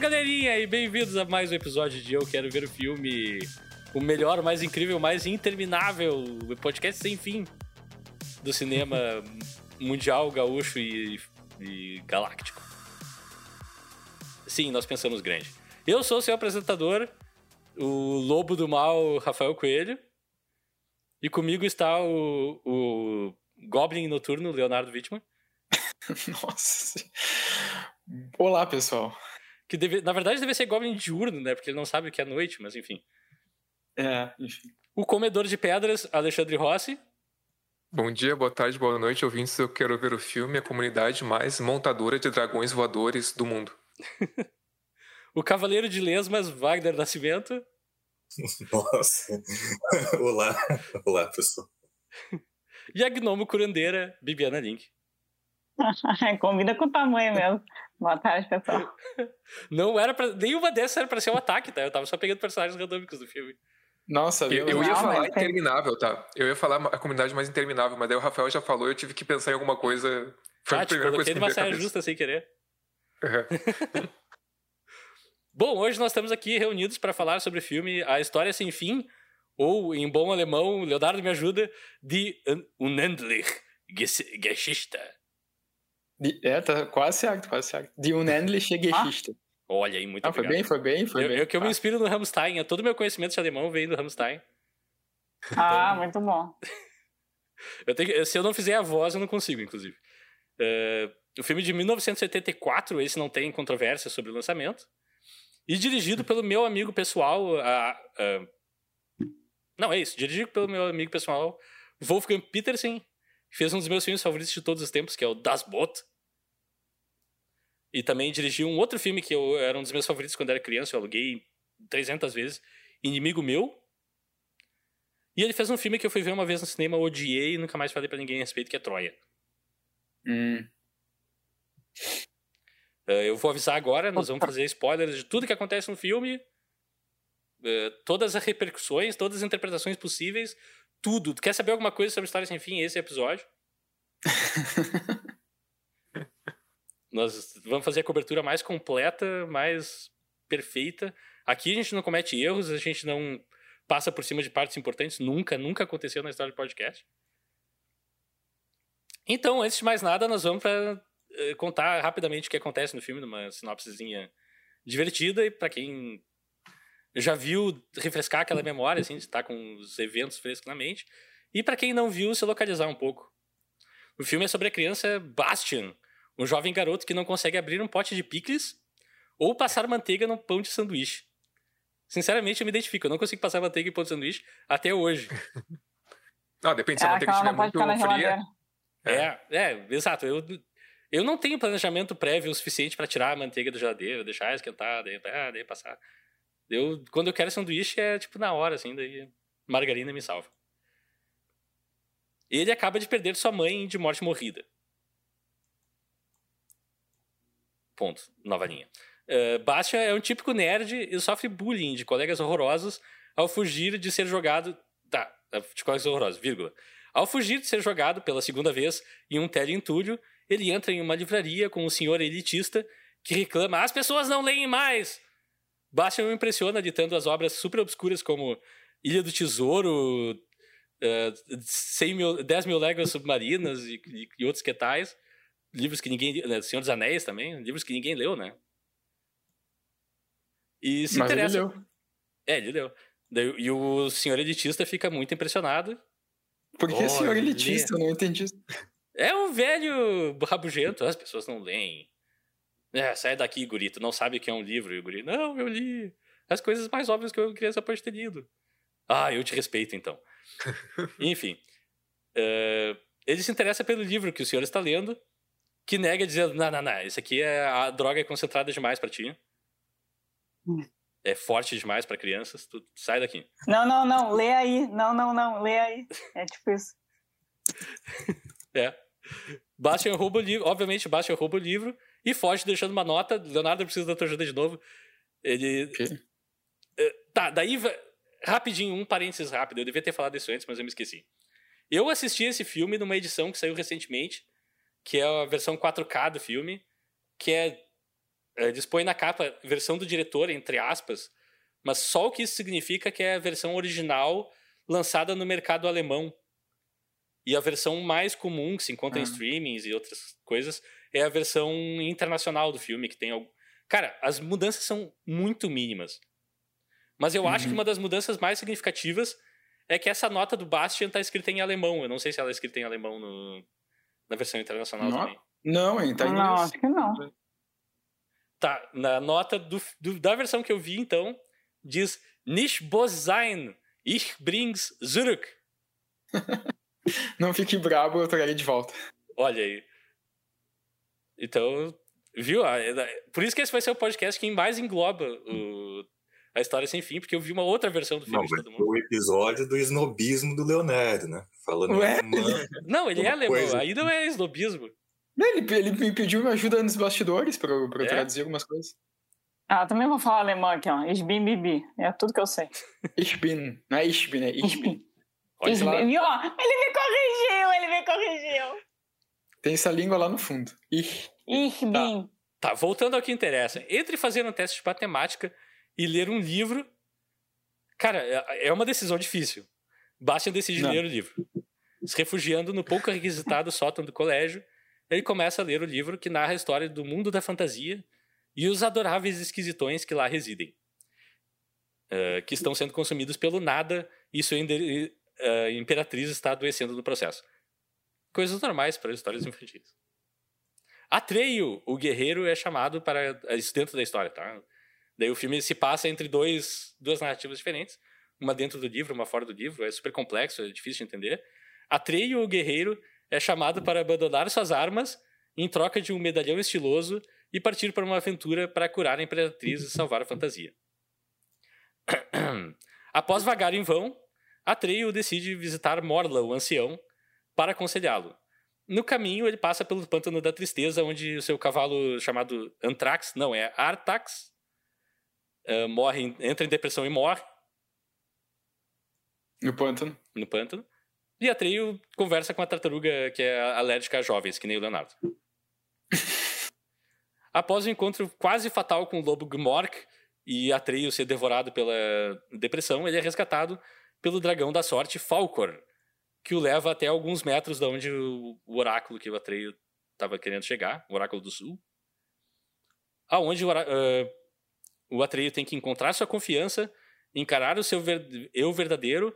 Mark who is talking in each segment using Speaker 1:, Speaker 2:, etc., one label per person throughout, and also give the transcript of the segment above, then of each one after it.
Speaker 1: Olá, galerinha, e bem-vindos a mais um episódio de Eu Quero Ver o Filme. O melhor, o mais incrível, o mais interminável podcast sem fim do cinema mundial, gaúcho e, e galáctico. Sim, nós pensamos grande. Eu sou o seu apresentador, o lobo do mal, Rafael Coelho. E comigo está o, o Goblin Noturno, Leonardo Wittmann.
Speaker 2: Nossa. Olá, pessoal.
Speaker 1: Que deve, na verdade deve ser Goblin diurno, né? Porque ele não sabe o que é noite, mas enfim.
Speaker 2: É, enfim.
Speaker 1: O Comedor de Pedras, Alexandre Rossi.
Speaker 3: Bom dia, boa tarde, boa noite, ouvintes. Eu quero ver o filme A Comunidade Mais Montadora de Dragões Voadores do Mundo.
Speaker 1: o Cavaleiro de Lesmas, Wagner Nascimento.
Speaker 4: Nossa. Olá. Olá, pessoal.
Speaker 1: E a Gnomo Curandeira, Bibiana Link.
Speaker 5: Combina com o tamanho mesmo. Boa tarde, pessoal.
Speaker 1: Não era pra. Nenhuma dessas era pra ser um ataque, tá? Eu tava só pegando personagens randômicos do filme.
Speaker 2: Nossa,
Speaker 3: eu, eu ia falar interminável, tá? Eu ia falar a comunidade mais interminável, mas daí o Rafael já falou e eu tive que pensar em alguma coisa.
Speaker 1: Foi ah, a primeira coisa que uma saia justa sem querer. Uhum. bom, hoje nós estamos aqui reunidos para falar sobre o filme A História Sem Fim, ou em bom alemão, Leonardo me ajuda, Die Unendlich Geschichte.
Speaker 2: É, tá quase certo, quase certo. Die Unendliche Geschichte. Ah.
Speaker 1: Olha aí, muito
Speaker 2: ah, foi bem, foi bem, foi
Speaker 1: eu,
Speaker 2: bem.
Speaker 1: Eu, que eu me inspiro no Rammstein, todo o meu conhecimento de alemão vem do Rammstein.
Speaker 5: Ah, então, muito bom.
Speaker 1: eu tenho, se eu não fizer a voz, eu não consigo, inclusive. Uh, o filme de 1974, esse não tem controvérsia sobre o lançamento. E dirigido pelo meu amigo pessoal. Uh, uh, não, é isso. Dirigido pelo meu amigo pessoal, Wolfgang Petersen. Que fez um dos meus filmes favoritos de todos os tempos, que é o Das Boot. E também dirigiu um outro filme que eu, era um dos meus favoritos quando era criança, eu aluguei 300 vezes, Inimigo Meu. E ele fez um filme que eu fui ver uma vez no cinema, odiei e nunca mais falei para ninguém a respeito, que é Troia.
Speaker 2: Hum.
Speaker 1: Uh, eu vou avisar agora, nós vamos fazer spoilers de tudo que acontece no filme, uh, todas as repercussões, todas as interpretações possíveis, tudo. Tu quer saber alguma coisa sobre História Sem Fim? Esse episódio. Nós vamos fazer a cobertura mais completa, mais perfeita. Aqui a gente não comete erros, a gente não passa por cima de partes importantes. Nunca, nunca aconteceu na história do podcast. Então, antes de mais nada, nós vamos para eh, contar rapidamente o que acontece no filme, numa sinopsezinha divertida e para quem já viu refrescar aquela memória, assim, de estar com os eventos frescos na mente. E para quem não viu, se localizar um pouco. O filme é sobre a criança Bastian, um jovem garoto que não consegue abrir um pote de picles ou passar manteiga no pão de sanduíche. Sinceramente, eu me identifico. Eu não consigo passar manteiga em pão de sanduíche até hoje.
Speaker 3: Não, depende se a é, manteiga estiver muito fria.
Speaker 1: É, é, é, exato. Eu, eu não tenho planejamento prévio o suficiente para tirar a manteiga da geladeira, deixar esquentar, daí, ah, daí passar. Eu, quando eu quero sanduíche é tipo na hora, assim, daí margarina me salva. Ele acaba de perder sua mãe de morte morrida. Ponto. Nova linha. Uh, Bastia é um típico nerd e sofre bullying de colegas horrorosos ao fugir de ser jogado. Tá, de colegas horrorosos, vírgula. Ao fugir de ser jogado pela segunda vez em um teleentúdio, ele entra em uma livraria com um senhor elitista que reclama: as pessoas não leem mais! Bastia me impressiona ditando as obras super obscuras como Ilha do Tesouro, uh, 100 mil, 10 mil léguas submarinas e, e, e outros que tais livros que ninguém. Né, Senhor dos Anéis também, livros que ninguém leu, né? E se
Speaker 2: Mas
Speaker 1: interessa.
Speaker 2: Ele leu.
Speaker 1: É, ele leu. E o senhor elitista fica muito impressionado.
Speaker 2: Por que oh, senhor elitista? Eu não entendi.
Speaker 1: É um velho rabugento, as pessoas não leem. É, sai daqui, gurito, não sabe o que é um livro. E o guri, não, eu li as coisas mais óbvias que eu criança pode ter lido. Ah, eu te respeito, então. Enfim. Uh, ele se interessa pelo livro que o senhor está lendo que nega dizendo: não, não, não, isso aqui é a droga é concentrada demais para ti. Hum. É forte demais para crianças, tu sai daqui.
Speaker 5: Não, não, não, lê aí. Não, não, não, lê aí. É tipo isso.
Speaker 1: é. Bastian rouba o livro, obviamente, Bastian rouba o livro e foge deixando uma nota. Leonardo precisa da tua ajuda de novo. Ele. É, tá, daí. Rapidinho, um parênteses rápido. Eu devia ter falado isso antes, mas eu me esqueci. Eu assisti esse filme numa edição que saiu recentemente que é a versão 4K do filme, que é eles põem na capa versão do diretor, entre aspas, mas só o que isso significa que é a versão original lançada no mercado alemão. E a versão mais comum que se encontra em
Speaker 2: Ah.
Speaker 1: streamings e outras coisas é a versão internacional do filme, que tem algum... Cara, as mudanças são muito mínimas. Mas eu acho que
Speaker 2: Uhum.
Speaker 1: uma das mudanças mais significativas é que essa nota do Bastian tá escrita em alemão. Eu não sei se ela é escrita em alemão no- na versão internacional
Speaker 2: Não.
Speaker 1: também.
Speaker 2: Não, hein? Tá em
Speaker 5: Não, acho que não.
Speaker 1: Tá, na nota do, do- da versão que eu vi, então, diz Nicht sein, ich bring's zurück.
Speaker 2: Não fique brabo, eu trarei de volta.
Speaker 1: Olha aí. Então, viu? Ah, é- Por isso que esse vai ser o podcast que mais engloba o- a história sem fim, porque eu vi uma outra versão do filme
Speaker 4: Não,
Speaker 1: de todo mundo.
Speaker 4: o episódio do esnobismo do Leonardo, né? Falando
Speaker 2: Ué?
Speaker 4: em alemão.
Speaker 1: Não, ele é alemão,
Speaker 4: coisa-
Speaker 1: aí não é esnobismo.
Speaker 2: Ele, ele me pediu ajuda nos bastidores pra, eu- pra
Speaker 1: É?
Speaker 2: traduzir algumas coisas.
Speaker 5: Ah, também vou falar alemão aqui, ó. Ich bin Bibi. É tudo que eu sei.
Speaker 2: Ich bin. Não é ich bin, é ich
Speaker 5: Ich
Speaker 2: bin.
Speaker 5: Ich
Speaker 2: lá.
Speaker 5: bin. E, ó, ele me corrigiu, ele me corrigiu.
Speaker 2: Tem essa língua lá no fundo. Ich.
Speaker 5: Ich bin.
Speaker 1: Tá, voltando ao que interessa. Entre fazer um teste de matemática e ler um livro, cara, é é uma decisão difícil. Bastian decide
Speaker 2: Não.
Speaker 1: ler o livro. Se refugiando no pouco requisitado sótão do colégio, ele começa a ler o livro que narra a história do mundo da fantasia e os adoráveis esquisitões que lá residem. eh, que estão sendo consumidos pelo nada e sua eh, imperatriz está adoecendo no processo. Coisas normais para histórias infantis. Atreio, o guerreiro, é chamado para isso dentro da história, tá? Daí o filme se passa entre dois, duas narrativas diferentes, uma dentro do livro, uma fora do livro, é super complexo, é difícil de entender. Atreio, o guerreiro, é chamado para abandonar suas armas em troca de um medalhão estiloso e partir para uma aventura para curar a imperatriz e salvar a fantasia. Após vagar em vão, Atreio decide visitar Morla, o ancião, para aconselhá-lo. No caminho, ele passa pelo pântano da tristeza, onde o seu cavalo chamado Antrax, não, é Artax, eh, morre, entra em depressão e morre
Speaker 2: No pântano.
Speaker 1: no pântano. E Atreio conversa com a tartaruga que é alérgica a jovens, que nem o Leonardo. Após o encontro quase fatal com o lobo Gmork e Atreio ser devorado pela depressão, ele é resgatado pelo dragão da sorte Falcor, que o leva até alguns metros da onde o, oráculo que o Atreio estava querendo chegar, o oráculo do sul. Aonde o, ah, o Atreio tem que encontrar sua confiança, encarar o seu ver- eu verdadeiro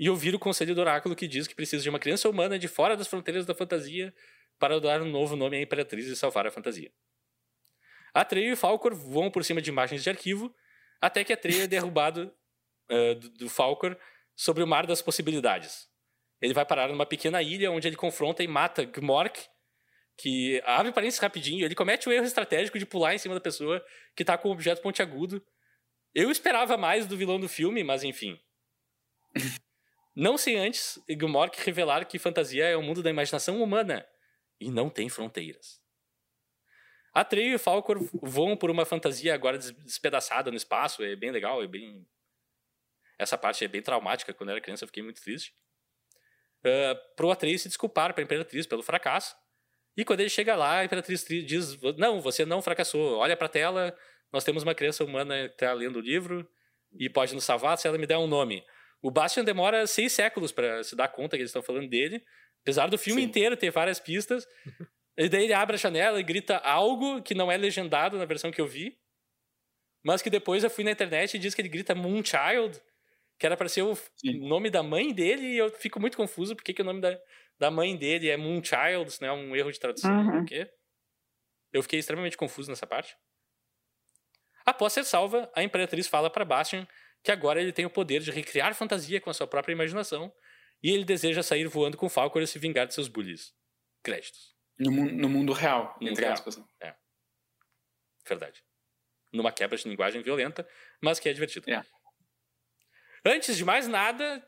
Speaker 1: e ouvir o conselho do oráculo que diz que precisa de uma criança humana de fora das fronteiras da fantasia para dar um novo nome à imperatriz e salvar a fantasia. Atreio e Falcor voam por cima de imagens de arquivo até que Atreio é derrubado eh, do, do Falcor sobre o mar das possibilidades. Ele vai parar numa pequena ilha onde ele confronta e mata Gmork, que abre parênteses rapidinho, ele comete o erro estratégico de pular em cima da pessoa que tá com o objeto pontiagudo. Eu esperava mais do vilão do filme, mas enfim. Não sem antes Gmork revelar que fantasia é o mundo da imaginação humana e não tem fronteiras. Atreio e Falcor voam por uma fantasia agora des- despedaçada no espaço, é bem legal, é bem... Essa parte é bem traumática, quando eu era criança eu fiquei muito triste. Uh, pro Atreio se desculpar pra Imperatriz pelo fracasso. E quando ele chega lá, a Imperatriz tri- diz, não, você não fracassou, olha pra tela, nós temos uma criança humana que tá lendo o livro e pode nos salvar se ela me der um nome. O Bastian demora seis séculos pra se dar conta que eles estão falando dele, apesar do filme
Speaker 2: Sim.
Speaker 1: inteiro ter várias pistas. E daí ele abre a janela e grita algo que não é legendado na versão que eu vi, mas que depois eu fui na internet e diz que ele grita Moonchild, que era para ser o
Speaker 2: Sim.
Speaker 1: nome da mãe dele, e eu fico muito confuso porque que o nome da, da mãe dele é Moonchild, se não é um erro de tradução.
Speaker 5: Uhum.
Speaker 1: por quê? Eu fiquei extremamente confuso nessa parte. Após ser salva, a Imperatriz fala para Bastian que agora ele tem o poder de recriar fantasia com a sua própria imaginação e ele deseja sair voando com Falcor e se vingar de seus bullies. Créditos.
Speaker 2: No, mu- no mundo real,
Speaker 1: No
Speaker 2: entre
Speaker 1: real.
Speaker 2: aspas.
Speaker 1: Verdade. Numa quebra de linguagem violenta, mas que é divertido.
Speaker 2: É.
Speaker 1: Antes de mais nada,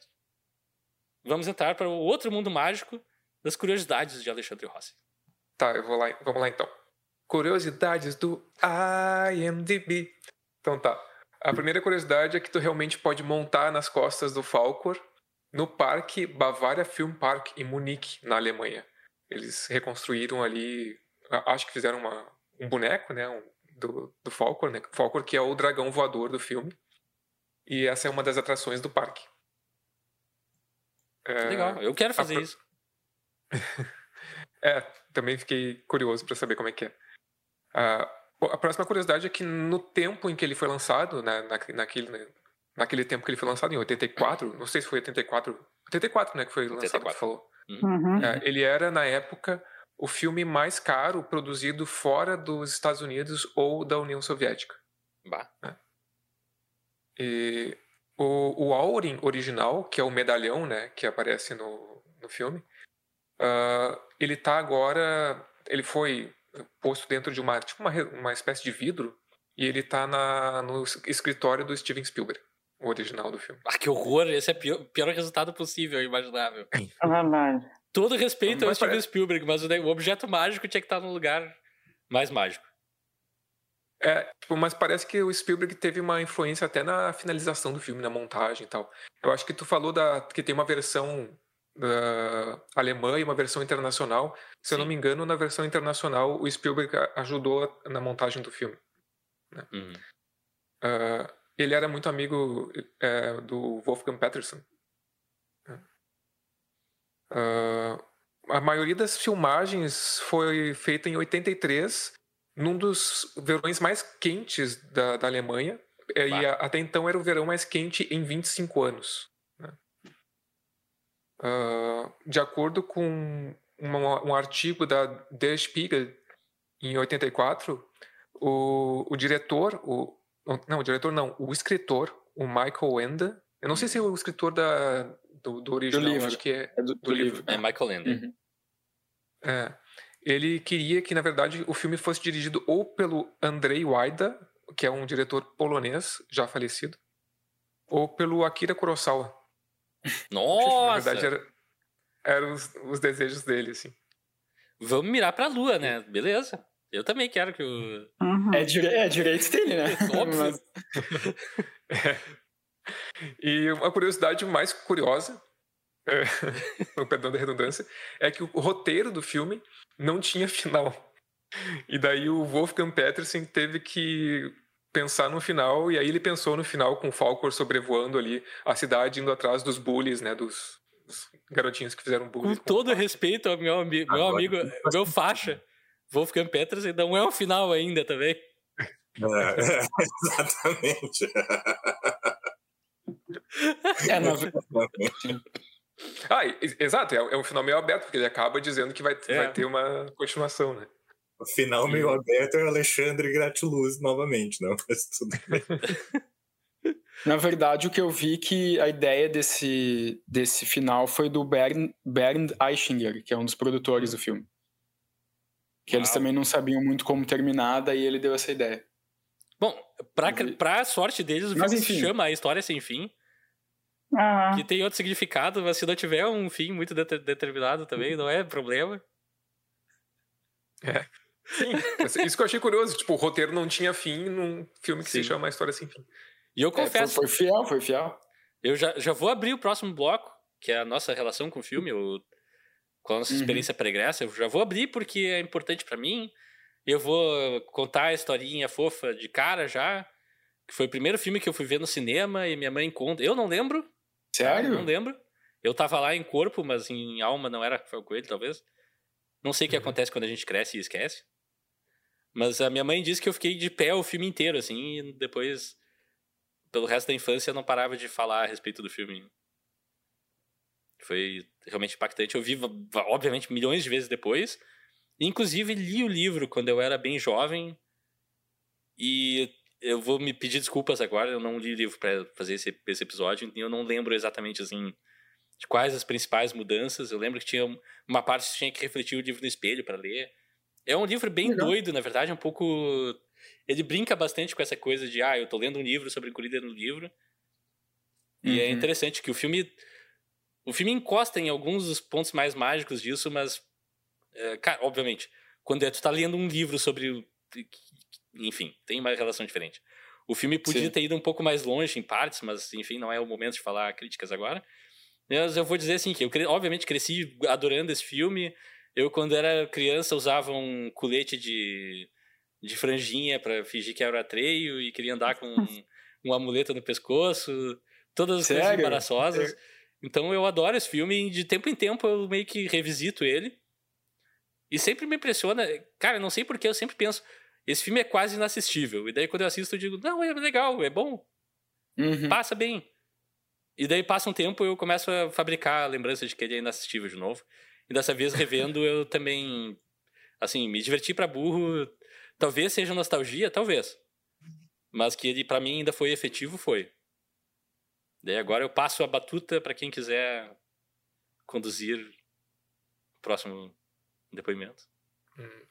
Speaker 1: vamos entrar para o outro mundo mágico das curiosidades de Alexandre Rossi.
Speaker 3: Tá, eu vou lá, vamos lá então. Curiosidades do IMDb. Então tá. A primeira curiosidade é que tu realmente pode montar nas costas do Falcor no parque Bavaria Film Park em Munique, na Alemanha. Eles reconstruíram ali, acho que fizeram uma, um boneco, né, um do, do Falcor, né? Falcor que é o dragão voador do filme. E essa é uma das atrações do parque. É,
Speaker 1: Legal, eu quero fazer
Speaker 3: pro-
Speaker 1: isso.
Speaker 3: É, também fiquei curioso para saber como é que é. Bom, a próxima curiosidade é que no tempo em que ele foi lançado, né, na, naquele, né, naquele tempo que ele foi lançado, em 84, não sei se foi 84, 84, né, que foi lançado, que
Speaker 1: 84.
Speaker 3: tu falou.
Speaker 5: Uhum.
Speaker 3: É, ele era, na época, o filme mais caro produzido fora dos Estados Unidos ou da União Soviética.
Speaker 1: Bah.
Speaker 3: E o, o Aurin original, que é o medalhão, né, que aparece no, no filme, ah, ele tá agora, ele foi posto dentro de uma, tipo uma, uma espécie de vidro, e ele tá na, no es- escritório do Steven Spielberg, o original do filme.
Speaker 1: Ah, que horror! Esse é o pior, pior resultado possível, imaginável.
Speaker 5: É verdade.
Speaker 1: Todo respeito ao
Speaker 3: Mas
Speaker 1: Steven
Speaker 3: parece-
Speaker 1: Spielberg, mas o, objeto mágico tinha que estar num lugar mais mágico.
Speaker 3: É, tipo, mas parece que o Spielberg teve uma influência até na finalização do filme, na montagem e tal. Eu acho que tu falou da, que tem uma versão da alemã e uma versão internacional. Se eu não
Speaker 1: Sim.
Speaker 3: me engano, na versão internacional, o Spielberg ajudou na montagem do filme.
Speaker 1: Uhum.
Speaker 3: Ah, ele era muito amigo é, do Wolfgang Peterson. Ah, a maioria das filmagens foi feita em 83, num dos verões mais quentes da, da Alemanha. É, E
Speaker 1: Bah.
Speaker 3: a- até então era o verão mais quente em 25 anos. Ah, de acordo com uma- um artigo da Der Spiegel, em 84, o, o diretor, o, não, o diretor não, o escritor, o Michael Enda, eu não sei se é o escritor da, do, do original,
Speaker 2: livro.
Speaker 3: acho que é
Speaker 2: É do, do
Speaker 3: livro.
Speaker 2: livro.
Speaker 1: É Michael Ende.
Speaker 2: Uhum.
Speaker 3: é. Ele queria que, na verdade, o filme fosse dirigido ou pelo Andrzej Wajda, que é um diretor polonês, já falecido, ou pelo Akira Kurosawa. Na
Speaker 1: Nossa!
Speaker 3: verdade, era- eram os, os desejos dele, assim.
Speaker 1: Vamos mirar pra lua, né? Beleza. Eu também quero que o.
Speaker 5: Uhum.
Speaker 2: É, dire- é direito dele, né?
Speaker 1: Óbvio.
Speaker 2: Mas-
Speaker 3: E uma curiosidade mais curiosa, é, perdão da redundância, é que o roteiro do filme não tinha final. E daí o Wolfgang Petersen teve que pensar no final, e aí ele pensou no final com o Falcor sobrevoando ali a cidade, indo atrás dos bullies, né, dos, dos garotinhos que fizeram bullying.
Speaker 1: Com todo respeito ao meu, ami meu amigo, meu faixa, Wolfgang Peters, não é o final ainda também.
Speaker 4: É, exatamente.
Speaker 2: É, na,
Speaker 3: Ah, exato, é, é um final meio aberto, porque ele acaba dizendo que vai,
Speaker 1: É.
Speaker 3: vai ter uma continuação, né?
Speaker 4: O final meio aberto é o Alexandre Gratiluz novamente, não? Mas tudo bem.
Speaker 2: na verdade, o que eu vi que a ideia desse, desse final foi do Bernd, Bernd Eichinger, que é um dos produtores do filme. Que eles
Speaker 1: Uau.
Speaker 2: também não sabiam muito como terminar, daí ele deu essa ideia.
Speaker 1: Bom, pra, pra sorte deles, o filme se chama A História Sem Fim,
Speaker 5: Aham.
Speaker 1: que tem outro significado, mas se não tiver um fim muito deter- determinado também, não é problema.
Speaker 3: Sim, isso que eu achei curioso. Tipo, o roteiro não tinha fim num filme que se
Speaker 1: Sim.
Speaker 3: chama A História Sem Fim.
Speaker 1: E eu
Speaker 2: É, foi,
Speaker 1: confesso,
Speaker 2: foi fiel, foi fiel.
Speaker 1: eu já, já vou abrir o próximo bloco, que é a nossa relação com o filme, o, com a nossa
Speaker 2: Uhum.
Speaker 1: experiência pregressa. Eu já vou abrir porque é importante pra mim. Eu vou contar a historinha fofa de cara já, que foi o primeiro filme que eu fui ver no cinema e minha mãe conta. Eu não lembro,
Speaker 2: Sério?
Speaker 1: Não lembro. Eu tava lá em corpo, mas em alma não era Rafael Coelho, talvez. Não sei o que
Speaker 3: Uhum.
Speaker 1: acontece quando a gente cresce e esquece. Mas a minha mãe disse que eu fiquei de pé o filme inteiro, assim, e depois, pelo resto da infância, eu não parava de falar a respeito do filme. Foi realmente impactante. Eu vi, obviamente, milhões de vezes depois. Inclusive, li o livro quando eu era bem jovem. E eu vou me pedir desculpas agora, eu não li o livro para fazer esse, esse episódio, então eu não lembro exatamente assim de quais as principais mudanças. Eu lembro que tinha um- uma parte que tinha que refletir o livro no espelho para ler. É um livro bem
Speaker 2: Legal.
Speaker 1: doido, na verdade, é um pouco ele brinca bastante com essa coisa de ah, eu tô lendo um livro sobre corrida no livro. E é
Speaker 2: Uhum.
Speaker 1: interessante que o filme o filme encosta em alguns dos pontos mais mágicos disso, mas é, cara, obviamente, quando é, tu tá lendo um livro sobre enfim, tem uma relação diferente. O filme podia
Speaker 2: Sim.
Speaker 1: ter ido um pouco mais longe em partes, mas enfim, não é o momento de falar críticas agora. Mas eu vou dizer assim que eu obviamente cresci adorando esse filme. Eu quando era criança usava um colete de de franjinha pra fingir que era o Atreio e queria andar com um, um amuleto no pescoço, todas as coisas
Speaker 2: Sério?
Speaker 1: embaraçosas. Então eu adoro esse filme e de tempo em tempo eu meio que revisito ele. E sempre me impressiona, cara, não sei porque eu sempre penso, esse filme é quase inassistível. E daí quando eu assisto eu digo, não, é legal, é bom,
Speaker 2: Uhum.
Speaker 1: passa bem. E daí passa um tempo eu começo a fabricar a lembrança de que ele é inassistível de novo. E dessa vez revendo eu também, assim, me diverti pra burro. Talvez seja nostalgia, talvez. Mas que ele pra mim ainda foi efetivo, foi. Daí agora eu passo a batuta pra quem quiser conduzir o próximo depoimento.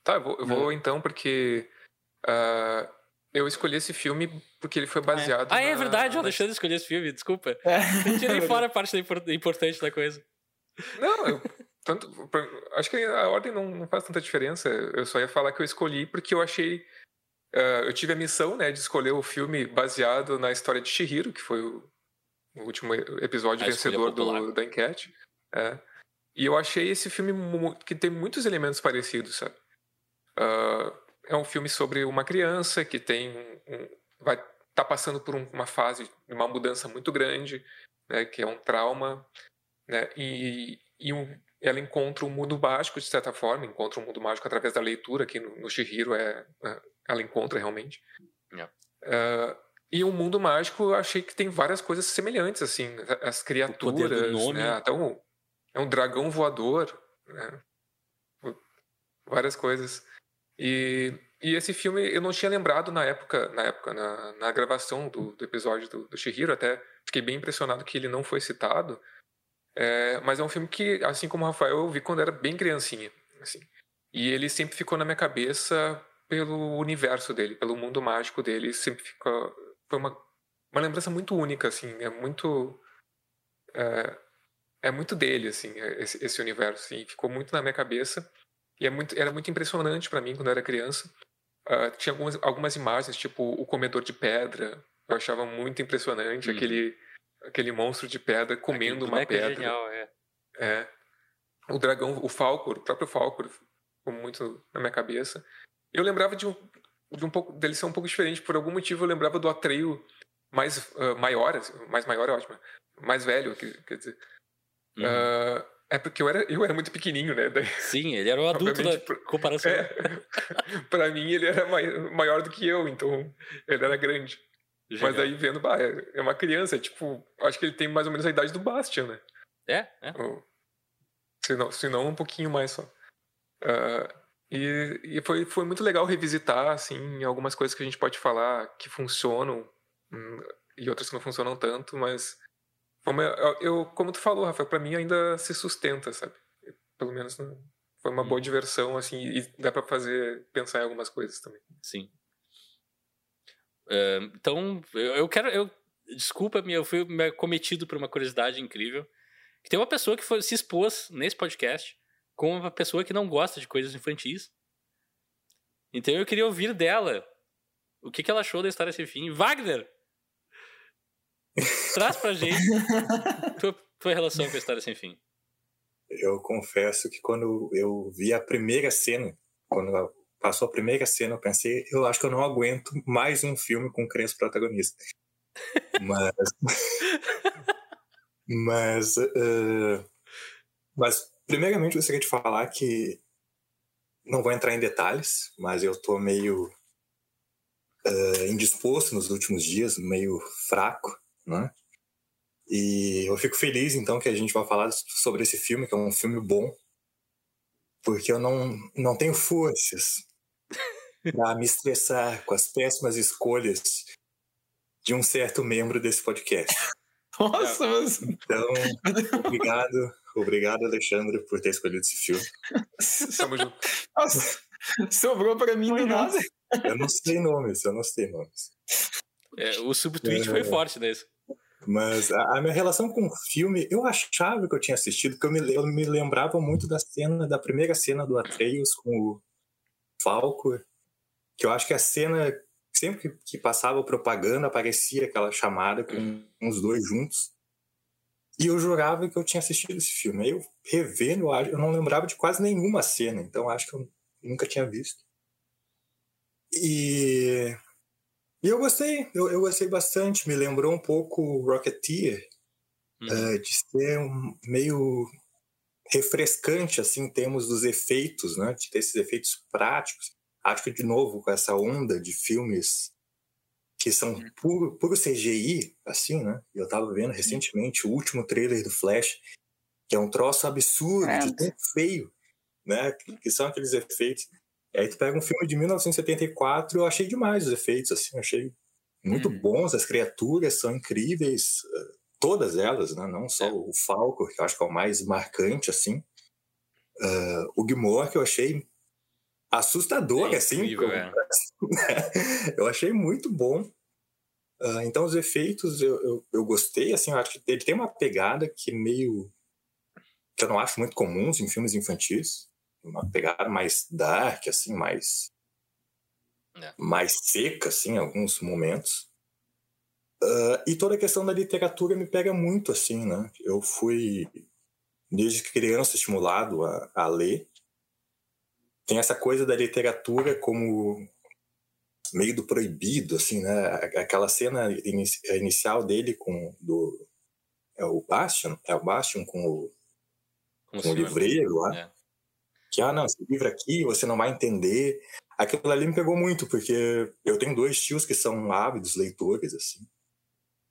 Speaker 3: Tá, eu vou, eu vou então, porque ah, eu escolhi esse filme porque ele foi baseado.
Speaker 1: Ah, é
Speaker 3: na-
Speaker 1: verdade, o Alexandre escolheu esse filme, desculpa.
Speaker 2: É.
Speaker 1: Eu tirei fora a parte da importante da coisa.
Speaker 3: Não, eu, tanto, acho que a ordem não, não faz tanta diferença. Eu só ia falar que eu escolhi porque eu achei. ah, eu tive a missão né, de escolher o filme baseado na história de Shihiro, que foi o, o último episódio
Speaker 1: A escolha
Speaker 3: vencedor do, da enquete. É. E eu achei esse filme que tem muitos elementos parecidos, sabe? Ah, é um filme sobre uma criança que tem um, vai tá passando por um- uma fase de uma mudança muito grande, né, que é um trauma, né, e, e um- ela encontra um mundo mágico de certa forma, encontra um mundo mágico através da leitura, que no, no Shihiro é, é- ela encontra realmente.
Speaker 1: Yeah.
Speaker 3: Ah, e um mundo mágico, eu achei que tem várias coisas semelhantes, assim, as criaturas,
Speaker 1: nome.
Speaker 3: né, até um, é um dragão voador, né, várias coisas. E, e esse filme eu não tinha lembrado na época, na época, na, na gravação do, do episódio do, do Shihiro, até fiquei bem impressionado que ele não foi citado. É, mas é um filme que, assim como o Rafael, eu vi quando era bem criancinha. Assim. E ele sempre ficou na minha cabeça pelo universo dele, pelo mundo mágico dele. Sempre ficou. Foi uma, uma lembrança muito única, assim. É muito. É, é muito dele, assim, esse, esse universo. Assim, ficou muito na minha cabeça. E é muito, era muito impressionante para mim quando eu era criança. Ah, tinha algumas, algumas imagens, tipo o comedor de pedra. Eu achava muito impressionante
Speaker 1: Uhum.
Speaker 3: aquele, aquele monstro de pedra comendo uma
Speaker 1: é
Speaker 3: pedra.
Speaker 1: genial, é.
Speaker 3: É. O dragão, o Falcor, o próprio Falcor, ficou muito na minha cabeça. Eu lembrava de um, de um pouco dele ser um pouco diferente. Por algum motivo eu lembrava do Atreio mais ah, maior, assim, mais maior é ótimo, mais velho, quer, dizer.
Speaker 1: Uhum.
Speaker 3: Ah, é porque eu era, eu era muito pequenininho, né? Daí,
Speaker 1: Sim, ele era o adulto da
Speaker 3: Obviamente, por-
Speaker 1: comparação.
Speaker 3: é, pra mim ele era mai- maior do que eu, então ele era grande. Mas aí vendo, bah, é é uma criança, é tipo, acho que ele tem mais ou menos a idade do Bastian, né?
Speaker 1: É, é.
Speaker 3: Se não, se não um pouquinho mais só. Ah, e e foi, foi muito legal revisitar, assim, algumas coisas que a gente pode falar que funcionam hum, e outras que não funcionam tanto, mas foi uma- eu, eu- como tu falou, Rafael, pra mim ainda se sustenta, sabe? Pelo menos né, foi uma boa diversão, assim, e dá pra fazer, pensar em algumas coisas também.
Speaker 1: Sim. Então, eu, quero. Eu, Desculpa-me, eu fui me- cometido por uma curiosidade incrível. Tem uma pessoa que foi- se expôs nesse podcast como uma pessoa que não gosta de coisas infantis. Então eu queria ouvir dela o que, que ela achou da história sem fim. Wagner! Traz pra gente tua, tua relação com a história sem fim.
Speaker 4: Eu confesso que quando eu vi a primeira cena, quando passou a primeira cena, eu pensei, eu acho que eu não aguento mais um filme com criança protagonista. Mas. mas. eh, mas, primeiramente, eu gostaria de falar que. Não vou entrar em detalhes, mas eu tô meio. eh, indisposto nos últimos dias, meio fraco, né? E eu fico feliz, então, que a gente vai falar sobre esse filme, que é um filme bom, porque eu não, não tenho forças para me estressar com as péssimas escolhas de um certo membro desse podcast.
Speaker 2: Nossa, mas.
Speaker 4: Então, obrigado, obrigado, Alexandre, por ter escolhido esse filme.
Speaker 3: Tamo junto.
Speaker 2: Nossa, sobrou pra mim do nada.
Speaker 4: Eu não sei nomes, eu não sei nomes.
Speaker 1: É, o subtweet foi forte nesse.
Speaker 4: Mas a, a minha relação com o filme, eu achava que eu tinha assistido, porque eu me, eu me lembrava muito da cena, da primeira cena do Atreus com o Falco, que eu acho que a cena, sempre que, passava propaganda, aparecia aquela chamada com os dois juntos. E eu jurava que eu tinha assistido esse filme. Aí eu revendo, eu não lembrava de quase nenhuma cena, então acho que eu nunca tinha visto. E, e eu gostei, eu, eu gostei bastante. Me lembrou um pouco Rocketeer,
Speaker 1: Uhum.
Speaker 4: uh, de ser um, meio refrescante, assim, em termos dos efeitos, né? De ter esses efeitos práticos. Acho que, de novo, com essa onda de filmes que são puro, puro CGI, assim, né? Eu tava vendo recentemente o último trailer do Flash, que é um troço absurdo, de tão feio, né? Que, são aqueles efeitos. Aí tu pega um filme de 1974, eu achei demais os efeitos, assim, achei muito
Speaker 1: Uhum.
Speaker 4: bons, as criaturas são incríveis, todas elas, né? Não só
Speaker 1: É.
Speaker 4: o Falco, que eu acho que é o mais marcante, assim. Ah, o Gmor, que eu achei assustador,
Speaker 1: É
Speaker 4: assim.
Speaker 1: incrível,
Speaker 4: como-
Speaker 1: é.
Speaker 4: eu achei muito bom. Ah, então, os efeitos eu, eu, eu gostei, assim, eu acho que ele tem uma pegada que meio. que eu não acho muito comuns em filmes infantis. Uma pegada mais dark, assim, mais.
Speaker 1: É.
Speaker 4: mais seca, assim, em alguns momentos. Ah, e toda a questão da literatura me pega muito, assim, né? Eu fui, desde criança, estimulado a, a ler. Tem essa coisa da literatura como meio do proibido, assim, né? Aquela cena inici- inicial dele com do é o Bastian, é o Bastian com o, com o livreiro lá,
Speaker 1: É.
Speaker 4: que ah não, esse livro aqui você não vai entender. Aquilo ali me pegou muito porque eu tenho dois tios que são ávidos leitores assim.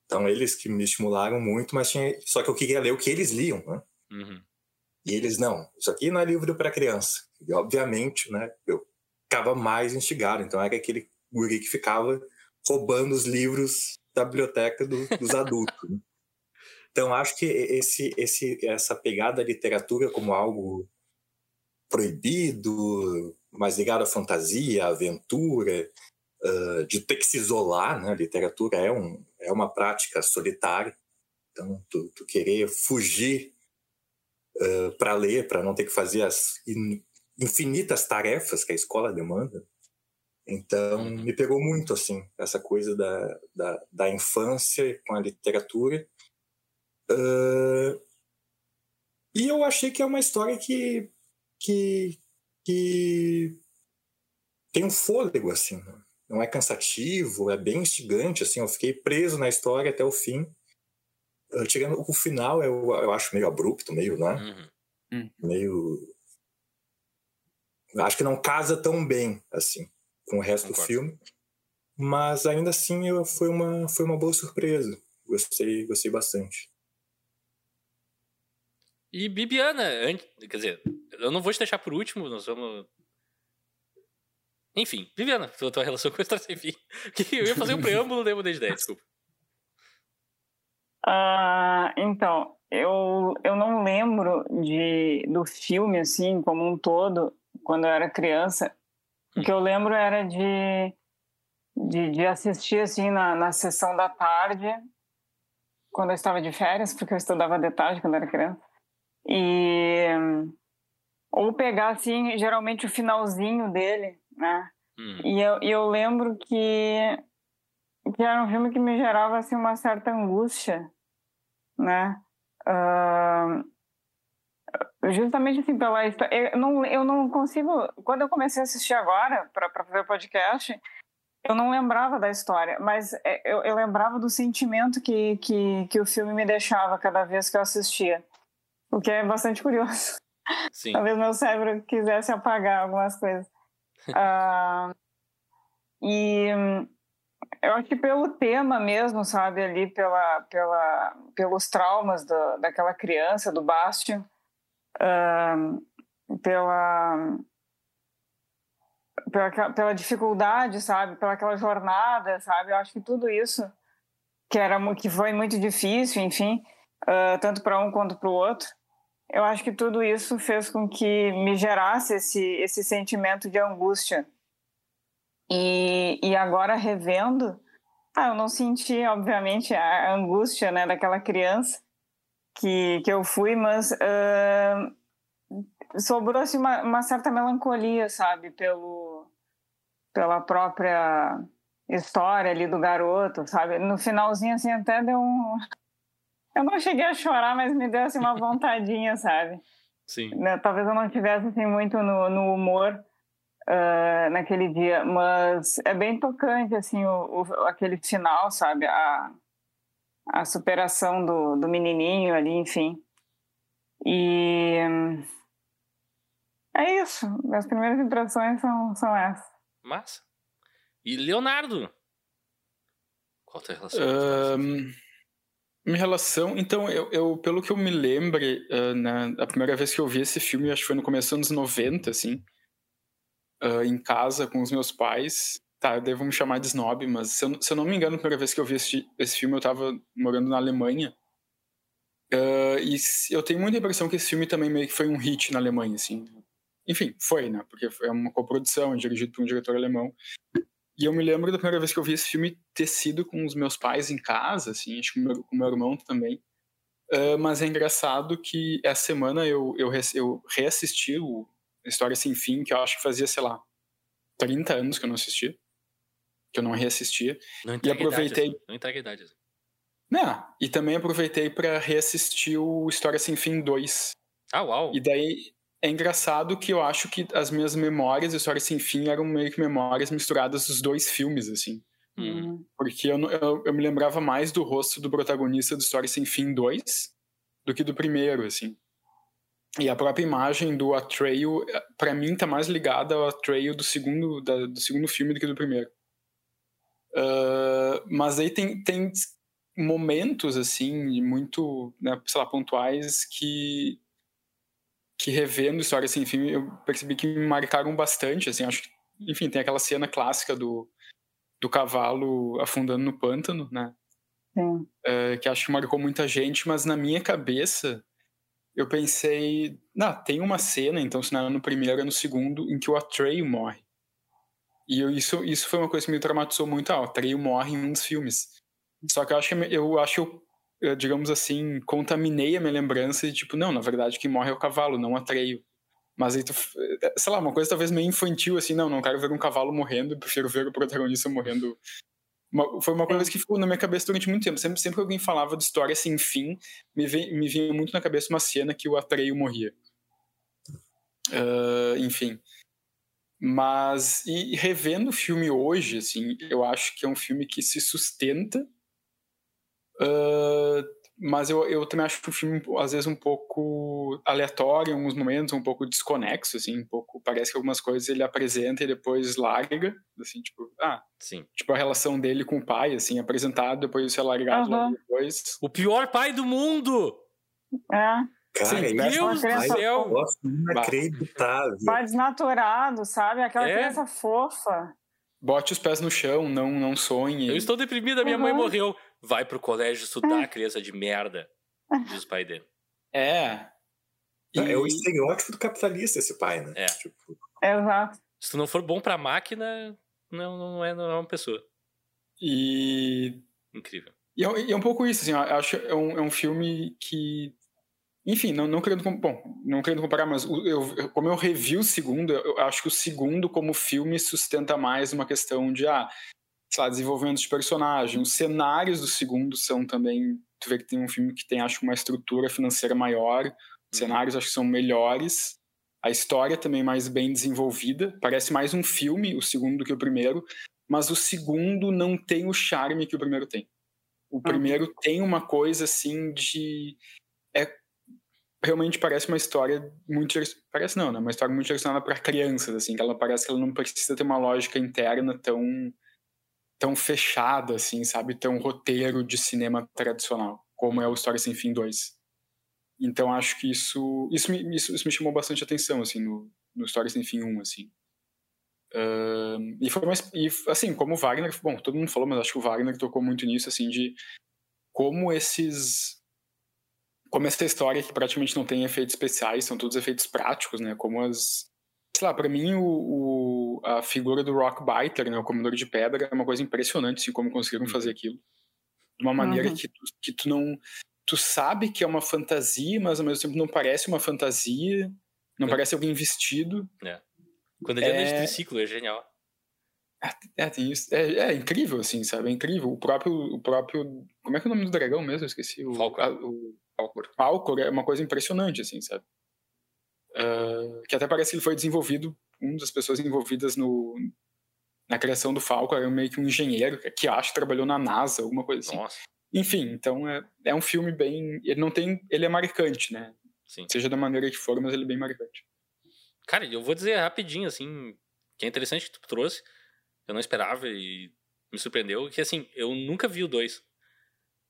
Speaker 4: Então eles que me estimularam muito, mas tinha, só que eu queria ler o que eles liam, né?
Speaker 1: Uhum.
Speaker 4: E eles, não, isso aqui não é livro para criança. E, obviamente, né, eu ficava mais instigado. Então, era aquele guri que ficava roubando os livros da biblioteca do- dos adultos. né? Então, acho que esse, esse, essa pegada da literatura como algo proibido, mais ligado à fantasia, à aventura, ah, de ter que se isolar, né? A literatura é, um, é uma prática solitária. Então, tu, tu querer fugir para ler, para não ter que fazer as in- infinitas tarefas que a escola demanda. Então,
Speaker 1: Uhum.
Speaker 4: me pegou muito, assim, essa coisa da, da, da infância com a literatura. Ah, e eu achei que é uma história que, que, que tem um fôlego, assim, né? não é cansativo, é bem instigante, assim, eu fiquei preso na história até o fim. Ah, Tirando o final, eu, eu acho meio abrupto, meio, né?
Speaker 1: Uhum.
Speaker 4: meio. Acho que não casa tão bem assim com o resto do
Speaker 1: Concordo.
Speaker 4: filme, mas ainda assim eu, foi uma foi uma boa surpresa. Gostei gostei bastante.
Speaker 1: E Bibiana, an- quer dizer, eu não vou te deixar por último, nós vamos. Enfim, Bibiana, tua, tua relação com Sem Fim. Que eu ia fazer um preâmbulo, não dei ideia, desculpa.
Speaker 5: Ah, então, eu, eu não lembro de, do filme, assim, como um todo, quando eu era criança. O que eu lembro era de, de, de assistir, assim, na, na sessão da tarde, quando eu estava de férias, porque eu estudava de tarde quando eu era criança. E... Ou pegar, assim, geralmente o finalzinho dele, né?
Speaker 1: Uhum.
Speaker 5: E eu, e eu lembro que, que era um filme que me gerava assim, uma certa angústia, né? Ah, justamente assim pela história. Eu não, eu não consigo. Quando eu comecei a assistir agora, para fazer o podcast, eu não lembrava da história, mas é, eu, eu lembrava do sentimento que, que, que o filme me deixava cada vez que eu assistia. O que é bastante curioso.
Speaker 1: Sim.
Speaker 5: Talvez meu cérebro quisesse apagar algumas coisas. Ah, e eu acho que pelo tema mesmo, sabe, ali pela, pela, pelos traumas do, daquela criança, do Bastian, ah, pela, pela, pela dificuldade, sabe, pela aquela jornada, sabe, eu acho que tudo isso que era que foi muito difícil, enfim, ah, tanto para um quanto para o outro, eu acho que tudo isso fez com que me gerasse esse, esse sentimento de angústia. E, e agora revendo, ah, eu não senti, obviamente, a angústia né, daquela criança que, que eu fui, mas ah, sobrou assim, uma, uma certa melancolia, sabe, pelo, pela própria história ali do garoto, sabe? No finalzinho, assim, até deu um... Eu não cheguei a chorar, mas me deu assim, uma vontadinha, sabe?
Speaker 1: Sim.
Speaker 5: né, talvez eu não tivesse assim muito no, no humor uh, naquele dia, mas é bem tocante, assim, o, o, aquele final, sabe? A, a superação do, do menininho ali, enfim. E é isso. Minhas primeiras impressões são, são essas.
Speaker 1: Massa. E Leonardo? Qual a tua relação?
Speaker 2: Um, minha relação, então, eu, eu, pelo que eu me lembro, uh, na, a primeira vez que eu vi esse filme, acho que foi no começo dos anos 90, assim, uh, em casa com os meus pais. Tá, eu devo me chamar de snob, mas se eu, se eu não me engano, a primeira vez que eu vi esse, esse filme, eu tava morando na Alemanha. Uh, e eu tenho muita impressão que esse filme também meio que foi um hit na Alemanha, assim. Enfim, foi, né? Porque é uma coprodução, dirigido por um diretor alemão. E eu me lembro da primeira vez que eu vi esse filme ter sido com os meus pais em casa, assim, acho que com meu, meu irmão também. Uh, mas é engraçado que essa semana eu, eu, eu reassisti o História Sem Fim, que eu acho que fazia, sei lá, 30 anos que eu não assistia. Que eu não reassistia.
Speaker 1: Não
Speaker 2: e aproveitei.
Speaker 1: Idade, não entrega idade.
Speaker 2: Não, e também aproveitei para reassistir o História Sem Fim 2.
Speaker 1: Ah, uau!
Speaker 2: E daí é engraçado que eu acho que as minhas memórias de História Sem Fim eram meio que memórias misturadas dos dois filmes, assim.
Speaker 1: Uhum.
Speaker 2: Porque eu, eu, eu, me lembrava mais do rosto do protagonista do História Sem Fim 2 do que do primeiro, assim. E a própria imagem do Atreyu, para mim, tá mais ligada ao Atreyu do segundo, da, do segundo filme do que do primeiro. Uh, mas aí tem, tem momentos, assim, muito, né, sei lá, pontuais que que revendo História Sem Fim, eu percebi que me marcaram bastante, assim, acho que, enfim, tem aquela cena clássica do, do cavalo afundando no pântano, né?
Speaker 5: Sim.
Speaker 2: É, que acho que marcou muita gente, mas na minha cabeça eu pensei, não, tem uma cena, então se não é no primeiro, é no segundo, em que o Atreyu morre. E eu, isso, isso foi uma coisa que me traumatizou muito, ah, o Atreyu morre em um dos filmes. Só que eu acho que eu, acho eu digamos assim, contaminei a minha lembrança e, tipo, não, na verdade, que morre é o cavalo, não atreio. Mas aí tu, sei lá, uma coisa talvez meio infantil, assim, não, não quero ver um cavalo morrendo, prefiro ver o protagonista morrendo. Uma, foi uma coisa é. que ficou na minha cabeça durante muito tempo. Sempre, sempre que alguém falava de história sem fim, me, vem, me vinha muito na cabeça uma cena que o Atreio morria. Uh, enfim. Mas, e revendo o filme hoje, assim, eu acho que é um filme que se sustenta Uh, mas eu, eu também acho que o filme, às vezes, um pouco aleatório em alguns momentos, um pouco desconexo, assim, um pouco, parece que algumas coisas ele apresenta e depois larga, assim, tipo, ah,
Speaker 1: Sim.
Speaker 2: tipo a relação dele com o pai, assim, apresentado, depois isso é largado uhum. depois.
Speaker 1: O pior pai do mundo!
Speaker 5: É.
Speaker 4: Cara,
Speaker 1: Sim, Deus do céu!
Speaker 4: Nossa, inacreditável.
Speaker 5: Pai desnaturado, sabe? Aquela é. criança fofa.
Speaker 2: Bote os pés no chão, não, não sonhe.
Speaker 1: Eu estou deprimida, minha uhum. mãe morreu vai pro colégio estudar, criança de merda, diz o pai dele.
Speaker 2: É.
Speaker 4: E... É o estereótipo do capitalista esse pai, né?
Speaker 1: É.
Speaker 5: Tipo... Exato.
Speaker 1: Se tu não for bom pra máquina, não, não, é, não é uma pessoa.
Speaker 2: E...
Speaker 1: Incrível.
Speaker 2: E é, e é um pouco isso, assim, eu acho é um, é um filme que enfim, não, não querendo bom, não querendo comparar, mas eu, como eu revi o segundo, eu acho que o segundo como filme sustenta mais uma questão de ah, sei lá, desenvolvimento de personagem. Os cenários do segundo são também. Tu vê que tem um filme que tem, acho, uma estrutura financeira maior. Os uhum. cenários acho que são melhores. A história também mais bem desenvolvida. Parece mais um filme, o segundo, do que o primeiro. Mas o segundo não tem o charme que o primeiro tem. O uhum. primeiro uhum. tem uma coisa assim de. É, realmente parece uma história muito. Parece não, né? Uma história muito direcionada para crianças, assim. Que ela parece que ela não precisa ter uma lógica interna tão tão fechada, assim, sabe? Tão roteiro de cinema tradicional, como é o História Sem Fim 2. Então acho que isso isso me, isso, isso me chamou bastante atenção, assim, no, no História Sem Fim 1, assim. Uh, e foi mais, e assim, como o Wagner, bom, todo mundo falou, mas acho que o Wagner tocou muito nisso, assim, de como esses como essa história que praticamente não tem efeitos especiais, são todos efeitos práticos, né? Como as sei lá, para mim o, o, a figura do Rock Biter, né, o comedor de pedra, é uma coisa impressionante, assim, como conseguiram uhum. fazer aquilo. De uma maneira uhum. que, tu, que tu não. Tu sabe que é uma fantasia, mas ao mesmo tempo não parece uma fantasia, não é. parece alguém vestido.
Speaker 1: É. Quando ele é... anda de triciclo, é genial.
Speaker 2: É, é, tem isso. É, é, incrível, assim, sabe? É incrível. O próprio, o próprio. Como é que é o nome do dragão mesmo? Eu esqueci. O,
Speaker 1: Falcor.
Speaker 2: A, o Falcor. Falcor é uma coisa impressionante, assim, sabe? Uh, que até parece que ele foi desenvolvido um das pessoas envolvidas no, na criação do Falcon era meio que um engenheiro que acho que trabalhou na NASA, alguma coisa assim.
Speaker 1: Nossa.
Speaker 2: Enfim, então é, é um filme bem. Ele não tem. Ele é marcante, né?
Speaker 1: Sim.
Speaker 2: Seja da maneira que for, mas ele é bem marcante.
Speaker 1: Cara, eu vou dizer rapidinho, assim, que é interessante que tu trouxe. Eu não esperava e me surpreendeu, que assim, eu nunca vi o 2.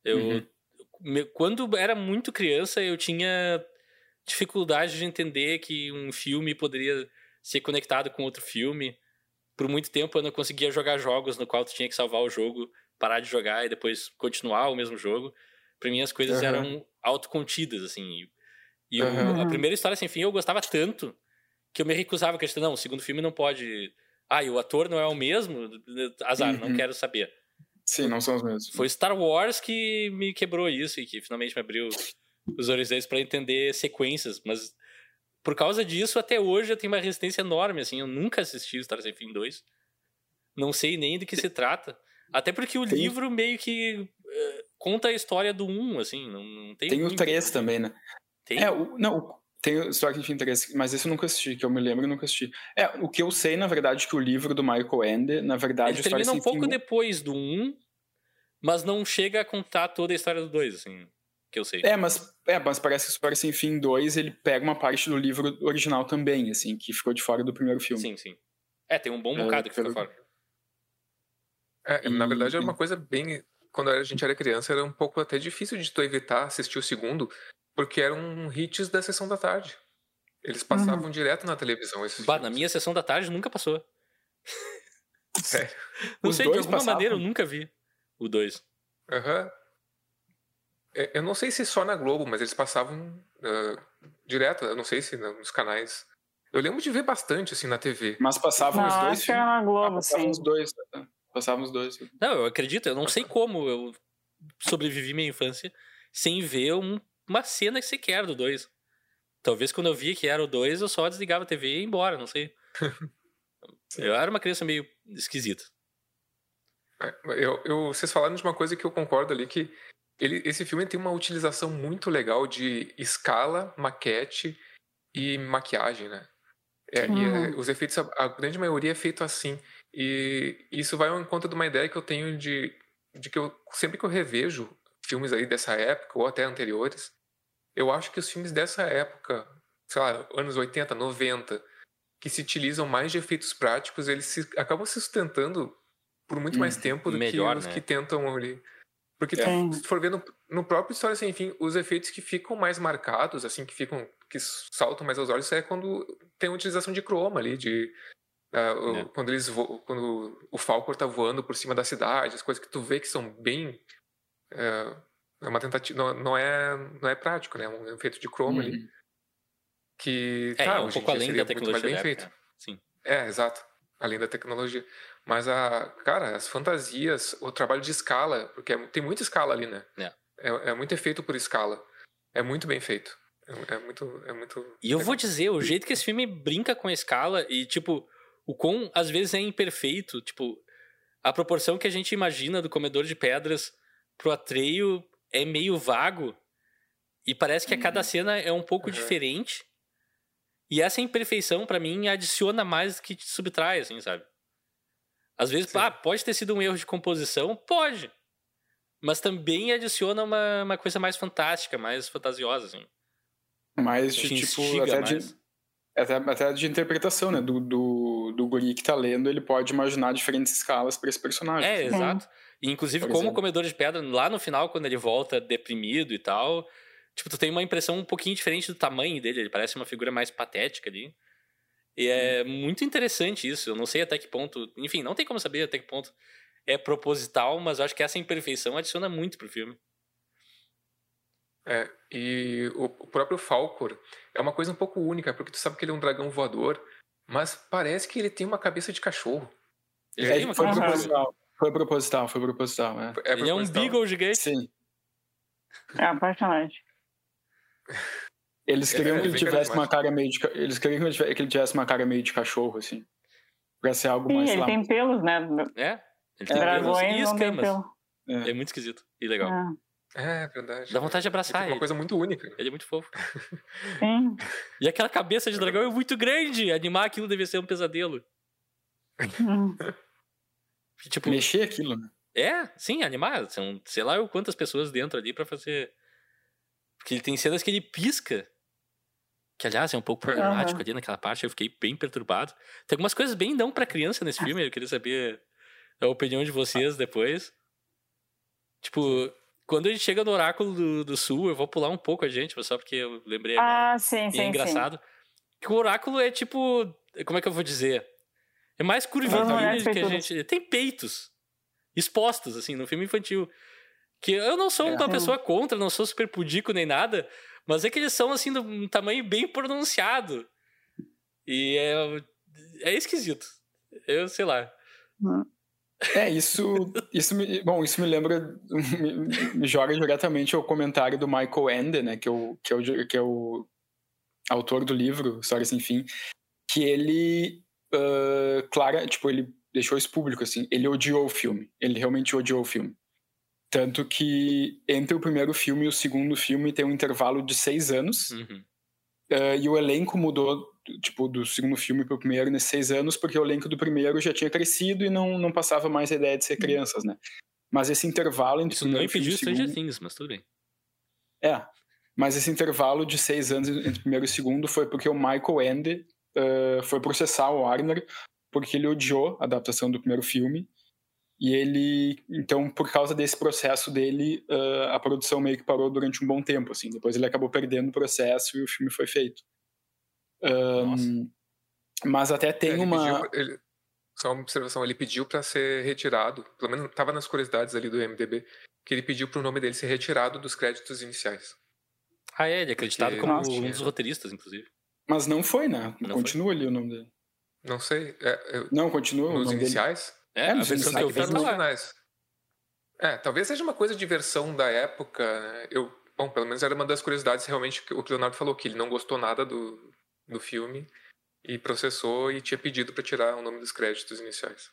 Speaker 1: Eu.
Speaker 2: Uhum.
Speaker 1: me- Quando era muito criança, eu tinha dificuldade de entender que um filme poderia ser conectado com outro filme. Por muito tempo eu não conseguia jogar jogos no qual tu tinha que salvar o jogo, parar de jogar e depois continuar o mesmo jogo. Pra mim as coisas
Speaker 2: Aham.
Speaker 1: eram autocontidas, assim. E,
Speaker 2: Aham.
Speaker 1: a primeira história sem fim eu gostava tanto que eu me recusava, que eu disse, não, o segundo filme não pode... Ah, e o ator não é o mesmo? Azar, não
Speaker 2: Uhum.
Speaker 1: quero saber.
Speaker 2: Sim, não são os mesmos.
Speaker 1: Foi Star Wars que me quebrou isso e que finalmente me abriu os deles pra entender sequências, mas por causa disso, até hoje eu tenho uma resistência enorme, assim, eu nunca assisti o Star Sem Fim 2. Não sei nem do que se trata. Até porque o
Speaker 2: Tem-
Speaker 1: livro meio que eh, conta a história do 1, assim, não, não tem
Speaker 2: Tem o
Speaker 1: muito.
Speaker 2: 3 também, né?
Speaker 1: Tem?
Speaker 2: É, o, não, tem o que Enfim 3, mas esse eu nunca assisti, que eu me lembro, eu nunca assisti. É, o que eu sei, na verdade, que o livro do Michael Ende, na verdade,
Speaker 1: Ele termina um
Speaker 2: Sem
Speaker 1: pouco
Speaker 2: Fim,
Speaker 1: depois do 1, mas não chega a contar toda a história do 2, assim, que eu sei.
Speaker 2: É, mas, é, mas parece que História Sem Fim 2, ele pega uma parte do livro original também, assim, que ficou de fora do primeiro filme.
Speaker 1: Sim, sim. É, tem um bom
Speaker 2: É,
Speaker 1: bocado que fica
Speaker 2: pelo-
Speaker 1: fora.
Speaker 3: É, na
Speaker 2: E-
Speaker 3: verdade, era uma coisa bem. Quando a gente era criança, era um pouco até difícil de tu evitar assistir o segundo, porque eram hits da sessão da tarde. Eles passavam direto na televisão esses
Speaker 1: Bah, na minha sessão da tarde nunca passou.
Speaker 3: Sério.
Speaker 1: Não
Speaker 2: Os
Speaker 1: sei, de alguma
Speaker 2: passavam?
Speaker 1: maneira eu nunca vi o 2.
Speaker 3: Aham. É, Eu não sei se só na Globo, mas eles passavam ah, direto, eu não sei se nos canais. Eu lembro de ver bastante, assim, na TV.
Speaker 2: Mas passavam os
Speaker 5: Não,
Speaker 2: dois
Speaker 5: acho que era na Globo,
Speaker 2: passavam
Speaker 5: sim.
Speaker 2: os dois. né? Passavam os dois.
Speaker 1: Não, eu acredito, eu não sei como eu sobrevivi minha infância sem ver um- uma cena sequer do 2. Talvez quando eu via que era o 2, eu só desligava a TV e ia embora, não sei. eu era uma criança meio esquisita.
Speaker 3: É, Eu, eu- vocês falaram de uma coisa que eu concordo ali, que ele, esse filme tem uma utilização muito legal de escala, maquete e maquiagem, né? É, e,
Speaker 5: Uhum.
Speaker 3: é, os efeitos, a, a grande maioria é feito assim. E isso vai ao encontro de uma ideia que eu tenho de, de que eu sempre que eu revejo filmes aí dessa época ou até anteriores, eu acho que os filmes dessa época, sei lá, anos 80, 90, que se utilizam mais de efeitos práticos, eles se, acabam se sustentando por muito mais
Speaker 2: Uhum.
Speaker 3: tempo do
Speaker 1: Melhor,
Speaker 3: que os
Speaker 1: né?
Speaker 3: que tentam ali. Porque
Speaker 2: É.
Speaker 3: se for ver no, no próprio História Sem Fim, os efeitos que ficam mais marcados, assim, que ficam, que saltam mais aos olhos, é quando tem a utilização de croma ali, de o-
Speaker 1: É.
Speaker 3: quando eles quando o Falcor tá voando por cima da cidade, as coisas que tu vê que são bem é, é uma tentativa, não, não é não é prático, né? É um efeito de croma ali
Speaker 2: Uhum.
Speaker 3: que
Speaker 1: É,
Speaker 3: tá,
Speaker 1: é um pouco além da tecnologia
Speaker 3: bem feito.
Speaker 1: Sim.
Speaker 3: É, exato. Além da tecnologia. Mas a, cara, as fantasias, o trabalho de escala, porque é- tem muita escala ali, né?
Speaker 1: É.
Speaker 3: É, é muito efeito por escala. É muito bem feito. É, é muito, é muito.
Speaker 1: E eu vou dizer, o jeito que esse filme brinca com a escala e, tipo, o quão às vezes é imperfeito, tipo, a proporção que a gente imagina do comedor de pedras pro Atreio é meio vago e parece que a cada cena é um pouco
Speaker 3: Uhum.
Speaker 1: diferente. E essa imperfeição, pra mim, adiciona mais do que te subtrai, assim, sabe? Às vezes, ah, pode ter sido um erro de composição? Pode. Mas também adiciona uma, uma coisa mais fantástica, mais fantasiosa, assim.
Speaker 2: Mais de, tipo, até
Speaker 1: mais.
Speaker 2: de, até, até de interpretação, né? Do, do, do guri que tá lendo, ele pode imaginar diferentes escalas pra esse personagem.
Speaker 1: É,
Speaker 2: assim.
Speaker 1: exato. E, inclusive,
Speaker 2: Por
Speaker 1: como o
Speaker 2: exemplo.
Speaker 1: comedor de pedra, lá no final, quando ele volta deprimido e tal, tipo, tu tem uma impressão um pouquinho diferente do tamanho dele. Ele parece uma figura mais patética ali. E é muito interessante isso. Eu não sei até que ponto. Enfim, não tem como saber até que ponto é proposital, mas eu acho que essa imperfeição adiciona muito pro filme.
Speaker 3: É, e o, próprio Falcor é uma coisa um pouco única, porque tu sabe que ele é um dragão voador, mas parece que ele tem uma cabeça de cachorro.
Speaker 1: Ele
Speaker 2: É,
Speaker 1: tem uma
Speaker 2: foi proposital. Foi proposital, foi proposital, é.
Speaker 3: É
Speaker 1: Ele é um
Speaker 3: proposital.
Speaker 1: beagle gigante.
Speaker 2: Sim.
Speaker 5: É apaixonante.
Speaker 2: Eles
Speaker 3: É,
Speaker 2: queriam
Speaker 3: é
Speaker 2: que ele tivesse uma cara meio de. Eles queriam que ele tivesse- que ele tivesse uma cara meio de cachorro, assim. Pra ser algo
Speaker 5: Sim,
Speaker 2: mais
Speaker 5: ele
Speaker 2: lá.
Speaker 5: tem pelos, né?
Speaker 1: É. Ele tem pelos e escamas.
Speaker 5: pelo.
Speaker 1: É muito esquisito e legal.
Speaker 5: É.
Speaker 3: É, verdade.
Speaker 1: Dá vontade de
Speaker 3: É
Speaker 1: abraçar
Speaker 3: uma
Speaker 1: ele.
Speaker 3: coisa muito única.
Speaker 1: Ele é muito fofo.
Speaker 5: Sim.
Speaker 1: E aquela cabeça de dragão é muito grande. Animar aquilo deve ser um pesadelo.
Speaker 5: Hum.
Speaker 1: Tipo,
Speaker 2: Mexer aquilo, né?
Speaker 1: é, sim, animar. São, sei lá, eu quantas pessoas dentro ali pra fazer. Porque ele tem cenas que ele pisca. Que, aliás, é um pouco problemático
Speaker 5: Aham.
Speaker 1: ali naquela parte. Eu fiquei bem perturbado. Tem algumas coisas bem não pra criança nesse filme. Eu queria saber a opinião de vocês depois. Tipo, quando a gente chega no Oráculo do, do Sul, eu vou pular um pouco a gente, só porque eu lembrei.
Speaker 5: Ah, sim,
Speaker 1: E
Speaker 5: sim,
Speaker 1: é engraçado. Que o oráculo é tipo. Como é que eu vou dizer? É mais curvilíneo
Speaker 5: mulheres
Speaker 1: que a gente. Tem peitos expostos, assim, no filme infantil. Que eu não sou uma
Speaker 5: É.
Speaker 1: pessoa contra, não sou super pudico nem nada, mas é que eles são, assim, de um tamanho bem pronunciado. E é. É esquisito. Eu sei lá.
Speaker 2: É, isso, isso me, bom, isso me lembra, me, me joga diretamente ao comentário do Michael Ende, né, que é o, que é o, que é o autor do livro História Sem Fim, que ele, ah, clara, tipo, ele deixou isso público, assim, ele odiou o filme, ele realmente odiou o filme. Tanto que entre o primeiro filme e o segundo filme tem um intervalo de seis anos,
Speaker 1: Uhum.
Speaker 2: ah, e o elenco mudou, tipo, do segundo filme pro primeiro nesses seis anos, porque o elenco do primeiro já tinha crescido e não, não passava mais a ideia de ser crianças, né? Mas esse intervalo entre
Speaker 1: Isso
Speaker 2: o
Speaker 1: não
Speaker 2: filme e
Speaker 1: impediu
Speaker 2: o
Speaker 1: Stranger
Speaker 2: segundo...
Speaker 1: Things, mas tudo bem.
Speaker 2: É, mas esse intervalo de seis anos entre o primeiro e o segundo foi porque o Michael Ende ah, foi processar o Warner porque ele odiou a adaptação do primeiro filme e ele, então, por causa desse processo dele, ah, a produção meio que parou durante um bom tempo, assim. Depois ele acabou perdendo o processo e o filme foi feito. Ahn, mas até tem
Speaker 3: É, ele
Speaker 2: uma...
Speaker 3: pediu- ele- só uma observação, ele pediu pra ser retirado, pelo menos estava nas curiosidades ali do MDB, que ele pediu pro nome dele ser retirado dos créditos iniciais.
Speaker 1: Ah, é, ele é acreditado
Speaker 3: Porque-
Speaker 1: como
Speaker 5: Nossa.
Speaker 1: um dos roteiristas, inclusive.
Speaker 2: Mas não foi, né?
Speaker 1: Não
Speaker 2: continua ali o nome dele.
Speaker 3: Não sei, é, é,
Speaker 2: Não, continua o
Speaker 3: nos
Speaker 2: nome dele.
Speaker 1: É,
Speaker 2: É,
Speaker 1: a versão que eu vi
Speaker 3: Tá
Speaker 1: lá.
Speaker 3: É, talvez seja uma coisa de versão da época. né? Eu, bom, pelo menos era uma das curiosidades realmente que o que o Leonardo falou, que ele não gostou nada do, do filme e processou e tinha pedido pra tirar o nome dos créditos iniciais.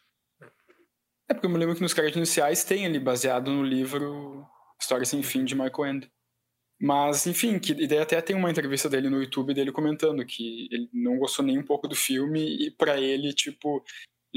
Speaker 2: É porque eu me lembro que nos créditos iniciais tem ali, baseado no livro História Sem Fim, de Michael Ende. Mas, enfim, que, e daí até tem uma entrevista dele no YouTube dele comentando que ele não gostou nem um pouco do filme e pra ele, tipo,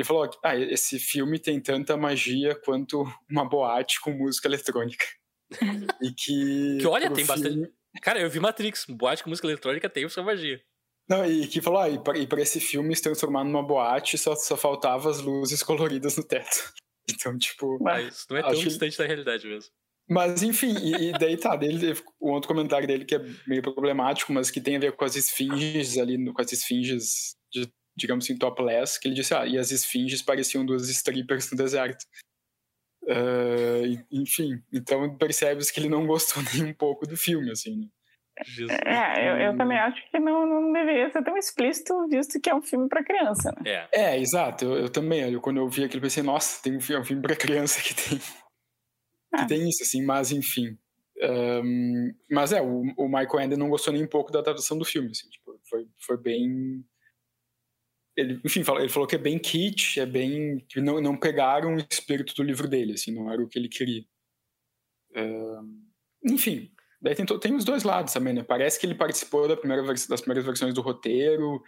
Speaker 2: ele falou, ah, esse filme tem tanta magia quanto uma boate com música eletrônica. e que...
Speaker 1: Que olha, tem bastante- Cara, eu vi Matrix, boate com música eletrônica tem sua magia.
Speaker 2: Não, e que falou, ah, e pra, e pra esse filme se transformar numa boate só, só faltava as luzes coloridas no teto. Então, tipo...
Speaker 1: Ah, isso não é tão
Speaker 2: Acho que-
Speaker 1: distante da realidade mesmo.
Speaker 2: Mas enfim, e, e daí tá, dele, o outro comentário dele que é meio problemático, mas que tem a ver com as esfinges ali, com as esfinges, de, digamos assim, topless, que ele disse, ah, e as esfinges pareciam duas strippers no deserto. E- enfim, então percebes que ele não gostou nem um pouco do filme, assim, né?
Speaker 1: Jesus.
Speaker 5: É, eu, eu também acho que não, não deveria ser tão explícito, visto que é um filme para criança, né?
Speaker 1: É.
Speaker 2: É, exato, eu, eu também, eu, quando eu vi aquilo, pensei, nossa, tem um filme, é um filme pra criança que tem, que
Speaker 5: Ah.
Speaker 2: tem isso, assim, mas enfim. Ahn, mas é, o, o Michael Ende não gostou nem um pouco da adaptação do filme, assim, tipo, foi, foi bem... Ele, enfim, ele falou que é bem kitsch, é bem... que não, não pegaram o espírito do livro dele, assim, não era o que ele queria. Ahn, enfim, daí tem, tem os dois lados também, né? Parece que ele participou da primeira das primeiras versões do roteiro,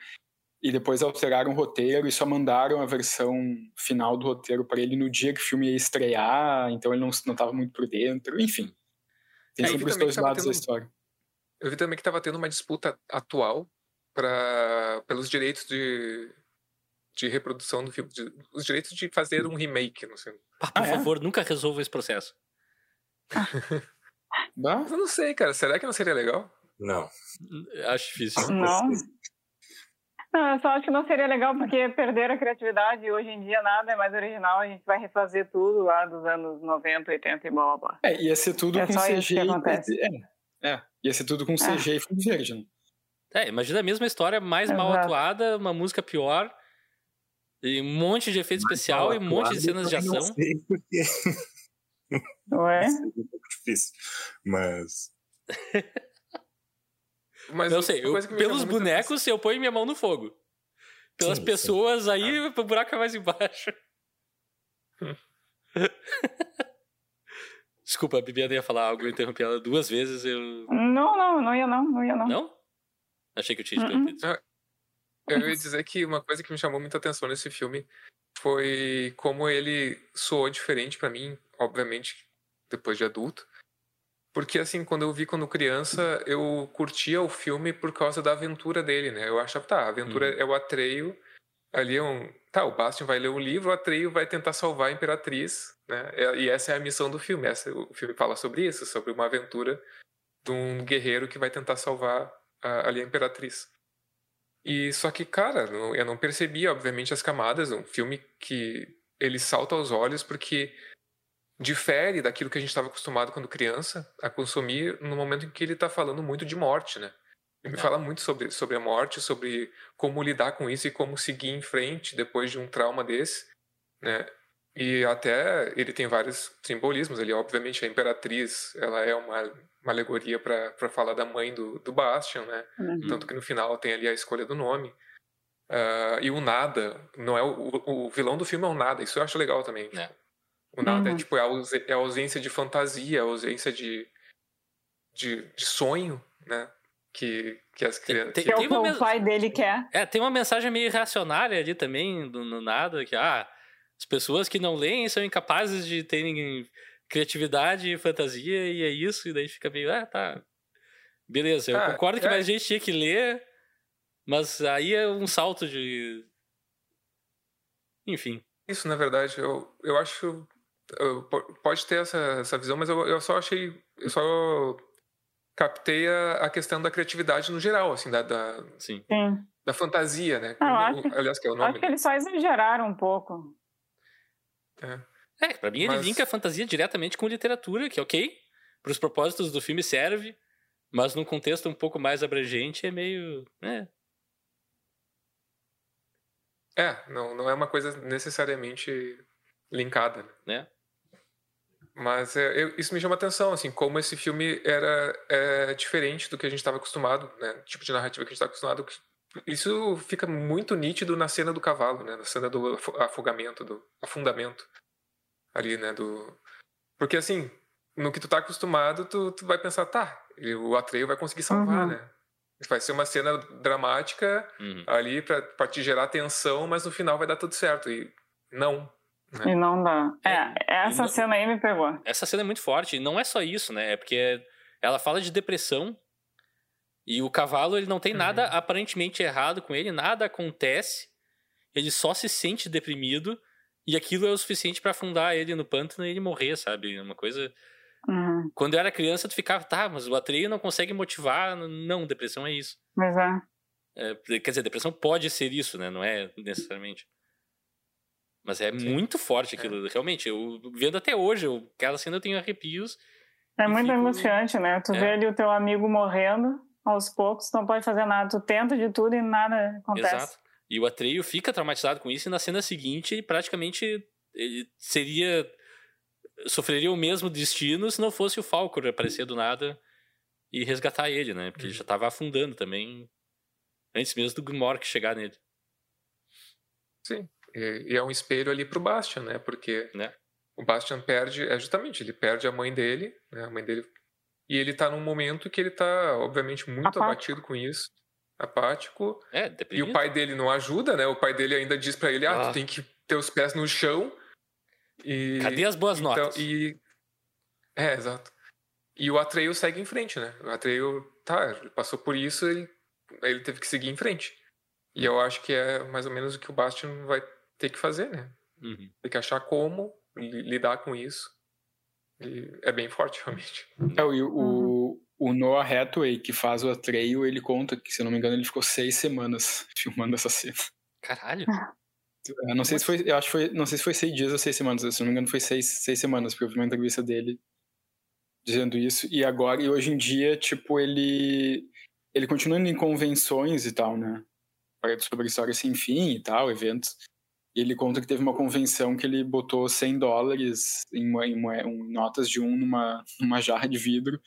Speaker 2: e depois alteraram o roteiro e só mandaram a versão final do roteiro para ele no dia que o filme ia estrear, então ele não não estava muito por dentro, enfim. Tem
Speaker 3: É,
Speaker 2: sempre os dois lados da
Speaker 3: tendo-
Speaker 2: história.
Speaker 3: Eu vi também que estava tendo uma disputa atual pra, pelos direitos de, de reprodução do filme, de- os direitos de fazer um remake, não sei.
Speaker 1: Pá, por
Speaker 2: Ah, é?
Speaker 1: favor, nunca resolva esse processo.
Speaker 3: Mas eu não sei, cara. Será que não seria legal?
Speaker 4: Não.
Speaker 1: Acho difícil.
Speaker 5: Não. Não, eu só acho que não seria legal porque perderam a criatividade e hoje em dia nada é mais original, a gente vai refazer tudo lá dos anos 90, 80 e blá blá blá.
Speaker 2: É, ia ser tudo
Speaker 5: É
Speaker 2: com CG e é, é, ia ser tudo com CG e fundo verde, né?
Speaker 1: É, imagina a mesma história, mais mal
Speaker 5: Exato.
Speaker 1: atuada, uma música pior, e um monte de efeito especial e um monte de cenas de
Speaker 4: Não
Speaker 1: ação.
Speaker 4: sei porque
Speaker 5: Ué?
Speaker 4: é um pouco difícil. Mas
Speaker 3: Mas
Speaker 1: Eu sei, eu- pelos bonecos eu ponho minha mão no fogo. Pelas
Speaker 4: Sim, sim.
Speaker 1: pessoas aí, o buraco é mais embaixo. Desculpa, a Bibiana ia falar algo, eu interrompi ela duas vezes. Eu...
Speaker 5: Não, não, não ia não, não ia não.
Speaker 1: Não? Achei que eu tinha
Speaker 5: Uh-uh.
Speaker 1: interrompido.
Speaker 3: Eu ia dizer que uma coisa que me chamou muita atenção nesse filme foi como ele soou diferente pra mim, obviamente, depois de adulto. Porque, assim, quando eu vi quando criança, eu curtia o filme por causa da aventura dele, né? Eu achava, tá, a aventura
Speaker 1: Uhum.
Speaker 3: é o Atreio, ali é um... Tá, o Bastian vai ler um livro, o Atreio vai tentar salvar a Imperatriz, né? É- E essa é a missão do filme. Essa, o filme fala sobre isso, sobre uma aventura de um guerreiro que vai tentar salvar a, ali a Imperatriz. E só que, cara, eu não percebi, obviamente, as camadas. Um filme que ele salta aos olhos porque difere daquilo que a gente estava acostumado quando criança a consumir no momento em que ele está falando muito de morte, né? Ele
Speaker 1: É.
Speaker 3: fala muito sobre, sobre a morte, sobre como lidar com isso e como seguir em frente depois de um trauma desse, né? E até ele tem vários simbolismos. Ele, obviamente, a Imperatriz, ela é uma, uma alegoria para falar da mãe do, do Bastian, né?
Speaker 5: Uhum.
Speaker 3: Tanto que no final tem ali a escolha do nome. Ah, e o nada, não é o, o, o vilão do filme é o nada, isso eu acho legal também.
Speaker 1: É.
Speaker 3: O nada é
Speaker 5: Uhum.
Speaker 3: tipo é a, ause- é a ausência de fantasia, a ausência de, de, de sonho, né? Que, que as crianças.
Speaker 1: tem-
Speaker 5: Que é o
Speaker 1: Tem
Speaker 5: que
Speaker 1: uma
Speaker 5: o pai dele quer.
Speaker 1: É, tem uma mensagem meio reacionária ali também, do, no nada, que ah, as pessoas que não leem são incapazes de terem criatividade e fantasia, e é isso, e daí fica meio, ah, tá. Beleza, eu
Speaker 3: Ah,
Speaker 1: concordo que
Speaker 3: é.
Speaker 1: mais gente tinha que ler, mas aí é um salto de. Enfim.
Speaker 3: Isso, na verdade, eu, eu acho. eu- po- pode ter essa, essa visão, mas eu, eu só achei. Eu só captei a, a questão da criatividade no geral, assim, da, da,
Speaker 1: Sim.
Speaker 5: Sim.
Speaker 3: da fantasia, né?
Speaker 5: Ah, eu
Speaker 3: O-
Speaker 5: acho-
Speaker 3: aliás, que é o nome.
Speaker 5: Acho que eles só exageraram um pouco.
Speaker 1: É, pra mim ele
Speaker 3: Mas-
Speaker 1: linka a fantasia diretamente com literatura, que é ok. Para os propósitos do filme serve, mas num contexto um pouco mais abrangente é meio. É,
Speaker 3: É, não, não é uma coisa necessariamente linkada,
Speaker 1: né?
Speaker 3: Mas é, eu- isso me chama atenção, assim, como esse filme era é, diferente do que a gente estava acostumado, né? Tipo de narrativa que a gente está acostumado. Isso fica muito nítido na cena do cavalo, né? Na cena do afo- afogamento, do afundamento ali, né? Do... Porque, assim, no que tu tá acostumado, tu, tu vai pensar, tá, e o Atreio vai conseguir salvar,
Speaker 5: Uhum.
Speaker 3: né? Vai ser uma cena dramática
Speaker 1: Uhum.
Speaker 3: ali pra, pra te gerar tensão, mas no final vai dar tudo certo. E não. É.
Speaker 5: E não dá.
Speaker 1: É,
Speaker 5: É, essa
Speaker 1: não-
Speaker 5: cena aí me pegou.
Speaker 1: Essa cena é muito forte. E não é só isso, né? É porque ela fala de depressão. E o cavalo, ele não tem nada
Speaker 3: Uhum.
Speaker 1: aparentemente errado com ele, nada acontece. Ele só se sente deprimido. E aquilo é o suficiente pra afundar ele no pântano e ele morrer, sabe? É Uma coisa.
Speaker 5: Uhum.
Speaker 1: Quando eu era criança, tu ficava, tá, mas o Atreio não consegue motivar. Não, depressão é isso.
Speaker 5: Mas é.
Speaker 1: É, quer dizer, depressão pode ser isso, né? Não é necessariamente. Mas é muito forte aquilo, realmente. Eu vendo até hoje, eu, aquela cena eu tenho arrepios.
Speaker 5: É muito
Speaker 1: fico-
Speaker 5: angustiante, né? Tu
Speaker 1: É.
Speaker 5: vê ali o teu amigo morrendo aos poucos, não pode fazer nada. Tu tenta de tudo e nada acontece.
Speaker 1: Exato. E o Atreio fica traumatizado com isso, e na cena seguinte, ele praticamente ele seria. sofreria o mesmo destino se não fosse o Falcor aparecer do nada e resgatar ele, né? Porque ele já tava afundando também antes mesmo do Gmork chegar nele.
Speaker 3: Sim. E, e é um espelho ali pro Bastian, né? Porque
Speaker 1: Né?
Speaker 3: o Bastian perde, é justamente, ele perde a mãe dele, né? A mãe dele. E ele tá num momento que ele tá, obviamente, muito
Speaker 5: Apático.
Speaker 3: abatido com isso, apático.
Speaker 1: É,
Speaker 3: E
Speaker 1: deprimido.
Speaker 3: o pai dele não ajuda, né? O pai dele ainda diz pra ele: ah,
Speaker 1: Ah.
Speaker 3: tu tem que ter os pés no chão. E,
Speaker 1: Cadê as boas
Speaker 3: então,
Speaker 1: notas?
Speaker 3: E... É, exato. E o Atreio segue em frente, né? O Atreio, tá, ele passou por isso, ele, ele teve que seguir em frente. E eu acho que é mais ou menos o que o Bastian vai ter que fazer, né?
Speaker 1: Uhum.
Speaker 3: Tem que achar como li- lidar com isso. E é bem forte, realmente.
Speaker 2: É, e o, o, o Noah Hathaway, que faz o Atreio, ele conta que, se eu não me engano, ele ficou seis semanas filmando essa cena.
Speaker 1: Caralho.
Speaker 2: Eu não sei se foi, eu acho que foi, não sei se foi seis dias ou seis semanas, se não me engano foi seis, seis semanas, porque eu vi uma entrevista dele dizendo isso, e agora, e hoje em dia, tipo, ele, ele continua indo em convenções e tal, né, sobre história sem fim e tal, eventos, ele conta que teve uma convenção que ele botou 100 dólares em, em em notas de um numa, numa jarra de vidro,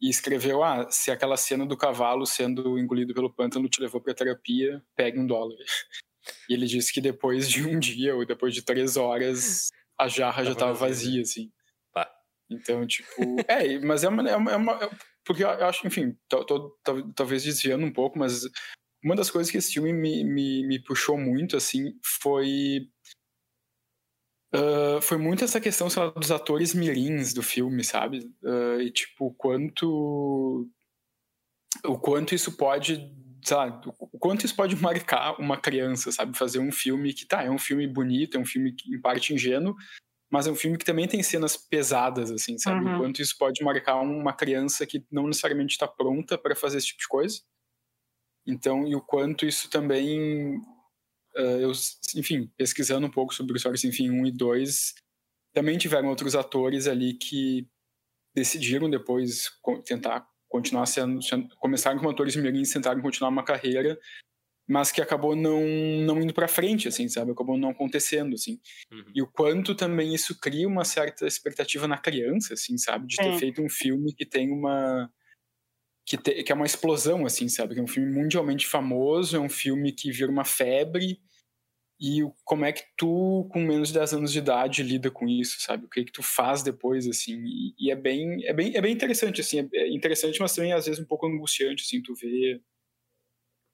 Speaker 2: e escreveu, ah, se aquela cena do cavalo sendo engolido pelo pântano te levou pra terapia, pegue um dólar. E ele disse que depois de um dia, ou depois de três horas, a jarra já
Speaker 1: Tava
Speaker 2: tava
Speaker 1: vazia,
Speaker 2: vazia, assim.
Speaker 1: Pá.
Speaker 2: Então, tipo. é, mas é uma. É uma, é uma porque eu acho, enfim, tô, tô, tô, talvez desviando um pouco, mas uma das coisas que esse filme me, me, me puxou muito, assim, foi. Uh, foi muito essa questão, lá, dos atores mirins do filme, sabe? Uh, e, tipo, o quanto. O quanto isso pode. Sabe, o quanto isso pode marcar uma criança, sabe? Fazer um filme que, tá, é um filme bonito, é um filme em parte ingênuo, mas é um filme que também tem cenas pesadas, assim, sabe? Uhum. O quanto isso pode marcar uma criança que não necessariamente está pronta para fazer esse tipo de coisa. Então, e o quanto isso também. Uh, eu, enfim, pesquisando um pouco sobre o Stories Enfim 1 e 2, também tiveram outros atores ali que decidiram depois tentar continuar sendo, sendo começaram como atores mirins, tentaram continuar uma carreira mas que acabou não, não indo para frente, assim, sabe? Acabou não acontecendo, assim. Uhum. E o quanto também isso cria uma certa expectativa na criança, assim, sabe? De ter é. feito um filme que tem uma... Que, te, que é uma explosão, assim, sabe? Que é um filme mundialmente famoso, é um filme que vira uma febre, e como é que tu, com menos de 10 anos de idade, lida com isso, sabe? O que é que tu faz depois, assim, e, e é, bem, é, bem, é bem interessante, assim, é, é interessante, mas também às vezes um pouco angustiante, assim, tu vê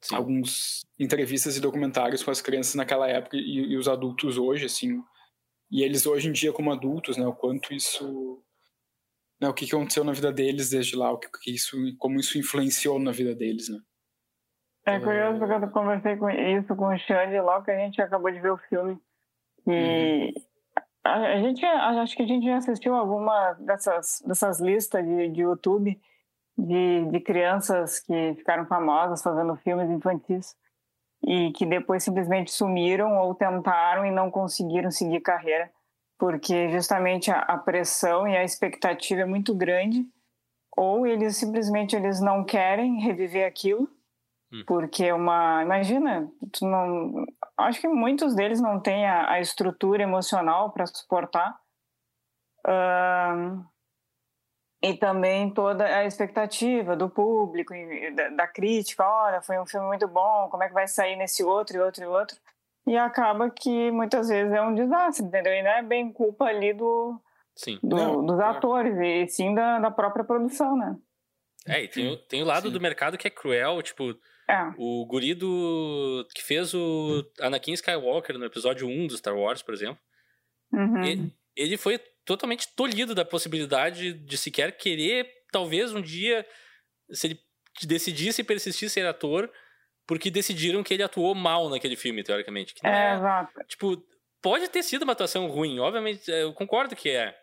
Speaker 2: Sim. alguns entrevistas e documentários com as crianças naquela época e, e, os adultos hoje, assim, e eles hoje em dia como adultos, né, o quanto isso, né, o que, que aconteceu na vida deles desde lá, o que, que isso, como isso influenciou na vida deles, né.
Speaker 5: É curioso porque eu conversei com isso com o Xande logo que a gente acabou de ver o filme e uhum. a, a, gente, acho que a gente já assistiu alguma dessas, dessas listas de, de YouTube de, de crianças que ficaram famosas fazendo filmes infantis e que depois simplesmente sumiram ou tentaram e não conseguiram seguir carreira porque justamente a, a pressão e a expectativa é muito grande ou eles simplesmente eles não querem reviver aquilo hum. porque uma imagina tu não acho que muitos deles não têm a, a estrutura emocional para suportar uh, e também toda a expectativa do público, da, da, crítica, olha, foi um filme muito bom, como é que vai sair nesse outro e outro e outro, e acaba que muitas vezes é um desastre, entendeu? E não é bem culpa ali do, sim. do não, dos atores, e sim da, da própria produção, né?
Speaker 1: É, e tem, tem o lado sim. do mercado que é cruel, tipo, é. o guri do, que fez o Anakin Skywalker no episódio 1 do Star Wars, por exemplo, uhum. ele, ele foi totalmente tolhido da possibilidade de sequer querer, talvez um dia, se ele decidisse persistir ser ator, porque decidiram que ele atuou mal naquele filme, teoricamente.
Speaker 5: é, é, exato.
Speaker 1: Tipo, pode ter sido uma atuação ruim, obviamente, eu concordo que é.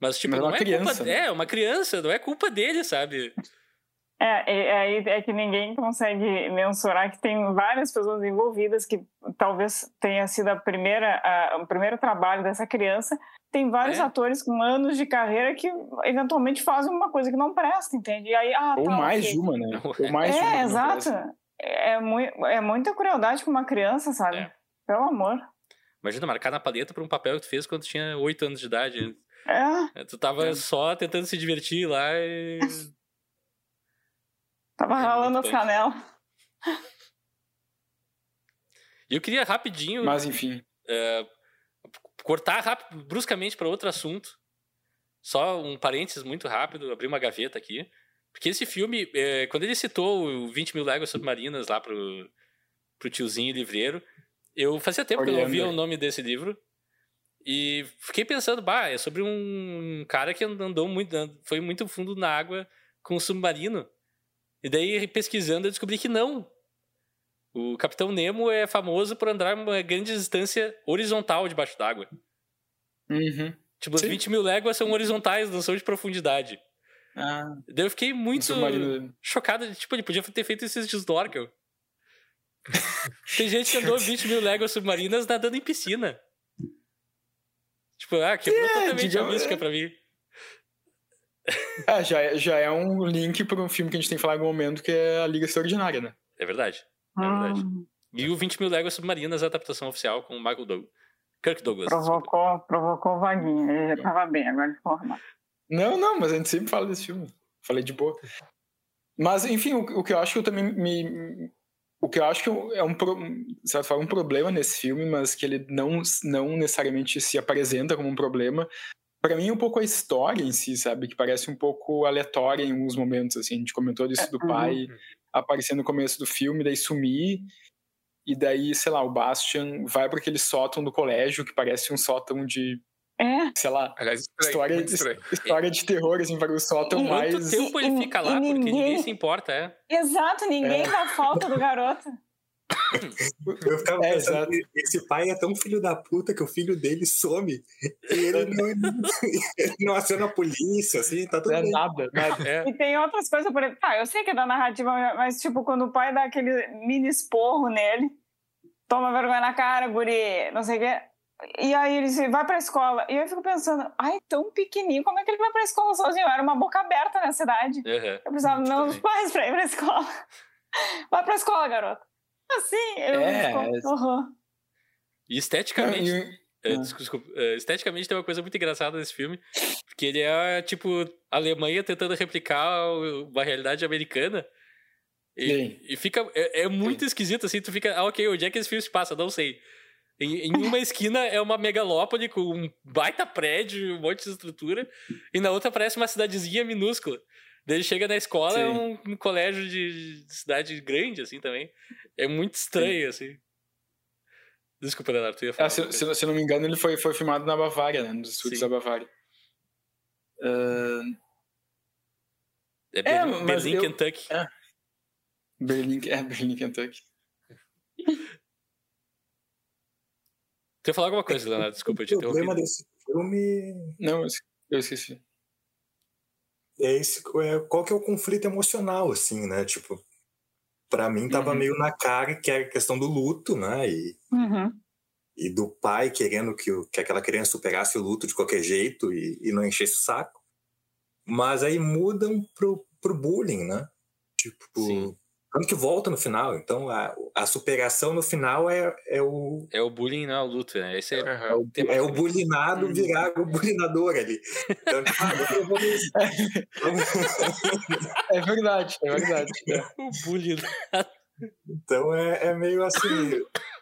Speaker 1: Mas, tipo, mas é não é criança, culpa... Né? É, uma criança, não é culpa dele, sabe?
Speaker 5: É, é, é, é que ninguém consegue mensurar que tem várias pessoas envolvidas que talvez tenha sido a primeira, a, o primeiro trabalho dessa criança tem vários é. atores com anos de carreira que eventualmente fazem uma coisa que não presta, entende? E aí, ah,
Speaker 2: Ou
Speaker 5: tá,
Speaker 2: mais okay. uma, né? Ou mais
Speaker 5: é,
Speaker 2: uma
Speaker 5: exato. É, muito, é muita crueldade com uma criança, sabe? É. Pelo amor.
Speaker 1: Imagina marcar na paleta para um papel que tu fez quando tinha oito anos de idade.
Speaker 5: É.
Speaker 1: é tu tava é. só tentando se divertir lá e.
Speaker 5: tava é ralando as canelas.
Speaker 1: E eu queria rapidinho.
Speaker 2: Mas enfim.
Speaker 1: Uh, cortar rápido, bruscamente para outro assunto. Só um parênteses muito rápido, abrir uma gaveta aqui. Porque esse filme, é, quando ele citou o 20 mil léguas submarinas lá pro, pro tiozinho livreiro, eu fazia tempo que eu não ouvia o nome desse livro. E fiquei pensando, bah, é sobre um cara que andou muito, foi muito fundo na água com um submarino. E daí, pesquisando, eu descobri que não. O Capitão Nemo é famoso por andar uma grande distância horizontal debaixo d'água.
Speaker 2: Uhum.
Speaker 1: Tipo, as 20 mil léguas são horizontais, não são de profundidade.
Speaker 2: Ah.
Speaker 1: Daí eu fiquei muito chocado. Tipo, ele podia ter feito esses de snorkel. Tem gente que andou 20 mil léguas submarinas nadando em piscina. Tipo, ah, quebrou é, totalmente digamos, a mística pra mim.
Speaker 2: É, já, é, já é um link para um filme que a gente tem que falar em algum momento, que é a Liga Extraordinária, né?
Speaker 1: É verdade. É verdade. Ah. E o 20 mil léguas submarinas, a adaptação oficial com o Michael Douglas. Kirk Douglas.
Speaker 5: Provocou, provocou vaguinha. Ele já tava bem, agora ele ficou armado.
Speaker 2: Não, não, mas a gente sempre fala desse filme. Falei de boa. Mas, enfim, o, o que eu acho que eu também me. O que eu acho que é um, certo forma, um problema nesse filme, mas que ele não, não necessariamente se apresenta como um problema, para mim, um pouco a história em si, sabe? Que parece um pouco aleatória em alguns momentos, assim. A gente comentou disso do
Speaker 5: Uhum.
Speaker 2: pai aparecer no começo do filme, daí sumir. E daí, sei lá, o Bastian vai para aquele sótão do colégio, que parece um sótão de,
Speaker 5: É.
Speaker 2: sei lá,
Speaker 3: Aliás, estranho,
Speaker 2: história,
Speaker 3: muito estranho.
Speaker 2: história de terror, assim, para o sótão mais...
Speaker 1: Quanto tempo ele fica lá? Porque
Speaker 5: ninguém-
Speaker 1: ninguém se importa, é.
Speaker 5: Exato, ninguém
Speaker 2: É.
Speaker 5: dá falta do garoto.
Speaker 4: Eu ficava
Speaker 2: É,
Speaker 4: pensando que esse pai é tão filho da puta que o filho dele some e ele não, ele não aciona a polícia, assim, tá tudo
Speaker 2: é
Speaker 4: bem.
Speaker 2: nada, nada.
Speaker 1: É.
Speaker 5: E tem outras coisas, por exemplo, tá, eu sei que é da narrativa, mas tipo, quando o pai dá aquele mini esporro nele, toma vergonha na cara, guri, não sei o quê. E aí ele diz, vai pra escola. E eu fico pensando, ai, tão pequenininho, como é que ele vai pra escola sozinho? Era uma boca aberta na cidade.
Speaker 1: Aham.
Speaker 5: Eu precisava não os pais pra ir pra escola. Vai pra escola, garoto. Assim, eu
Speaker 2: É,
Speaker 5: fico, uhum.
Speaker 1: E esteticamente. É,
Speaker 2: Ah.
Speaker 1: desculpa, é, esteticamente tem uma coisa muito engraçada nesse filme, porque ele é tipo a Alemanha tentando replicar uma realidade americana. E,
Speaker 2: Sim.
Speaker 1: e fica. É, é muito esquisito assim, tu fica, ah, ok, onde é que esse filme se passa? Não sei. Em, em uma esquina é uma megalópole com um baita prédio, um monte de estrutura, e na outra parece uma cidadezinha minúscula. Daí ele chega na escola, é
Speaker 2: Sim.
Speaker 1: um, um colégio de, de cidade grande, assim também. É muito estranho, assim. Desculpa, Leonardo, tu ia falar.
Speaker 2: Ah, se, se, se eu não me engano, ele foi, foi filmado na Bavária, né? Nos estúdios
Speaker 1: Sim.
Speaker 2: da Bavária. Ah,
Speaker 1: É Berlim, Berlim
Speaker 2: eu-
Speaker 1: Kentucky.
Speaker 2: Berlim, é, Berlim, Kentucky.
Speaker 1: Tu ia falar alguma coisa, Leonardo? Desculpa, eu te
Speaker 4: o problema
Speaker 1: interrompi.
Speaker 4: desse filme
Speaker 2: Não, eu esque- eu esqueci.
Speaker 4: é esse, é, qual que é o conflito emocional, assim, né? Tipo, pra mim tava
Speaker 2: Uhum.
Speaker 4: meio na cara que é a questão do luto, né? E,
Speaker 5: Uhum.
Speaker 4: e do pai querendo que, o- que aquela criança superasse o luto de qualquer jeito e, e não enchesse o saco. Mas aí mudam pro, pro bullying, né? Tipo,
Speaker 1: Sim.
Speaker 4: Tanto que volta no final. Então a, a superação no final é, é o,
Speaker 1: É o bullying, não é o luto, né? Esse é,
Speaker 4: é
Speaker 3: Aham.
Speaker 4: o,
Speaker 1: Tema
Speaker 4: é o bulinado
Speaker 2: Uhum.
Speaker 4: virar o bulinador ali. Então, eu vou nesse.
Speaker 2: É verdade, é verdade. É.
Speaker 1: o bullying.
Speaker 4: Então é, é meio assim.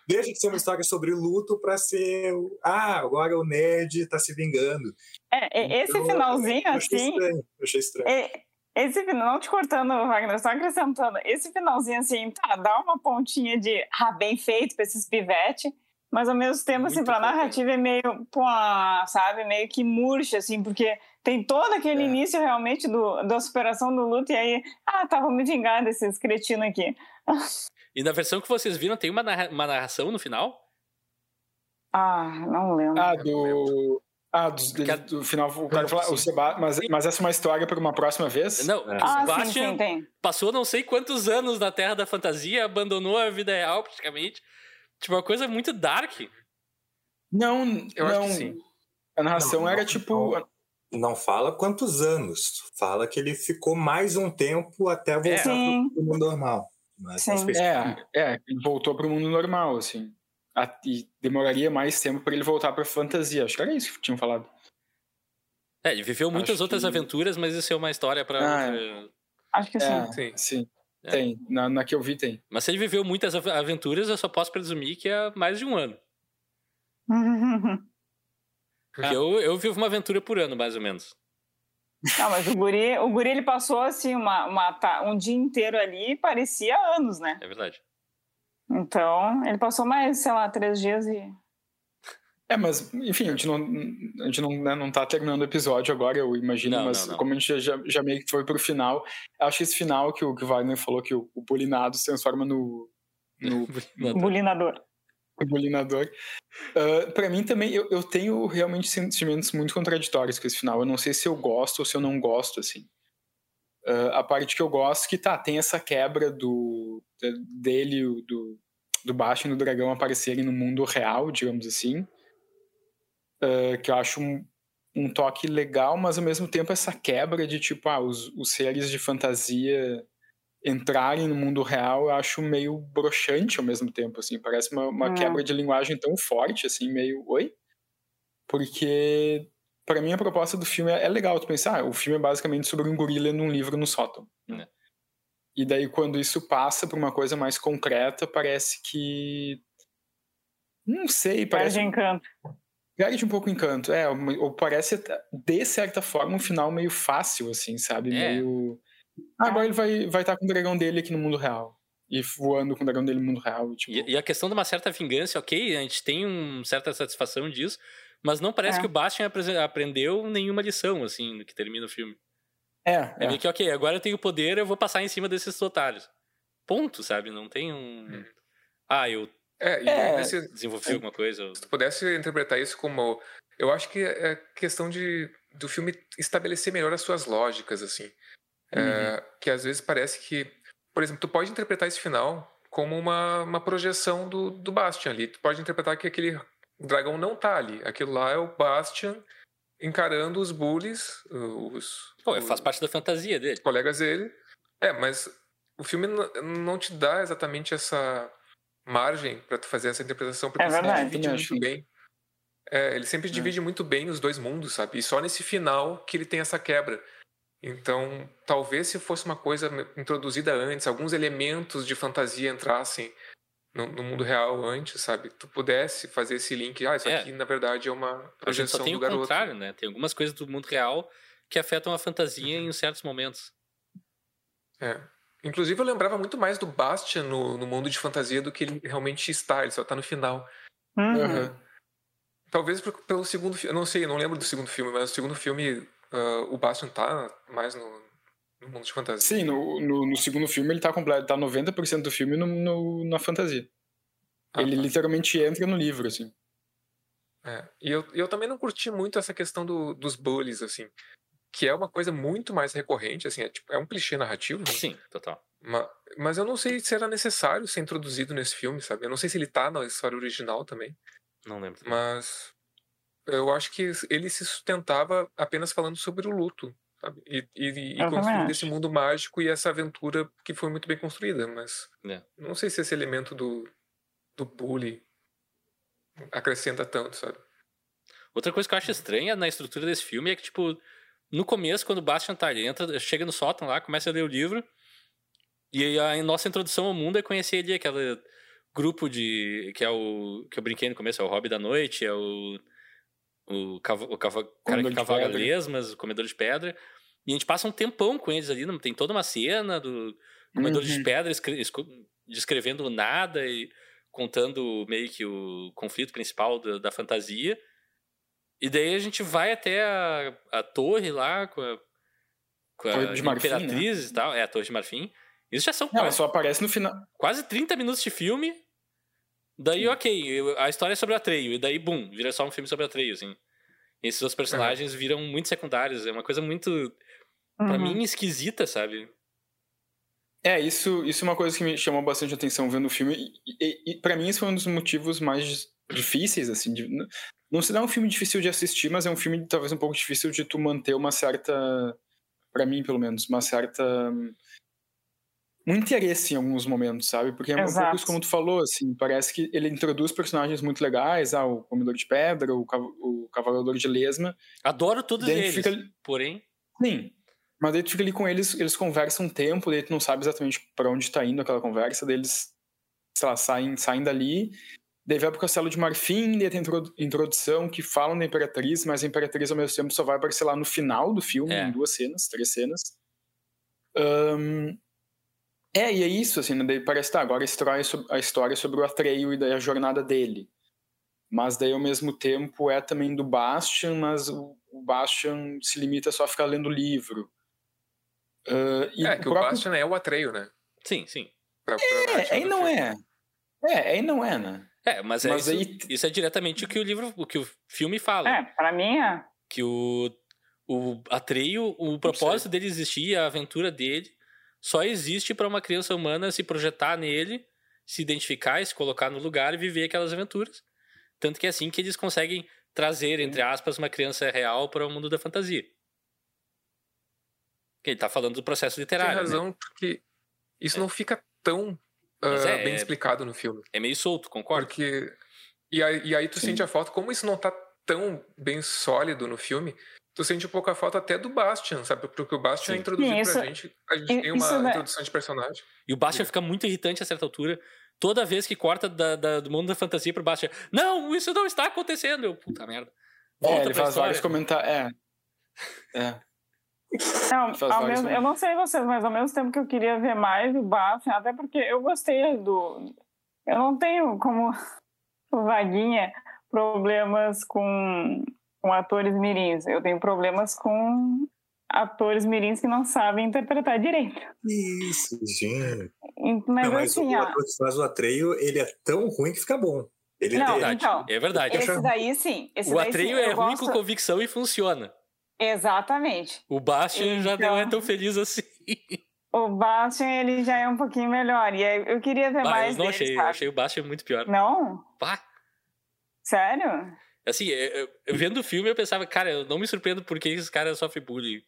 Speaker 4: Deixa de ser uma história sobre luto para ser. o- Ah, agora o nerd tá se vingando.
Speaker 5: É, e- esse
Speaker 4: Então,
Speaker 5: finalzinho,
Speaker 4: Eu achei
Speaker 5: assim,
Speaker 4: estranho. Eu achei estranho.
Speaker 5: E- Esse final, não te cortando, Wagner, só acrescentando, esse finalzinho assim, tá, dá uma pontinha de ah, bem feito pra esses pivete, mas ao mesmo tempo, assim,
Speaker 1: Muito
Speaker 5: pra
Speaker 1: bom,
Speaker 5: narrativa é meio, pô, sabe, meio que murcha, assim, porque tem todo aquele
Speaker 2: É.
Speaker 5: início realmente do, da superação do luto, e aí, ah, tá, vou me vingar desses cretinos aqui.
Speaker 1: E na versão que vocês viram, tem uma, narra- uma narração no final?
Speaker 5: Ah, não lembro.
Speaker 2: Ah, do. Ah, do, do, do final, o cara fala, o Seba, mas, mas essa é uma história para uma próxima vez?
Speaker 1: Não,
Speaker 4: É.
Speaker 1: o
Speaker 5: ah, sim, sim,
Speaker 1: passou não sei quantos anos na Terra da Fantasia, abandonou a vida real praticamente. Tipo, uma coisa muito dark.
Speaker 2: Não,
Speaker 3: Eu acho
Speaker 2: não.
Speaker 3: que sim.
Speaker 2: A narração
Speaker 4: Não,
Speaker 2: era
Speaker 4: não,
Speaker 2: tipo.
Speaker 4: não. Fala quantos anos. Fala que ele ficou mais um tempo até voltar
Speaker 5: Sim.
Speaker 4: pro mundo normal. Mas
Speaker 5: Sim.
Speaker 2: É, é, ele voltou para o mundo normal, assim. A- E demoraria mais tempo para ele voltar para fantasia. Acho que era isso que tinham falado.
Speaker 1: É, ele viveu muitas
Speaker 2: Acho
Speaker 1: outras
Speaker 2: que-
Speaker 1: aventuras, mas isso é uma história pra.
Speaker 2: Ah,
Speaker 1: outra-
Speaker 5: Acho que sim.
Speaker 2: É,
Speaker 3: Sim.
Speaker 2: sim.
Speaker 1: É.
Speaker 2: Tem. Na, na que eu vi, tem.
Speaker 1: Mas se ele viveu muitas av- aventuras, eu só posso presumir que é mais de um ano. Porque eu, eu vivo uma aventura por ano, mais ou menos.
Speaker 5: Não, mas o guri, o guri ele passou assim uma, uma um dia inteiro ali e parecia anos, né?
Speaker 1: É verdade.
Speaker 5: Então, ele passou mais, sei lá, três dias e.
Speaker 2: É, mas, enfim, a gente não, a gente não, né, não tá terminando o episódio agora, eu imagino,
Speaker 1: Não,
Speaker 2: mas
Speaker 1: não, não.
Speaker 2: como a gente já, já meio que foi pro final, acho que esse final que o, que o Wagner falou, que o, o bulinado se transforma no, no
Speaker 5: Bulinador.
Speaker 2: bulinador. Uh, para mim também, eu, eu tenho realmente sentimentos muito contraditórios com esse final. Eu não sei se eu gosto ou se eu não gosto, assim. Uh, a parte que eu gosto que tá, tem essa quebra do de- dele, do, do Baixo e do Dragão aparecerem no mundo real, digamos assim. Uh, que eu acho um, um toque legal, mas ao mesmo tempo essa quebra de tipo, ah, os, os seres de fantasia entrarem no mundo real, eu acho meio broxante ao mesmo tempo, assim, parece uma, uma
Speaker 5: Hum.
Speaker 2: quebra de linguagem tão forte, assim, meio, oi? Porque, para mim, a proposta do filme é, é legal, tu pensar, ah, o filme é basicamente sobre um gorila num livro no sótão. né?
Speaker 1: É.
Speaker 2: E daí, quando isso passa para uma coisa mais concreta, parece que... Não sei, parece...
Speaker 5: Perde encanto.
Speaker 2: perde um pouco o encanto. É, ou parece, de certa forma, um final meio fácil, assim, sabe?
Speaker 1: É.
Speaker 2: Meio. Ah, agora ele vai estar vai tá com o dragão dele aqui no mundo real. E voando com o dragão dele no mundo real. Tipo...
Speaker 1: E, e, a questão de uma certa vingança, ok, a gente tem uma certa satisfação disso, mas não parece
Speaker 5: É.
Speaker 1: que o Bastian apre- aprendeu nenhuma lição, assim, no que termina o filme.
Speaker 2: É,
Speaker 1: É
Speaker 2: é.
Speaker 1: meio que, ok, agora eu tenho poder, eu vou passar em cima desses otários. Ponto, sabe? Não tem um.
Speaker 3: Hum.
Speaker 1: Ah, eu
Speaker 3: É, e
Speaker 2: É.
Speaker 3: nesse,
Speaker 1: desenvolvi alguma coisa.
Speaker 3: se tu pudesse interpretar isso como. Eu acho que é questão de do filme estabelecer melhor as suas lógicas, assim. É, que às vezes parece que. Por exemplo, tu pode interpretar esse final como uma, uma projeção do, do Bastian ali. Tu pode interpretar que aquele dragão não tá ali. Aquilo lá é o Bastian encarando os bullies, os,
Speaker 1: Pô,
Speaker 3: os
Speaker 1: faz parte da fantasia dele.
Speaker 3: colegas dele. É, mas o filme não te dá exatamente essa margem para tu fazer essa interpretação, porque
Speaker 5: É
Speaker 3: ele sempre
Speaker 5: verdade.
Speaker 3: divide
Speaker 2: Também
Speaker 3: muito bem. É, ele sempre
Speaker 2: É.
Speaker 3: divide muito bem os dois mundos, sabe? E só nesse final que ele tem essa quebra. Então, talvez se fosse uma coisa introduzida antes, alguns elementos de fantasia entrassem no, no mundo real antes, sabe? Tu pudesse fazer esse link. Ah, isso
Speaker 1: É.
Speaker 3: aqui na verdade é uma
Speaker 1: A gente
Speaker 3: projeção
Speaker 1: só tem
Speaker 3: do
Speaker 1: o
Speaker 3: garoto.
Speaker 1: contrário, né? Tem algumas coisas do mundo real que afetam a fantasia em certos momentos.
Speaker 3: É. Inclusive, eu lembrava muito mais do Bastian no, no mundo de fantasia do que ele realmente está. Ele só tá no final.
Speaker 5: Uhum.
Speaker 2: Aham.
Speaker 3: Talvez por- pelo segundo filme. Eu não sei, eu não lembro do segundo filme, mas no segundo filme ah, o Bastian tá mais no, no mundo de fantasia.
Speaker 2: Sim, no, no, no segundo filme ele tá completo, tá 90% do filme no, no- na fantasia.
Speaker 3: Ah,
Speaker 2: ele
Speaker 3: tá.
Speaker 2: literalmente entra no livro, assim.
Speaker 3: É. E eu, eu também não curti muito essa questão do, dos bullies, assim. Que é uma coisa muito mais recorrente, assim. É, tipo, é um clichê narrativo, né?
Speaker 1: Sim, total.
Speaker 3: Ma- Mas eu não sei se era necessário ser introduzido nesse filme, sabe? Eu não sei se ele tá na história original também.
Speaker 1: Não lembro.
Speaker 3: Mas eu acho que ele se sustentava apenas falando sobre o luto, sabe? E, e, e construindo esse mundo mágico e essa aventura que foi muito bem construída, mas
Speaker 1: É.
Speaker 3: não sei se esse elemento do, do bully acrescenta tanto, sabe?
Speaker 1: Outra coisa que eu acho estranha na estrutura desse filme é que, tipo, no começo, quando o Bastian tá, ele entra, chega no sótão lá, começa a ler o livro, e a nossa introdução ao mundo é conhecer ali aquele grupo de. que é o. que eu brinquei no começo, é o Hobby da Noite, é o. o, cava, o cava, cara que
Speaker 2: de pedra.
Speaker 1: lesmas, o comedor de pedra. E a gente passa um tempão com eles ali, não- tem toda uma cena do comedor de
Speaker 2: Uhum.
Speaker 1: pedra escre- esco- descrevendo nada e contando meio que o conflito principal da, da fantasia. E daí a gente vai até a, a torre lá com a, com a
Speaker 2: de Marfim, né?
Speaker 1: Imperatriz e tal. É, a Torre de Marfim. Isso já são
Speaker 2: Não,
Speaker 1: quase,
Speaker 2: só aparece no final.
Speaker 1: quase 30 minutos de filme. Daí, ok, a história é sobre Atreio. E daí, bum, vira só um filme sobre Atreio, assim. E esses outros personagens viram muito secundários. É uma coisa muito, pra
Speaker 5: Uhum.
Speaker 1: mim, esquisita, sabe?
Speaker 2: É, isso, isso é uma coisa que me chamou bastante atenção vendo o filme. E, e, e para mim, esse foi um dos motivos mais difíceis, assim. de- não- não se dá um filme difícil de assistir, mas é um filme talvez um pouco difícil de tu manter uma certa. para mim, pelo menos, uma certa. Um interesse em alguns momentos, sabe? Porque é um
Speaker 5: Exato.
Speaker 2: pouco isso como tu falou, assim. Parece que ele introduz personagens muito legais, ah, o Comedor de Pedra, o, Cav- o Cavalador de Lesma.
Speaker 1: Adoro todos eles.
Speaker 2: fica
Speaker 1: Porém,
Speaker 2: Sim. Mas daí tu fica ali com eles, eles conversam um tempo, daí tu não sabe exatamente pra onde tá indo aquela conversa, daí eles, sei lá, saem, saem dali, daí vai pro Castelo de Marfim, daí tem introdu- introdução que falam da Imperatriz, mas a Imperatriz ao mesmo tempo só vai aparecer lá no final do filme,
Speaker 1: É.
Speaker 2: em duas cenas, três cenas. Ahn, É, e é isso, assim, né? daí parece, tá, agora a história, é sob- a história é sobre o Atreio e daí a jornada dele. Mas daí, ao mesmo tempo, é também do Bastian, mas o, o Bastian se limita só a ficar lendo livro. E
Speaker 3: é, que o
Speaker 2: próprio-
Speaker 3: Bastian é o Atreio, né?
Speaker 1: sim, sim.
Speaker 3: Pra, pra
Speaker 2: É, aí não
Speaker 3: filme.
Speaker 2: é. É, aí não é, né?
Speaker 1: É, mas, é
Speaker 2: Mas
Speaker 1: isso,
Speaker 2: aí-
Speaker 1: isso é diretamente o que o livro, o que o filme fala.
Speaker 5: É, pra mim é.
Speaker 1: Que o, o Atreio, o propósito dele existir, a aventura dele, só existe para uma criança humana se projetar nele, se identificar, e se colocar no lugar e viver aquelas aventuras. Tanto que é assim que eles conseguem trazer, entre aspas, uma criança real para o mundo da fantasia. Ele tá falando do processo
Speaker 3: Tem
Speaker 1: literário. né?
Speaker 3: razão, porque isso não fica tão ah,
Speaker 1: é-
Speaker 3: bem explicado no filme.
Speaker 1: É meio solto, concordo?
Speaker 3: Porque. E aí, e aí tu
Speaker 2: Sim.
Speaker 3: sente a falta, como isso não tá tão bem sólido no filme, tu sente um pouco a falta até do Bastian, sabe? Porque o Bastian é
Speaker 1: Sim.
Speaker 3: introduzido
Speaker 5: Sim, isso-
Speaker 3: pra gente. A gente tem uma
Speaker 5: é-
Speaker 3: introdução de personagem.
Speaker 1: E o Bastian fica muito irritante a certa altura, toda vez que corta da, da- do mundo da fantasia pro Bastian, não, isso não está acontecendo. Eu, puta merda.
Speaker 2: É, ele faz
Speaker 1: história.
Speaker 2: vários comentários. É. É.
Speaker 5: Não, mesmo, eu não sei vocês, mas ao mesmo tempo que eu queria ver mais o Bastian, até porque eu gostei do. Eu não tenho como Vaguinha problemas com, com atores mirins. Eu tenho problemas com atores mirins que não sabem interpretar direito.
Speaker 4: Isso, gente.
Speaker 5: Mas,
Speaker 4: Não, mas
Speaker 5: assim,
Speaker 4: o
Speaker 5: ó,
Speaker 4: ator que faz o Atreio, ele é tão ruim que fica bom. Ele
Speaker 5: Não,
Speaker 4: tem-
Speaker 1: Verdade.
Speaker 5: então,
Speaker 1: é verdade.
Speaker 5: esse daí sim. Esse
Speaker 1: O
Speaker 5: daí,
Speaker 1: Atreio
Speaker 5: sim,
Speaker 1: é
Speaker 5: eu
Speaker 1: ruim
Speaker 5: gosto-
Speaker 1: com convicção e funciona.
Speaker 5: Exatamente.
Speaker 1: O Bastian já
Speaker 5: Então-
Speaker 1: não é tão feliz assim.
Speaker 5: O Bastian, ele já é um pouquinho melhor. E aí eu queria ver
Speaker 1: Bah,
Speaker 5: mais
Speaker 1: eu não
Speaker 5: dele,
Speaker 1: achei, eu
Speaker 5: sabe?
Speaker 1: achei o Bastian muito pior.
Speaker 5: Não?
Speaker 1: Pá.
Speaker 5: Sério?
Speaker 1: Assim, eu- eu- vendo o filme eu pensava, cara, eu não me surpreendo porque esse cara sofre bullying.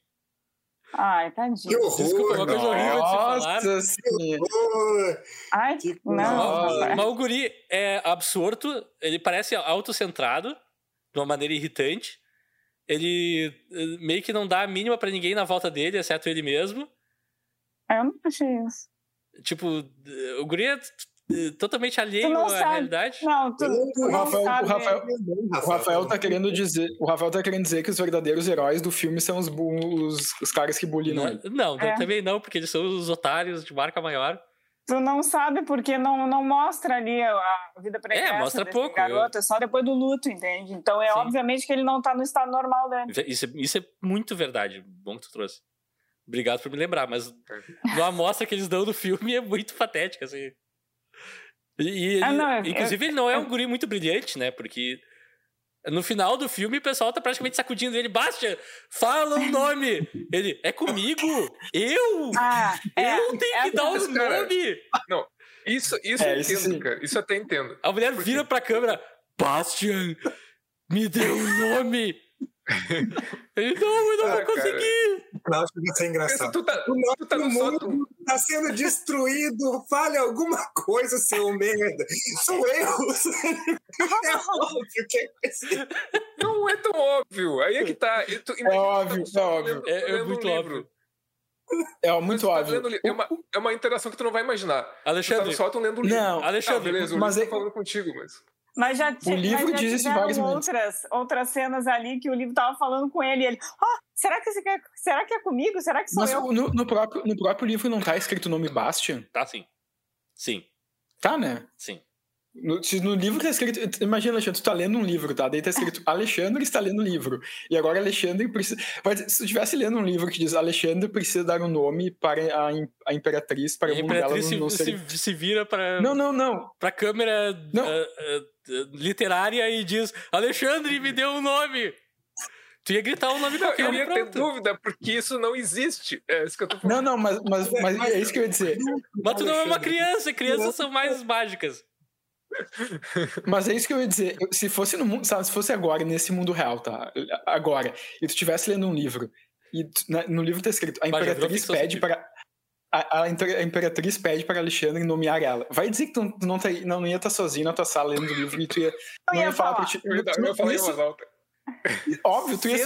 Speaker 5: Ai,
Speaker 4: Que
Speaker 5: tadinho.
Speaker 4: horror!
Speaker 1: Desculpa, uma coisa horrível de se falar.
Speaker 2: Nossa senhora.
Speaker 4: horror!
Speaker 5: Ai,
Speaker 4: Que
Speaker 5: não.
Speaker 1: Mas o guri é absorto, ele parece autocentrado, de uma maneira irritante. Ele eh, meio que não dá a mínima pra ninguém na volta dele, exceto ele mesmo.
Speaker 5: Eu não achei isso.
Speaker 1: Tipo, o guri é totalmente alheio
Speaker 5: não
Speaker 1: à
Speaker 5: sabe.
Speaker 1: realidade.
Speaker 5: Não, tu, tu
Speaker 2: O
Speaker 5: não
Speaker 2: Rafael,
Speaker 5: sabe.
Speaker 2: o Rafael, o Rafael tá querendo dizer, o Rafael tá querendo dizer que os verdadeiros heróis do filme são os, os, os caras que bullyingam ele.
Speaker 1: Não, não,
Speaker 5: É.
Speaker 1: também não, porque eles são os otários de marca maior.
Speaker 5: Tu não sabe porque não, não mostra ali a vida pregressa
Speaker 1: É, mostra
Speaker 5: desse
Speaker 1: pouco,
Speaker 5: garoto, é só depois do luto, entende? Então é
Speaker 1: Sim.
Speaker 5: obviamente que ele não tá no estado normal dele.
Speaker 1: Isso, é- isso é muito verdade. Bom que tu trouxe. Obrigado por me lembrar, mas a amostra que eles dão no filme é muito patética, assim. E, ele-
Speaker 5: Ah, não, eu-
Speaker 1: inclusive, ele não é
Speaker 5: eu-
Speaker 1: um guri muito brilhante, né? Porque no final do filme o pessoal tá praticamente sacudindo ele. Bastian, fala o nome! Ele, é comigo? Eu?
Speaker 5: Ah, é.
Speaker 1: eu tenho
Speaker 5: é
Speaker 1: que dar o
Speaker 3: essa, cara.
Speaker 1: nome!
Speaker 3: Isso, isso
Speaker 2: É,
Speaker 3: eu
Speaker 2: isso
Speaker 3: entendo,
Speaker 2: sim.
Speaker 3: cara. Isso eu até entendo.
Speaker 1: A mulher vira pra câmera. Bastian, me dê um nome! ele, não, eu não
Speaker 3: Ah,
Speaker 1: vou conseguir!
Speaker 4: Eu acho que vai ser
Speaker 3: Pensa,
Speaker 4: engraçado.
Speaker 3: tu tá,
Speaker 4: O nosso
Speaker 3: tu tá no
Speaker 4: mundo
Speaker 3: sótão.
Speaker 4: tá sendo destruído. Fale alguma coisa, seu merda. Sou eu. É óbvio que ser.
Speaker 3: Não é tão óbvio. Aí é que tá. Tu-
Speaker 2: É óbvio,
Speaker 3: tá
Speaker 2: é óbvio.
Speaker 3: lendo-
Speaker 1: É- é
Speaker 3: lendo um
Speaker 1: muito óbvio.
Speaker 2: É muito
Speaker 3: tá
Speaker 2: óbvio.
Speaker 3: lendo li- é, uma, é uma interação que tu não vai imaginar. Tu tá
Speaker 1: Alexandre,
Speaker 3: no sótão lendo um livro.
Speaker 2: Não,
Speaker 3: Ah,
Speaker 1: Alexandre,
Speaker 3: beleza, o
Speaker 2: mas é-
Speaker 3: tá falando contigo, mas...
Speaker 5: Mas já, ti-
Speaker 2: livro
Speaker 5: mas
Speaker 2: diz isso momentos.
Speaker 5: outras, outras cenas ali que o livro tava falando com ele. E ele, ah, será que, esse, quer- será que é comigo? Será que sou
Speaker 2: mas
Speaker 5: eu?
Speaker 2: no, no próprio, no próprio livro não tá escrito o nome Bastian?
Speaker 1: tá sim. Sim,
Speaker 2: Tá, né?
Speaker 1: sim.
Speaker 2: No, se no livro tá escrito. Imagina, Alexandre, tu tá lendo um livro, tá? Daí tá escrito Alexandre está lendo um livro. E agora Alexandre precisa. Mas se tu estivesse lendo um livro que diz Alexandre precisa dar um nome para a, a imperatriz, para
Speaker 1: a
Speaker 2: o mundo dela não, não
Speaker 1: se,
Speaker 2: ser.
Speaker 1: se, se vira pra,
Speaker 2: Não, não, não.
Speaker 1: pra câmera
Speaker 2: Não.
Speaker 1: ah, ah, literária e diz: Alexandre, me deu um nome! Tu ia gritar o nome
Speaker 3: Não,
Speaker 1: daquele
Speaker 3: eu ia ter dúvida, porque isso não existe. É isso que eu tô falando.
Speaker 2: Não, não, mas, mas, mas é isso que eu ia dizer.
Speaker 1: Mas tu não é uma criança, crianças são mais mágicas.
Speaker 2: Mas é isso que eu ia dizer. Se fosse no mundo, sabe, se fosse agora, nesse mundo real, tá? Agora, e tu estivesse lendo um livro, e tu- na- no livro tá escrito, a imperatriz pede para. A, a imper- a imperatriz pede para Alexandre nomear ela. Vai dizer que tu não, tá, não ia estar sozinho na tua sala lendo o livro e tu ia. Não
Speaker 5: ia
Speaker 2: ia falar pra
Speaker 5: falar.
Speaker 2: ti.
Speaker 3: Eu eu ia
Speaker 2: não-
Speaker 3: falar em
Speaker 2: isso-
Speaker 3: voz alta.
Speaker 2: Óbvio, tu ia,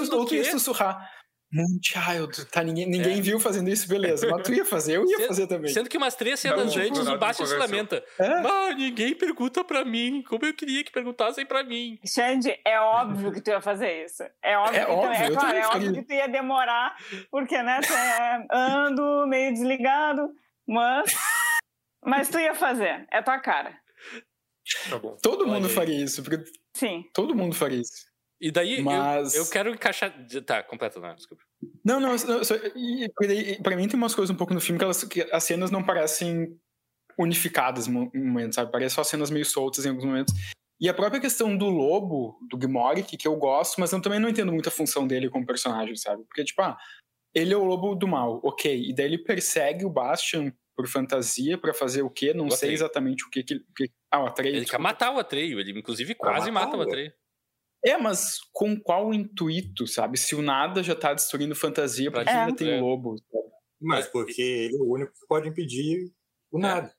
Speaker 2: sussurrar. Moonchild, tá? Ninguém, ninguém viu fazendo isso, beleza. Mas tu ia fazer, eu ia
Speaker 1: Sendo-
Speaker 2: fazer também.
Speaker 1: Sendo que umas três cenas
Speaker 3: Não,
Speaker 1: antes o Bastian se lamenta.
Speaker 2: É?
Speaker 1: Ah, ninguém pergunta pra mim. Como eu queria que perguntassem pra mim.
Speaker 5: Xande, é óbvio que tu ia fazer isso. É óbvio,
Speaker 2: É
Speaker 5: que tu,
Speaker 2: óbvio,
Speaker 5: é,
Speaker 2: eu
Speaker 5: claro, é óbvio
Speaker 2: faria.
Speaker 5: que tu ia demorar, porque, né, tu é, ando meio desligado, mas, mas tu ia fazer, é tua cara.
Speaker 3: Tá bom.
Speaker 2: Todo
Speaker 1: Olha
Speaker 2: mundo
Speaker 1: aí.
Speaker 2: faria isso, porque
Speaker 5: Sim.
Speaker 2: todo mundo faria isso.
Speaker 1: E daí eu-
Speaker 2: Mas-
Speaker 1: eu, quero encaixar. Tá, completa, não, desculpa.
Speaker 2: Não, não, não, só, e, daí, pra mim tem umas coisas um pouco no filme que, elas, que as cenas não parecem unificadas em momentos, sabe? Parecem só cenas meio soltas em alguns momentos. E a própria questão do lobo, do Gmoric, que eu gosto, mas eu também não entendo muito a função dele como personagem, sabe? Porque, tipo, ah, ele é o lobo do mal, ok. E daí ele persegue o Bastian por fantasia pra fazer o quê? Não
Speaker 1: O
Speaker 2: sei exatamente o que que... ah, o Atreio.
Speaker 1: Ele quer
Speaker 2: desculpa.
Speaker 1: matar o Atreio, ele inclusive quase mata o
Speaker 4: o-
Speaker 1: Atreio.
Speaker 2: É, mas com qual intuito, sabe? Se o nada já tá destruindo fantasia, por que
Speaker 1: É.
Speaker 2: ainda tem
Speaker 1: É.
Speaker 2: o lobo? sabe?
Speaker 4: Mas porque ele é o único que pode impedir o nada.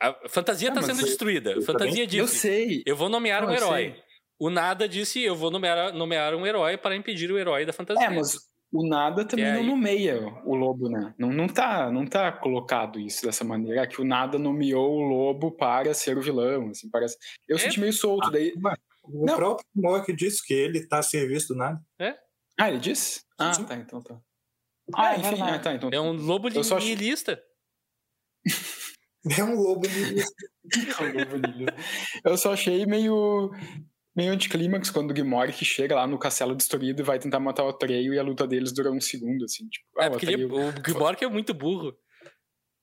Speaker 1: A fantasia
Speaker 2: Ah,
Speaker 1: tá
Speaker 2: mas
Speaker 1: sendo
Speaker 2: eu-
Speaker 1: destruída.
Speaker 4: Eu
Speaker 1: fantasia
Speaker 2: Eu
Speaker 1: disse:
Speaker 2: sei.
Speaker 1: eu vou nomear
Speaker 2: Não,
Speaker 1: um
Speaker 2: eu
Speaker 1: herói. O nada disse: eu vou nomear, nomear um herói para impedir o herói da fantasia.
Speaker 2: É, mas, o nada também
Speaker 1: é
Speaker 2: não
Speaker 1: aí-
Speaker 2: nomeia o lobo, né? Não, não, tá, não tá colocado isso dessa maneira, que o nada nomeou o lobo para ser o vilão, assim, parece... Eu
Speaker 1: É?
Speaker 2: senti meio solto, daí...
Speaker 4: O
Speaker 2: Não.
Speaker 4: próprio Mock disse que ele tá a serviço do nada.
Speaker 2: Ah, ele disse? Ah,
Speaker 4: Sim.
Speaker 2: tá, então tá.
Speaker 5: Ah,
Speaker 2: Ah,
Speaker 5: é
Speaker 2: enfim,
Speaker 5: verdade.
Speaker 2: ah, tá, então...
Speaker 1: É um lobo
Speaker 2: Eu só acho-
Speaker 1: nihilista.
Speaker 4: É um lobo niilista.
Speaker 2: Eu só achei meio meio anticlímax quando o Gmork chega lá no castelo destruído e vai tentar matar o Atreio e a luta deles dura um segundo, assim, tipo, ah,
Speaker 1: É
Speaker 2: o
Speaker 1: porque ele,
Speaker 2: Atreio-
Speaker 1: o Gbork é muito burro.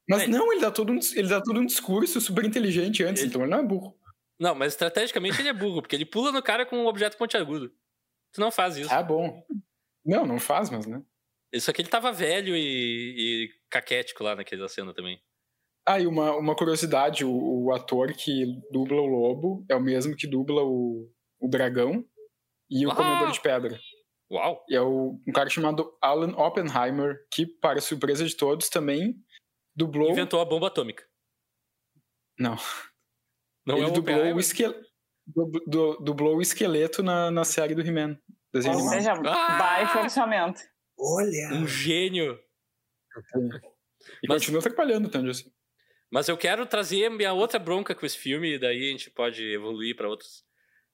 Speaker 2: Mas
Speaker 1: É.
Speaker 2: não, ele dá, todo um, ele dá todo um discurso super inteligente antes,
Speaker 1: Ele-
Speaker 2: então ele não é burro.
Speaker 1: Não, mas estrategicamente ele é burro, porque ele pula no cara com um objeto pontiagudo. Tu não faz isso.
Speaker 2: Ah, bom. Não, não faz, mas, né?
Speaker 1: Só que ele tava velho e, e caquético lá naquela cena também.
Speaker 2: Ah, e uma, uma curiosidade, o, o ator que dubla o lobo é o mesmo que dubla o, o dragão e o
Speaker 1: Ah!
Speaker 2: comedor de pedra.
Speaker 1: Uau!
Speaker 2: E é o, um cara chamado Alan Oppenheimer, que, para surpresa de todos, também dublou...
Speaker 1: Inventou a bomba atômica.
Speaker 2: Não.
Speaker 1: Não
Speaker 2: ele
Speaker 1: é o
Speaker 2: dublou, o esquel... du- du- dublou o esqueleto na, na série do He-Man.
Speaker 5: Ou seja,
Speaker 1: Ah!
Speaker 5: baixo orçamento.
Speaker 4: Olha!
Speaker 1: Um gênio.
Speaker 2: E
Speaker 1: Mas-
Speaker 2: continua atrapalhando, tanto assim.
Speaker 1: Mas eu quero trazer minha outra bronca com esse filme, e daí a gente pode evoluir para outras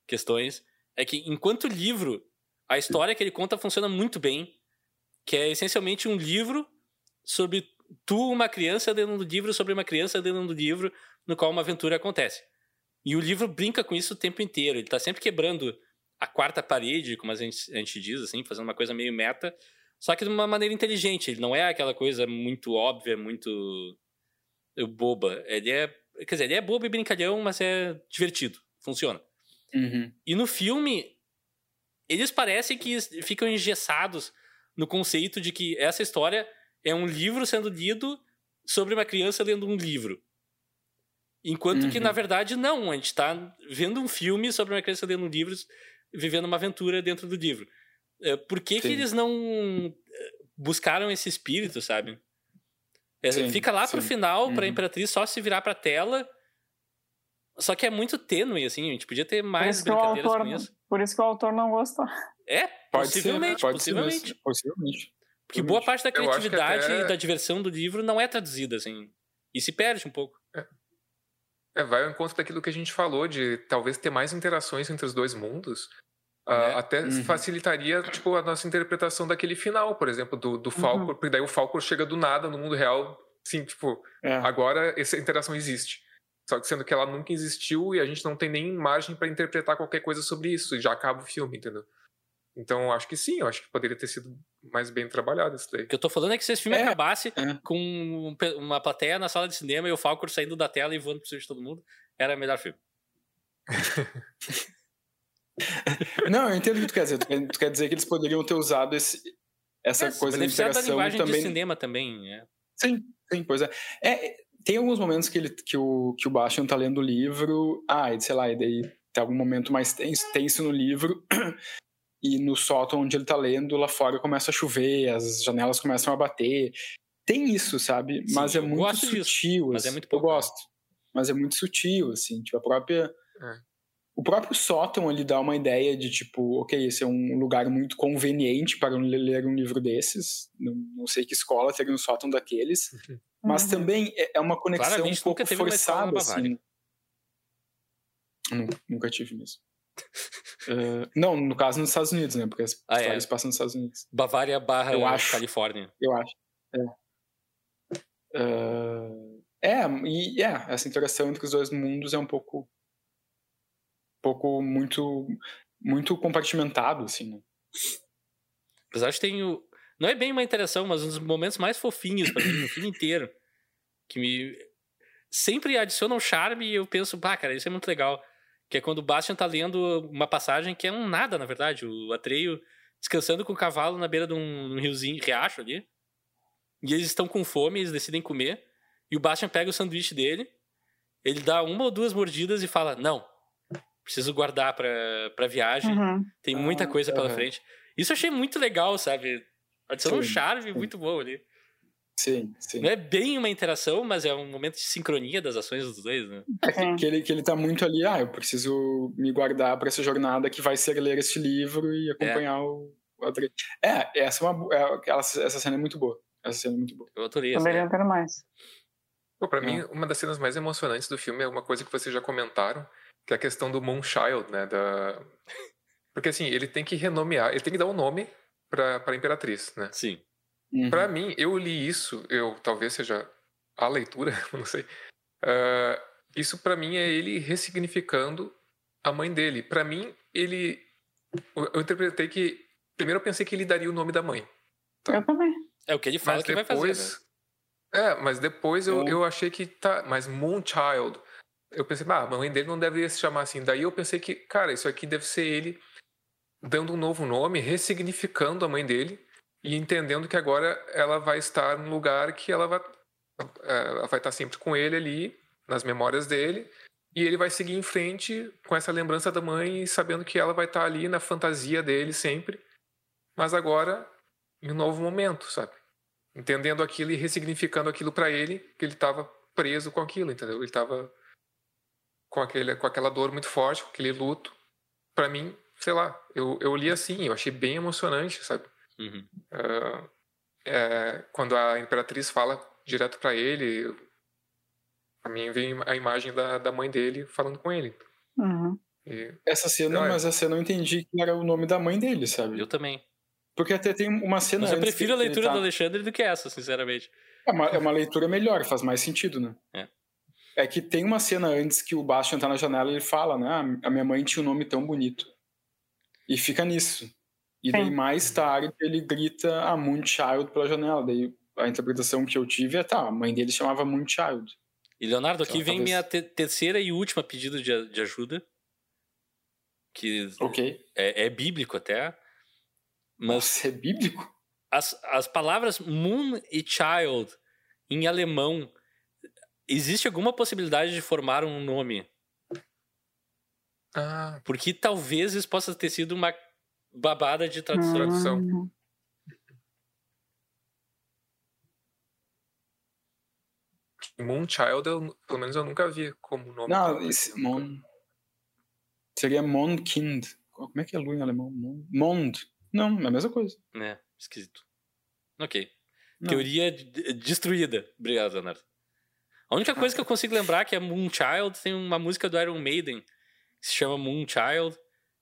Speaker 1: questões. É que, enquanto livro, a história que ele conta funciona muito bem, que é essencialmente um livro sobre tu, uma criança, dentro do livro, sobre uma criança dentro do livro, no qual uma aventura acontece. E o livro brinca com isso o tempo inteiro. Ele tá sempre quebrando a quarta parede, como a gente, a gente diz, assim, fazendo uma coisa meio meta, só que de uma maneira inteligente. Ele não é aquela coisa muito óbvia, muito boba. Ele é. Quer dizer, ele é bobo e brincalhão, mas é divertido. Funciona.
Speaker 2: Uhum.
Speaker 1: E no filme, eles parecem que ficam engessados no conceito de que essa história é um livro sendo lido sobre uma criança lendo um livro. Enquanto que,
Speaker 2: Uhum.
Speaker 1: na verdade, não. A gente tá vendo um filme sobre uma criança lendo um livro, vivendo uma aventura dentro do livro. É, Por que, que eles não eh, buscaram esse espírito, sabe? É,
Speaker 2: Sim,
Speaker 1: fica lá pro final, pra
Speaker 2: Uhum.
Speaker 1: Imperatriz só se virar pra tela. Só que é muito tênue, assim. A gente podia ter
Speaker 5: Por
Speaker 1: mais
Speaker 5: que o
Speaker 1: brincadeiras
Speaker 5: autor,
Speaker 1: com isso.
Speaker 5: por isso que o autor não gostou.
Speaker 1: É,
Speaker 2: Pode
Speaker 1: possivelmente,
Speaker 2: ser, pode ser
Speaker 1: possivelmente.
Speaker 2: mesmo. Possivelmente.
Speaker 1: Porque boa parte da
Speaker 3: que
Speaker 1: criatividade
Speaker 3: até-
Speaker 1: e da diversão do livro não é traduzida, assim. E se perde um pouco.
Speaker 3: É, vai ao encontro daquilo que a gente falou, de talvez ter mais interações entre os dois mundos. ah,
Speaker 1: É.
Speaker 3: Até
Speaker 2: Uhum.
Speaker 3: facilitaria tipo, a nossa interpretação daquele final, por exemplo, do, do Falcor, porque daí o Falcor chega do nada no mundo real, sim, tipo,
Speaker 2: É.
Speaker 3: agora essa interação existe. Só que sendo que ela nunca existiu e a gente não tem nem margem para interpretar qualquer coisa sobre isso, e já acaba o filme, entendeu? Então, acho que sim, eu acho que poderia ter sido mais bem trabalhado isso daí.
Speaker 1: O que eu tô falando é que se esse filme
Speaker 2: É,
Speaker 1: acabasse
Speaker 2: é.
Speaker 1: com um uma plateia na sala de cinema e o Falcor saindo da tela e voando por cima de todo mundo, era o melhor filme.
Speaker 2: Não, eu entendo o que tu quer dizer. Tu quer, dizer que eles poderiam ter usado esse, essa
Speaker 1: É,
Speaker 2: coisa da
Speaker 1: beneficiar da linguagem
Speaker 2: também.
Speaker 1: de cinema também, né?
Speaker 2: Sim, sim, pois é. é. Tem alguns momentos que, ele, que, o, que o Bastian tá lendo o livro, ah, sei lá, e daí tem algum momento mais tenso, tenso no livro, e no sótão onde ele tá lendo, lá fora começa a chover, as janelas começam a bater. Tem isso, sabe?
Speaker 1: Sim,
Speaker 2: mas é
Speaker 1: eu
Speaker 2: muito
Speaker 1: gosto disso,
Speaker 2: sutil.
Speaker 1: mas é
Speaker 2: assim.
Speaker 1: muito
Speaker 2: Eu
Speaker 1: pouco, né?
Speaker 2: gosto. Mas é muito sutil, assim, tipo, a própria.
Speaker 3: É.
Speaker 2: O próprio sótão ele dá uma ideia de tipo, ok, esse é um lugar muito conveniente para ler um livro desses. Não, não sei que escola teria um sótão daqueles. Mas
Speaker 5: Uhum.
Speaker 2: também é é uma conexão
Speaker 1: Claramente
Speaker 2: um pouco
Speaker 1: nunca
Speaker 2: forçada, assim. Nu- Nunca tive mesmo. Eh, não, no caso nos Estados Unidos, né? Porque as
Speaker 1: Ah, é.
Speaker 2: histórias passam nos Estados Unidos.
Speaker 1: Bavária barra
Speaker 2: Eu acho.
Speaker 1: Califórnia.
Speaker 2: Eu acho. É. Eh, é, e é, essa interação entre os dois mundos é um pouco. Um pouco muito. Muito compartimentado, assim, né?
Speaker 1: Apesar de tem o... Não é bem uma interação, mas um dos momentos mais fofinhos pra mim no filme inteiro. Que me. Sempre adiciona um charme e eu penso, pá, cara, isso é muito legal. Que é quando o Bastian tá lendo uma passagem que é um nada, na verdade. O Atreio descansando com o cavalo na beira de um, um riozinho, riacho ali. E eles estão com fome, eles decidem comer. E o Bastian pega o sanduíche dele, ele dá uma ou duas mordidas e fala: Não, preciso guardar pra, pra viagem.
Speaker 5: Uhum.
Speaker 1: Tem muita
Speaker 2: Ah,
Speaker 1: coisa pela
Speaker 2: aham.
Speaker 1: frente. Isso eu achei muito legal, sabe? Adicionou um charme
Speaker 2: sim.
Speaker 1: muito bom ali.
Speaker 2: Sim, sim.
Speaker 1: Não é bem uma interação, mas é um momento de sincronia das ações dos dois, né?
Speaker 2: É que,
Speaker 5: Sim.
Speaker 2: que ele, que ele tá muito ali, ah, eu preciso me guardar para essa jornada que vai ser ler este livro e acompanhar o, É, essa, é uma, é, essa cena é muito boa. Essa cena é muito boa.
Speaker 1: Eu adorei essa
Speaker 5: Poderiam ter mais.
Speaker 3: Pô, pra
Speaker 2: É.
Speaker 3: mim, uma das cenas mais emocionantes do filme é uma coisa que vocês já comentaram, que é a questão do Moonchild, né? Da... Porque assim, ele tem que renomear, ele tem que dar um nome pra, pra Imperatriz, né?
Speaker 1: Sim.
Speaker 2: Uhum.
Speaker 3: Pra mim, eu li isso, eu talvez seja a leitura, não sei. Ah, isso pra mim é ele ressignificando a mãe dele. Pra mim, ele. Eu interpretei que. Primeiro eu pensei que ele daria o nome da mãe.
Speaker 5: Eu também.
Speaker 1: É o que ele fala
Speaker 3: Mas
Speaker 1: que vai
Speaker 3: depois.
Speaker 1: fazer. Né?
Speaker 3: É, mas depois eu,
Speaker 2: Eu-
Speaker 3: eu achei que tá. Mas Moonchild. Eu pensei, ah, a mãe dele não deveria se chamar assim. Daí eu pensei que, cara, isso aqui deve ser ele dando um novo nome, ressignificando a mãe dele e entendendo que agora ela vai estar num lugar que ela vai, eh, ela vai estar sempre com ele ali, nas memórias dele, e ele vai seguir em frente com essa lembrança da mãe e sabendo que ela vai estar ali na fantasia dele sempre, mas agora em um novo momento, sabe? Entendendo aquilo e ressignificando aquilo para ele, que ele estava preso com aquilo, entendeu? Ele estava com, aquele, com aquela dor muito forte, com aquele luto. Para mim, sei lá, eu, eu li assim, eu achei bem emocionante, sabe?
Speaker 1: Uhum.
Speaker 3: Ah, é, quando a imperatriz fala direto para ele, a mim vem a imagem da, da mãe dele falando com ele.
Speaker 5: Uhum.
Speaker 3: E,
Speaker 2: Essa cena, mas essa cena eu entendi que era o nome da mãe dele, sabe?
Speaker 1: Eu também.
Speaker 2: Porque até tem uma cena.
Speaker 1: Mas eu
Speaker 2: antes
Speaker 1: prefiro a
Speaker 2: que ele
Speaker 1: leitura
Speaker 2: tá-
Speaker 1: do Alexandre do que essa, sinceramente.
Speaker 2: É uma, é uma leitura melhor, faz mais sentido, né?
Speaker 1: É.
Speaker 2: É que tem uma cena antes que o Bastian tá na janela e ele fala, né? "Ah, A minha mãe tinha um nome tão bonito. E fica nisso. E daí mais tarde ele grita a Moonchild pela janela. Daí a interpretação que eu tive é, tá, a mãe dele chamava Moonchild.
Speaker 1: E Leonardo, aqui
Speaker 2: Então,
Speaker 1: vem
Speaker 2: talvez-
Speaker 1: minha te- terceira e última pedido de, de ajuda. Que
Speaker 2: Ok.
Speaker 1: é, é bíblico até. Mas
Speaker 2: Nossa, é bíblico?
Speaker 1: as, as palavras moon e child em alemão, existe alguma possibilidade de formar um nome?
Speaker 3: ah,
Speaker 1: Porque talvez isso possa ter sido uma babada de tradução.
Speaker 3: Tradução.
Speaker 5: Uhum.
Speaker 3: Moonchild, eu, pelo menos eu nunca vi como nome.
Speaker 2: Não, esse Mon... Seria Mondkind. Como é que é Lu em alemão? Mon- Mond. Não, é a mesma coisa.
Speaker 1: É, esquisito. Ok.
Speaker 2: Não.
Speaker 1: Teoria destruída. Obrigado, Leonardo. A única coisa que eu consigo lembrar é que a Moonchild tem uma música do Iron Maiden que se chama Moonchild,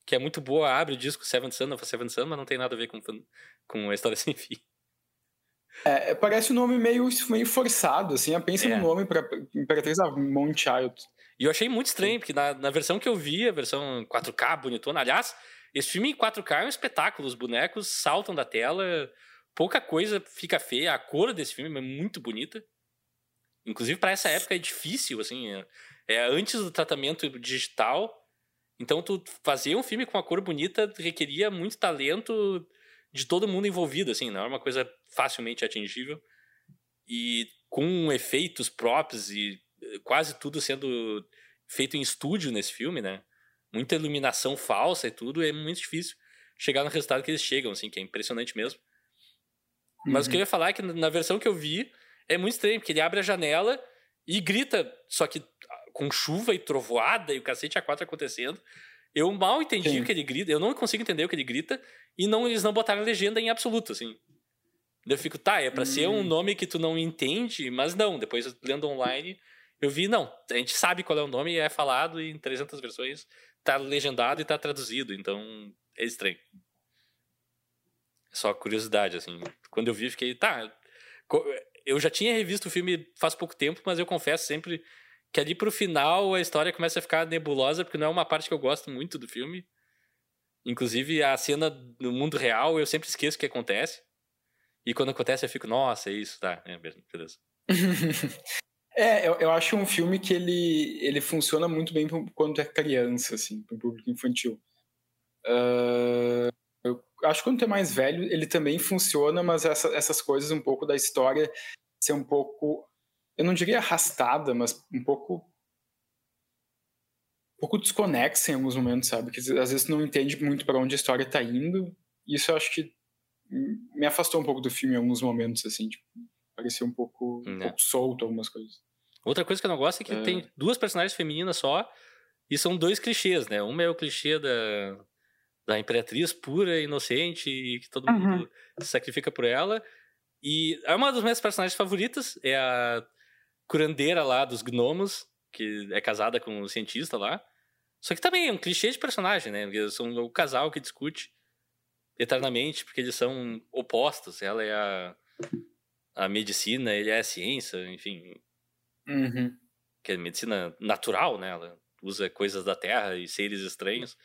Speaker 1: que é muito boa, abre o disco Seven Sun of a Seven Sun, mas não tem nada a ver com, com a história sem fim.
Speaker 2: É, é, parece um nome meio, meio forçado, assim. Pensa
Speaker 1: É.
Speaker 2: no nome pra Imperatriz ah, Moonchild.
Speaker 1: E eu achei muito estranho, porque na, na versão que eu vi, a versão 4K bonitona, aliás, esse filme em 4K é um espetáculo, os bonecos saltam da tela, pouca coisa fica feia, a cor desse filme é muito bonita. Inclusive, para essa época é difícil, assim, é, é antes do tratamento digital. Então, tu fazer um filme com uma cor bonita requeria muito talento de todo mundo envolvido, assim, não é uma coisa facilmente atingível. E com efeitos próprios e eh, quase tudo sendo feito em estúdio nesse filme, né? Muita iluminação falsa e tudo, é muito difícil chegar no resultado que eles chegam, assim, que é impressionante mesmo. Mas o que eu ia falar é que na versão que eu vi é muito estranho, porque ele abre a janela e grita, só que com chuva e trovoada e o cacete a quatro acontecendo. Eu mal entendi
Speaker 2: Sim.
Speaker 1: o que ele grita, eu não consigo entender o que ele grita, e não eles não botaram a legenda em absoluto, assim. Eu fico, tá, é pra ser um
Speaker 2: Hum.
Speaker 1: nome que tu não entende, mas não. Depois, lendo online, eu vi, não, a gente sabe qual é o nome é falado em 300 versões, tá legendado e tá traduzido, então é estranho. Só curiosidade, assim. Quando eu vi, eu fiquei, tá. Eu já tinha revisto o filme faz pouco tempo, mas eu confesso sempre que ali pro final a história começa a ficar nebulosa, porque não é uma parte que eu gosto muito do filme. Inclusive, a cena no mundo real eu sempre esqueço o que acontece. E quando acontece eu fico, nossa, é isso, tá, é beleza.
Speaker 2: É, eu, eu acho um filme que ele, ele funciona muito bem pro- quando é criança, assim, para o público infantil. Ah, eu acho que quando é mais velho, ele também funciona, mas essa- essas coisas um pouco da história ser um pouco, eu não diria arrastada, mas um pouco um pouco desconexa em alguns momentos, sabe? Que às vezes não entende muito para onde a história tá indo. E isso eu acho que me afastou um pouco do filme em alguns momentos, assim, tipo, parecia um pouco, um
Speaker 1: É.
Speaker 2: pouco solto algumas coisas.
Speaker 1: Outra coisa que eu não gosto é que
Speaker 2: É.
Speaker 1: tem duas personagens femininas só e são dois clichês, né? Uma é o clichê da, da imperatriz pura, inocente, e que todo mundo uhum. se sacrifica por ela. E é uma das minhas personagens favoritas, é a curandeira lá dos gnomos, que é casada com um cientista lá. Só que também é um clichê de personagem, né? Eles são o casal que discute eternamente, porque eles são opostos. Ela é a, a medicina, ele é a ciência, enfim.
Speaker 2: Uhum.
Speaker 1: Que é medicina natural, né? Ela usa coisas da terra e seres estranhos.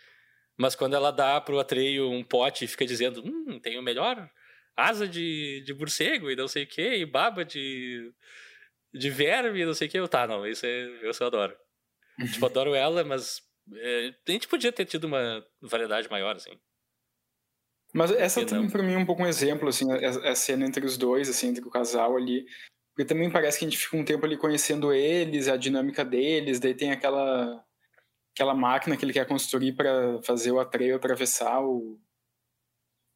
Speaker 1: Mas quando ela dá pro Atreio um pote e fica dizendo, hum, tem o melhor asa de, de morcego e não sei o que, e baba de, de verme não sei o que, eu, tá, não, isso é, eu só adoro. tipo, adoro ela, mas é, a gente podia ter tido uma variedade maior, assim.
Speaker 2: Mas essa também para mim é um pouco um exemplo, assim, a, a, cena entre os dois, assim, entre o casal ali. Porque também parece que a gente fica um tempo ali conhecendo eles, a dinâmica deles, daí tem aquela aquela máquina que ele quer construir para fazer o Atreio atravessar o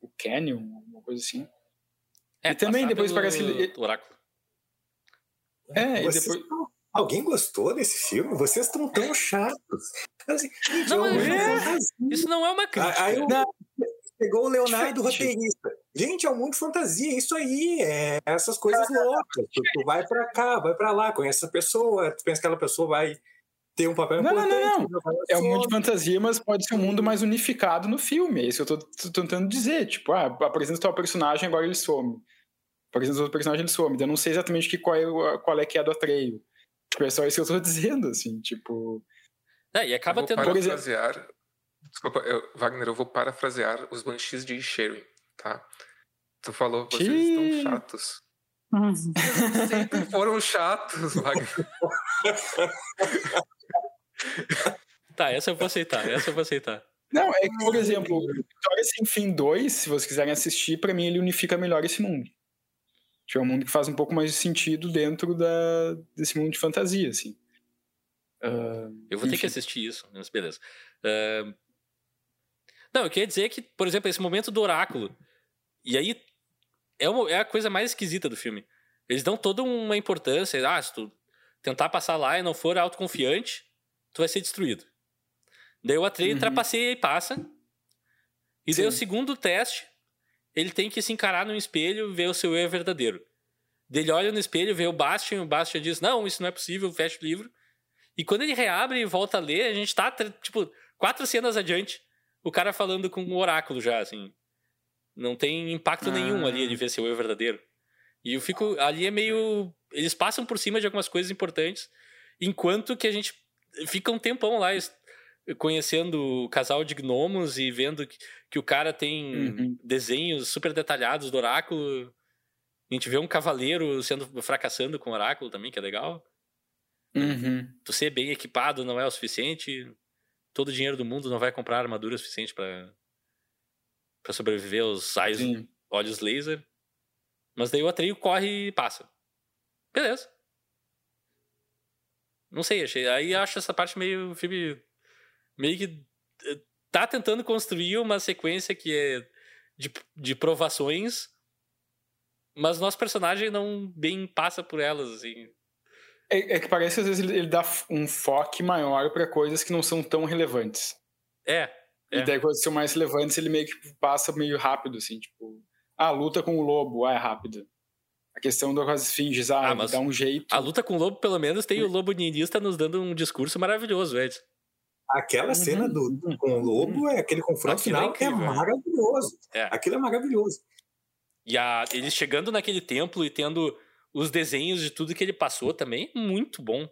Speaker 2: o canyon, alguma coisa assim. É, e também depois parece que ele...
Speaker 1: oráculo.
Speaker 2: É, e depois
Speaker 4: Alguém gostou desse filme? Vocês estão tão chatos. Assim,
Speaker 1: não, é... Isso não é uma crítica.
Speaker 4: Aí, Pegou o Leonardo roteirista. Gente, é um mundo de fantasia, isso aí, é essas coisas loucas. Tu, tu vai para cá, vai para lá, conhece essa pessoa, tu pensa que aquela pessoa vai ter um papel
Speaker 2: não,
Speaker 4: importante.
Speaker 2: Não, não, não. É um mundo de fantasia, mas pode ser um mundo mais unificado no filme. É isso que eu tô, tô tentando dizer. Tipo, ah, apresenta o teu personagem, agora ele some. Apresenta o outro personagem, ele some. Eu não sei exatamente que, qual, é, qual é que é do Atreio. Tipo, é só isso que eu tô dizendo, assim, tipo...
Speaker 1: É, e acaba tendo...
Speaker 3: Por exemplo, Desculpa, eu, Wagner, eu vou parafrasear os Banshees de Sherry, tá? Tu falou, vocês estão chatos. Sempre foram chatos, Wagner.
Speaker 1: tá, essa eu vou aceitar, essa eu vou aceitar.
Speaker 2: Não, é que, por exemplo, Vitória Sem Fim 2, se vocês quiserem assistir, para mim ele unifica melhor esse mundo. Tipo, é um mundo que faz um pouco mais de sentido dentro da, desse mundo de fantasia, assim. Uh,
Speaker 1: eu vou enfim. ter que assistir isso, mas beleza. Uh, não, eu queria dizer que, por exemplo, esse momento do oráculo. E aí é, uma, é a coisa mais esquisita do filme. Eles dão toda uma importância. Ah, se tu tentar passar lá e não for autoconfiante, tu vai ser destruído. Daí o Atreio uhum. trapaceia e passa. E Sim. daí o segundo teste, ele tem que se encarar no espelho e ver o seu eu verdadeiro. Ele olha no espelho, vê o Bastian, o Bastian diz, não, isso não é possível, fecha o livro. E quando ele reabre e volta a ler, a gente tá, tipo, quatro cenas adiante o cara falando com um oráculo já, assim. Não tem impacto ah. nenhum ali ele ver se eu verdadeiro. E eu fico. Ali é meio. Eles passam por cima de algumas coisas importantes, enquanto que a gente fica um tempão lá conhecendo o casal de gnomos e vendo que, que o cara tem uhum. desenhos super detalhados do oráculo. A gente vê um cavaleiro sendo fracassando com o oráculo também, que é legal.
Speaker 2: Uhum.
Speaker 1: Tu ser bem equipado não é o suficiente todo o dinheiro do mundo não vai comprar armadura suficiente para para sobreviver aos sais olhos laser. Mas daí o Atreio corre e passa. Beleza. Não sei, achei. Aí acho essa parte meio filme meio que eh, tá tentando construir uma sequência que é de, de provações, mas nosso personagem não bem passa por elas assim.
Speaker 2: É, é, que parece que às vezes ele, ele dá um foco maior para coisas que não são tão relevantes.
Speaker 1: É. é.
Speaker 2: E daí, que são mais relevantes, ele meio que passa meio rápido, assim, tipo. Ah, luta com o lobo, ah, é rápido. A questão das esfinges, ah, ah dá um jeito.
Speaker 1: A luta com o lobo, pelo menos, tem o lobo ninista nos dando um discurso maravilhoso, Ed.
Speaker 4: Aquela uhum. cena do, do, com o lobo, é aquele confronto Aquilo final é que é maravilhoso. É. Aquilo é maravilhoso.
Speaker 1: E a, eles chegando naquele templo e tendo os desenhos de tudo que ele passou também, muito bom.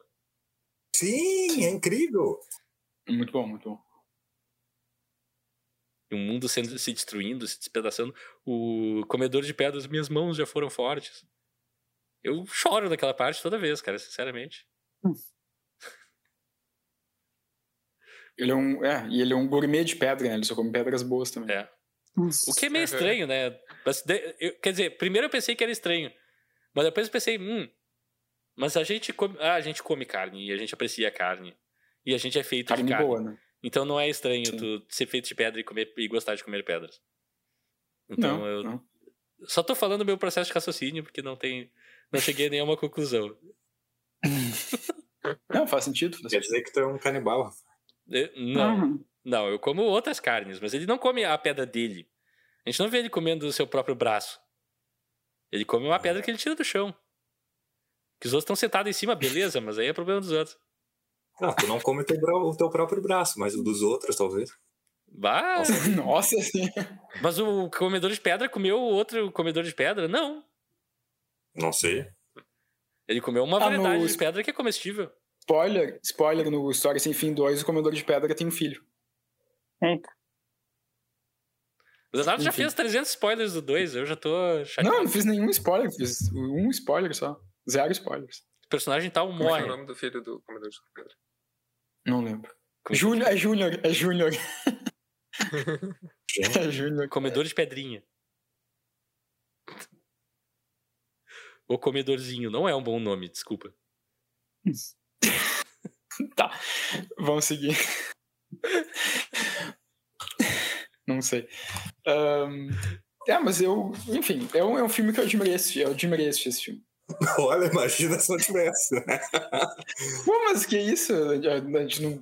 Speaker 4: Sim, é incrível.
Speaker 2: Muito bom, muito bom.
Speaker 1: E o mundo sendo, se destruindo, se despedaçando. O comedor de pedras, minhas mãos já foram fortes. Eu choro naquela parte toda vez, cara, sinceramente.
Speaker 2: Ele é um, é, e ele é um gourmet de pedra, né? Ele só come pedras boas também.
Speaker 1: É. O que é meio estranho, né? Mas, eu, quer dizer, primeiro eu pensei que era estranho. Mas depois eu pensei, hum, mas a gente come, ah, a gente come carne e a gente aprecia a carne. E a gente é feito carne de carne. Boa, né? Então não é estranho Sim. tu ser feito de pedra e, comer, e gostar de comer pedras. Então não, eu não. só tô falando meu processo de raciocínio porque não tem não cheguei a nenhuma conclusão.
Speaker 2: não, faz sentido.
Speaker 4: Faz Quer dizer que tu é um canibal,
Speaker 1: Não. Uhum. Não, eu como outras carnes, mas ele não come a pedra dele. A gente não vê ele comendo o seu próprio braço. Ele come uma pedra que ele tira do chão. Que os outros estão sentados em cima, beleza, mas aí é problema dos outros.
Speaker 4: Não, tu não come o teu, bra- o teu próprio braço, mas o dos outros, talvez.
Speaker 1: Bah,
Speaker 2: Nossa, assim.
Speaker 1: mas o comedor de pedra comeu o outro comedor de pedra? Não.
Speaker 4: Não sei.
Speaker 1: Ele comeu uma
Speaker 2: Ah,
Speaker 1: variedade
Speaker 2: no-
Speaker 1: de pedra que é comestível.
Speaker 2: Spoiler, spoiler no História Sem Fim 2, o comedor de pedra tem um filho.
Speaker 5: Eita.
Speaker 1: O Leonardo já fez 300 spoilers do 2, eu já tô chateado.
Speaker 2: Não, não fiz nenhum spoiler, fiz um spoiler só. Zero spoilers.
Speaker 1: O personagem tal
Speaker 3: Como é que é
Speaker 1: morre.
Speaker 3: o nome do filho do comedor de pedra?
Speaker 2: Não lembro.
Speaker 1: Como-
Speaker 2: Júnior, é Júnior, é Júnior. É Júnior.
Speaker 1: Comedor de pedrinha. O comedorzinho não é um bom nome, desculpa.
Speaker 2: Tá, vamos seguir. Não sei. Ahn, é, mas eu, enfim, é um, é um filme que eu admirei assistir, eu admirei assistir esse filme.
Speaker 4: olha, imagina se não tivesse. né?
Speaker 2: Pô, mas que isso? A gente não.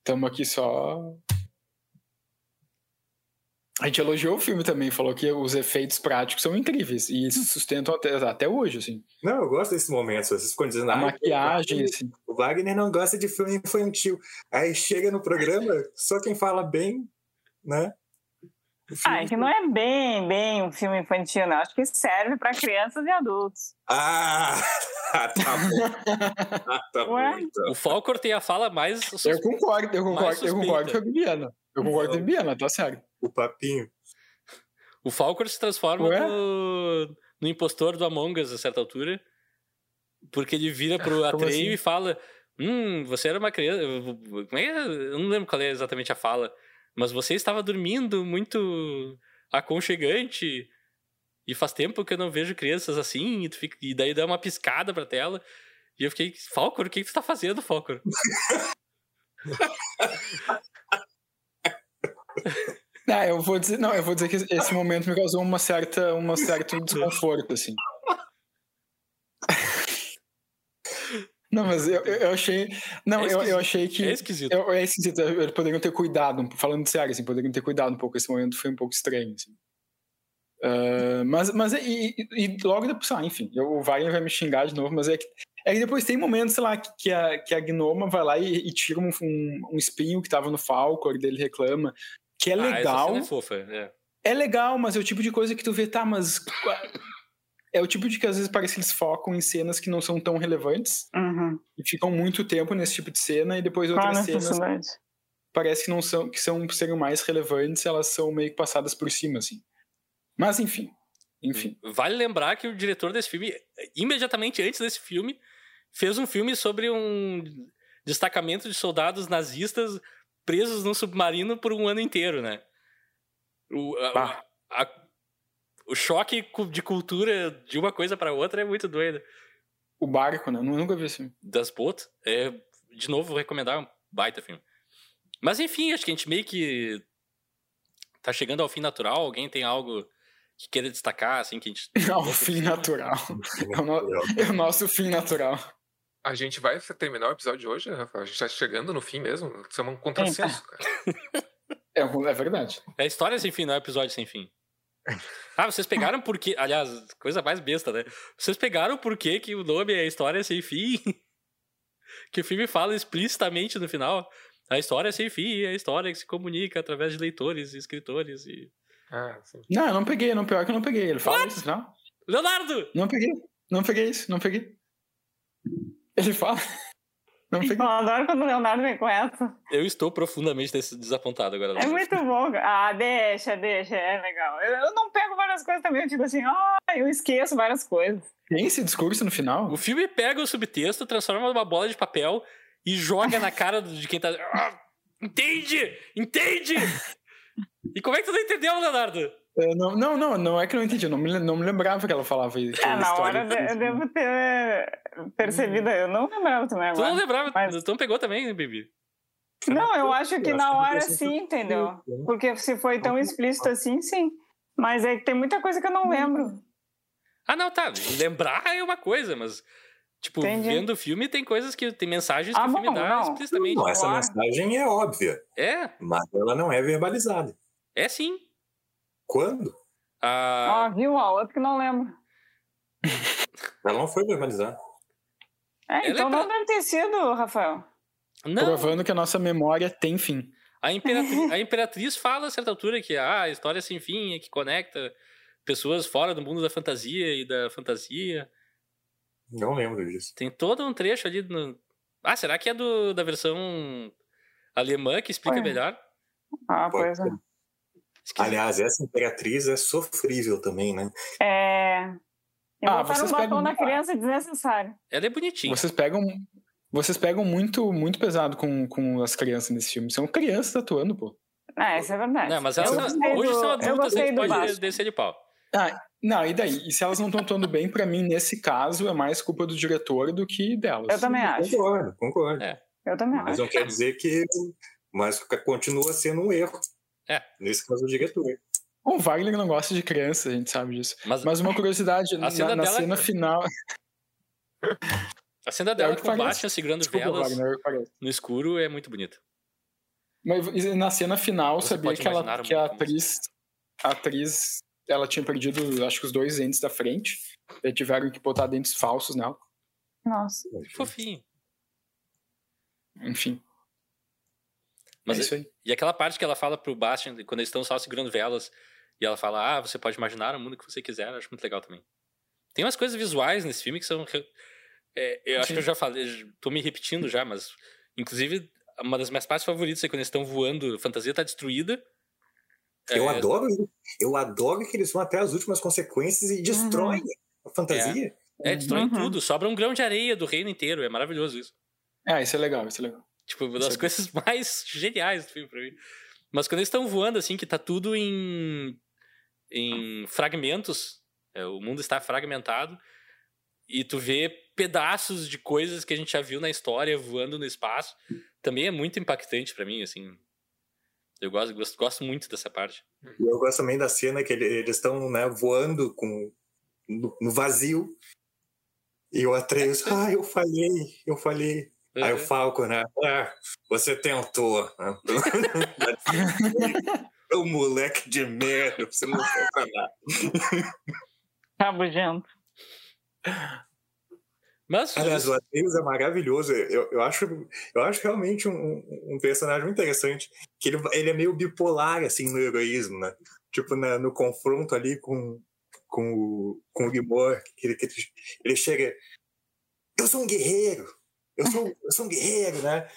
Speaker 2: Estamos aqui só. A gente elogiou o filme também, falou que os efeitos práticos são incríveis e se sustentam até, até hoje, assim.
Speaker 4: Não, eu gosto desses momentos. Vocês ficam dizendo,
Speaker 2: A
Speaker 4: ah,
Speaker 2: maquiagem, assim.
Speaker 4: o Wagner não gosta de filme infantil. Aí chega no programa, só quem fala bem, né?
Speaker 5: Ah, é que não é bem, bem um filme infantil, não. Acho que serve para crianças e adultos.
Speaker 4: Ah, tá bom. Ah, tá bom, então.
Speaker 1: O Falcor tem a fala mais.
Speaker 2: Eu concordo, eu concordo, eu concordo com a Bibiana. Eu concordo com a. Bibiana, tá sério.
Speaker 4: O papinho.
Speaker 1: O Falcor se transforma no, no impostor do Among Us a certa altura. Porque ele vira pro Atreio
Speaker 2: assim?
Speaker 1: e fala: Hum, você era uma criança. Como é? que é? Eu não lembro qual é exatamente a fala. Mas você estava dormindo muito aconchegante. E faz tempo que eu não vejo crianças assim. E, tu fica- e daí dá uma piscada pra tela. E eu fiquei, Falcor, o que, que tu tá fazendo, Falcor?
Speaker 2: Ah, eu vou dizer, não, eu vou dizer que esse momento me causou uma certa, uma certo desconforto, assim. Não, mas eu, eu achei, não,
Speaker 1: É
Speaker 2: eu, eu achei que
Speaker 1: É esquisito.
Speaker 2: eu, é esquisito, eles poderiam ter cuidado, falando sério, assim, poderiam ter cuidado um pouco. Esse momento foi um pouco estranho, assim. Ah, mas, mas e, e- e logo depois, ah, enfim, o Wagner vai me xingar de novo, mas é que, é que depois tem momentos, sei lá, que, que a, que a Gnoma vai lá e, e tira um, um, um espinho que tava no Falcor, dele reclama, que é
Speaker 1: Ah, essa
Speaker 2: legal.
Speaker 1: cena é fofa, é.
Speaker 2: É legal, mas é o tipo de coisa que tu vê, tá, mas. É o tipo de que às vezes parece que eles focam em cenas que não são tão relevantes
Speaker 5: Uhum.
Speaker 2: e ficam muito tempo nesse tipo de cena e depois
Speaker 5: Qual
Speaker 2: outras cenas parece que não são, que são seriam mais relevantes, elas são meio que passadas por cima, assim. Mas enfim. Enfim.
Speaker 1: Vale lembrar que o diretor desse filme, imediatamente antes desse filme, fez um filme sobre um destacamento de soldados nazistas presos num submarino por um ano inteiro, né? O, a- a- o choque de cultura de uma coisa para outra é muito doido.
Speaker 2: O barco, né? Eu nunca vi esse filme.
Speaker 1: Das Boat, é, de novo, vou recomendar, um baita filme. Mas enfim, acho que a gente meio que tá chegando ao fim natural. Alguém tem algo que queira destacar, assim, que a gente...
Speaker 2: É o fim natural. É o, no- é o nosso fim natural.
Speaker 3: A gente vai terminar o episódio de hoje, Rafa? A gente tá chegando no fim mesmo. Isso é um contrassenso, cara.
Speaker 2: É, é verdade.
Speaker 1: É história sem fim, não é episódio sem fim. Ah, vocês pegaram por quê? Aliás, coisa mais besta, né? Vocês pegaram por quê que o nome é História Sem Fim? que o filme fala explicitamente no final. A história sem fim é a história que se comunica através de leitores e escritores e...
Speaker 3: Ah, sim.
Speaker 2: Não, eu não peguei, não, pior que eu não peguei. Ele fala isso, não?
Speaker 1: Leonardo!
Speaker 2: Não peguei. Não peguei isso, não peguei. Ele fala. Não peguei.
Speaker 5: Eu adoro quando o Leonardo vem com essa.
Speaker 1: Eu estou profundamente des- desapontado agora.
Speaker 5: É muito bom. Ah, deixa, deixa. É legal. Eu, eu não pego várias coisas também. Eu fico assim, ah, eu esqueço várias coisas.
Speaker 2: Tem esse discurso no final?
Speaker 1: O filme pega o subtexto, transforma numa bola de papel e joga na cara de quem tá... Ah, entende! Entende! E como é que tu não entendeu, Leonardo?
Speaker 2: Não, não, não, não é que eu não entendi. Eu não me, não me lembrava que ela falava isso.
Speaker 5: Ah, na hora eu, de- eu devo ter percebido. Eu não lembrava também
Speaker 1: Tu não
Speaker 5: agora.
Speaker 1: lembrava,
Speaker 5: Mas-
Speaker 1: tu não pegou também, Bibi?
Speaker 5: Não, eu acho que
Speaker 4: Eu acho
Speaker 5: na
Speaker 4: que
Speaker 5: hora
Speaker 4: ser
Speaker 5: sim, entendeu?
Speaker 4: né?
Speaker 5: Porque se foi tão explícito assim, sim. Mas é que tem muita coisa que eu não lembro.
Speaker 1: Ah, não, tá. Lembrar é uma coisa, mas Tipo,
Speaker 5: Entendi.
Speaker 1: vendo o filme, tem coisas que. Tem mensagens que
Speaker 5: Ah,
Speaker 1: o filme
Speaker 5: bom,
Speaker 1: dá
Speaker 5: não.
Speaker 1: explicitamente.
Speaker 4: Não, essa
Speaker 5: claro.
Speaker 4: mensagem é óbvia,
Speaker 1: É,
Speaker 4: mas ela não é verbalizada.
Speaker 1: é sim.
Speaker 4: Quando?
Speaker 1: Ah,
Speaker 5: Ah, viu? A outra que não lembro.
Speaker 4: Ela não foi verbalizada.
Speaker 5: É, então
Speaker 1: é
Speaker 5: não
Speaker 1: pra-
Speaker 5: deve ter sido, Rafael.
Speaker 1: não.
Speaker 2: Provando que a nossa memória tem fim.
Speaker 1: A imperatriz, a imperatriz fala a certa altura que ah, a história sem fim é que conecta pessoas fora do mundo da fantasia e da fantasia.
Speaker 4: Não lembro disso.
Speaker 1: Tem todo um trecho ali no. Ah, será que é do, da versão alemã que explica
Speaker 5: Ué.
Speaker 1: melhor?
Speaker 5: Ah, pois é.
Speaker 4: Aliás, essa imperatriz é sofrível também, né?
Speaker 5: É. E
Speaker 2: Ah, vocês
Speaker 5: um batom
Speaker 2: pegam-
Speaker 5: na criança desnecessário.
Speaker 1: Ela é bonitinha.
Speaker 2: Vocês pegam. Vocês pegam muito, muito pesado com, com as crianças nesse filme. São crianças atuando, pô.
Speaker 5: Ah, isso é verdade.
Speaker 1: Não, mas
Speaker 5: Eu
Speaker 1: elas hoje
Speaker 5: do-
Speaker 1: são
Speaker 5: eu
Speaker 1: adultas, a gente pode descer de pau.
Speaker 2: Ah, não, e daí? E se elas não estão atuando bem, pra mim, nesse caso, é mais culpa do diretor do que delas.
Speaker 5: Eu também acho.
Speaker 4: Concordo, concordo.
Speaker 1: É.
Speaker 5: Eu também
Speaker 4: Mas
Speaker 5: acho.
Speaker 4: não quer dizer que. Mas continua sendo um erro.
Speaker 1: É.
Speaker 4: Nesse caso, o diretor.
Speaker 2: O Wagner não gosta de criança, a gente sabe disso.
Speaker 1: Mas,
Speaker 2: Mas uma curiosidade, na,
Speaker 1: cena
Speaker 2: na
Speaker 1: dela-
Speaker 2: cena final.
Speaker 1: a cena dela
Speaker 2: é
Speaker 1: com o. Batman segurando
Speaker 2: Desculpa,
Speaker 1: velas
Speaker 2: Wagner,
Speaker 1: no escuro é muito bonita.
Speaker 2: Mas na cena final,
Speaker 1: Você
Speaker 2: sabia que, ela, que a atriz, a atriz, ela tinha perdido, acho que os dois dentes da frente. E tiveram que botar dentes falsos nela.
Speaker 5: Nossa.
Speaker 1: Que fofinho.
Speaker 2: Enfim,
Speaker 1: Mas
Speaker 2: é isso aí.
Speaker 1: E aquela parte que ela fala pro Bastian, quando eles estão só segurando velas, e ela fala, ah, você pode imaginar o mundo que você quiser, eu acho muito legal também. Tem umas coisas visuais nesse filme que são. é, eu acho
Speaker 2: Sim.
Speaker 1: que eu já falei, tô me repetindo já, mas. Inclusive, uma das minhas partes favoritas é quando eles estão voando, a fantasia tá destruída.
Speaker 4: Eu
Speaker 1: É,
Speaker 4: adoro isso. Eu adoro que eles vão até as últimas consequências e destroem a fantasia.
Speaker 1: É, destrói
Speaker 5: Uhum.
Speaker 1: tudo, sobra um grão de areia do reino inteiro, é maravilhoso isso.
Speaker 2: É, isso é legal, isso é legal.
Speaker 1: Tipo, uma das
Speaker 2: é
Speaker 1: coisas mais geniais do filme pra mim. Mas quando eles estão voando, assim, que tá tudo em, em fragmentos, é, o mundo está fragmentado, e tu vê pedaços de coisas que a gente já viu na história voando no espaço, também é muito impactante pra mim, assim. Eu gosto, gosto, gosto muito dessa parte.
Speaker 4: E eu gosto também da cena que ele- eles estão né, voando com, no, no vazio. E o Atreus, ah, eu falhei, eu falhei. Aí o Falco, né? Ah, você tentou. né? Ô moleque de merda, você não serve pra nada.
Speaker 5: Rabugento.
Speaker 1: Mas,
Speaker 4: Aliás, o Atreus é maravilhoso. Eu, eu, acho, eu acho realmente um, um personagem muito interessante. Que ele, ele é meio bipolar, assim, no heroísmo, né? Tipo, na- no confronto ali com, com, o, com o Guimor, que ele, que ele- ele chega. Eu sou um guerreiro! Eu sou, eu sou um guerreiro, né?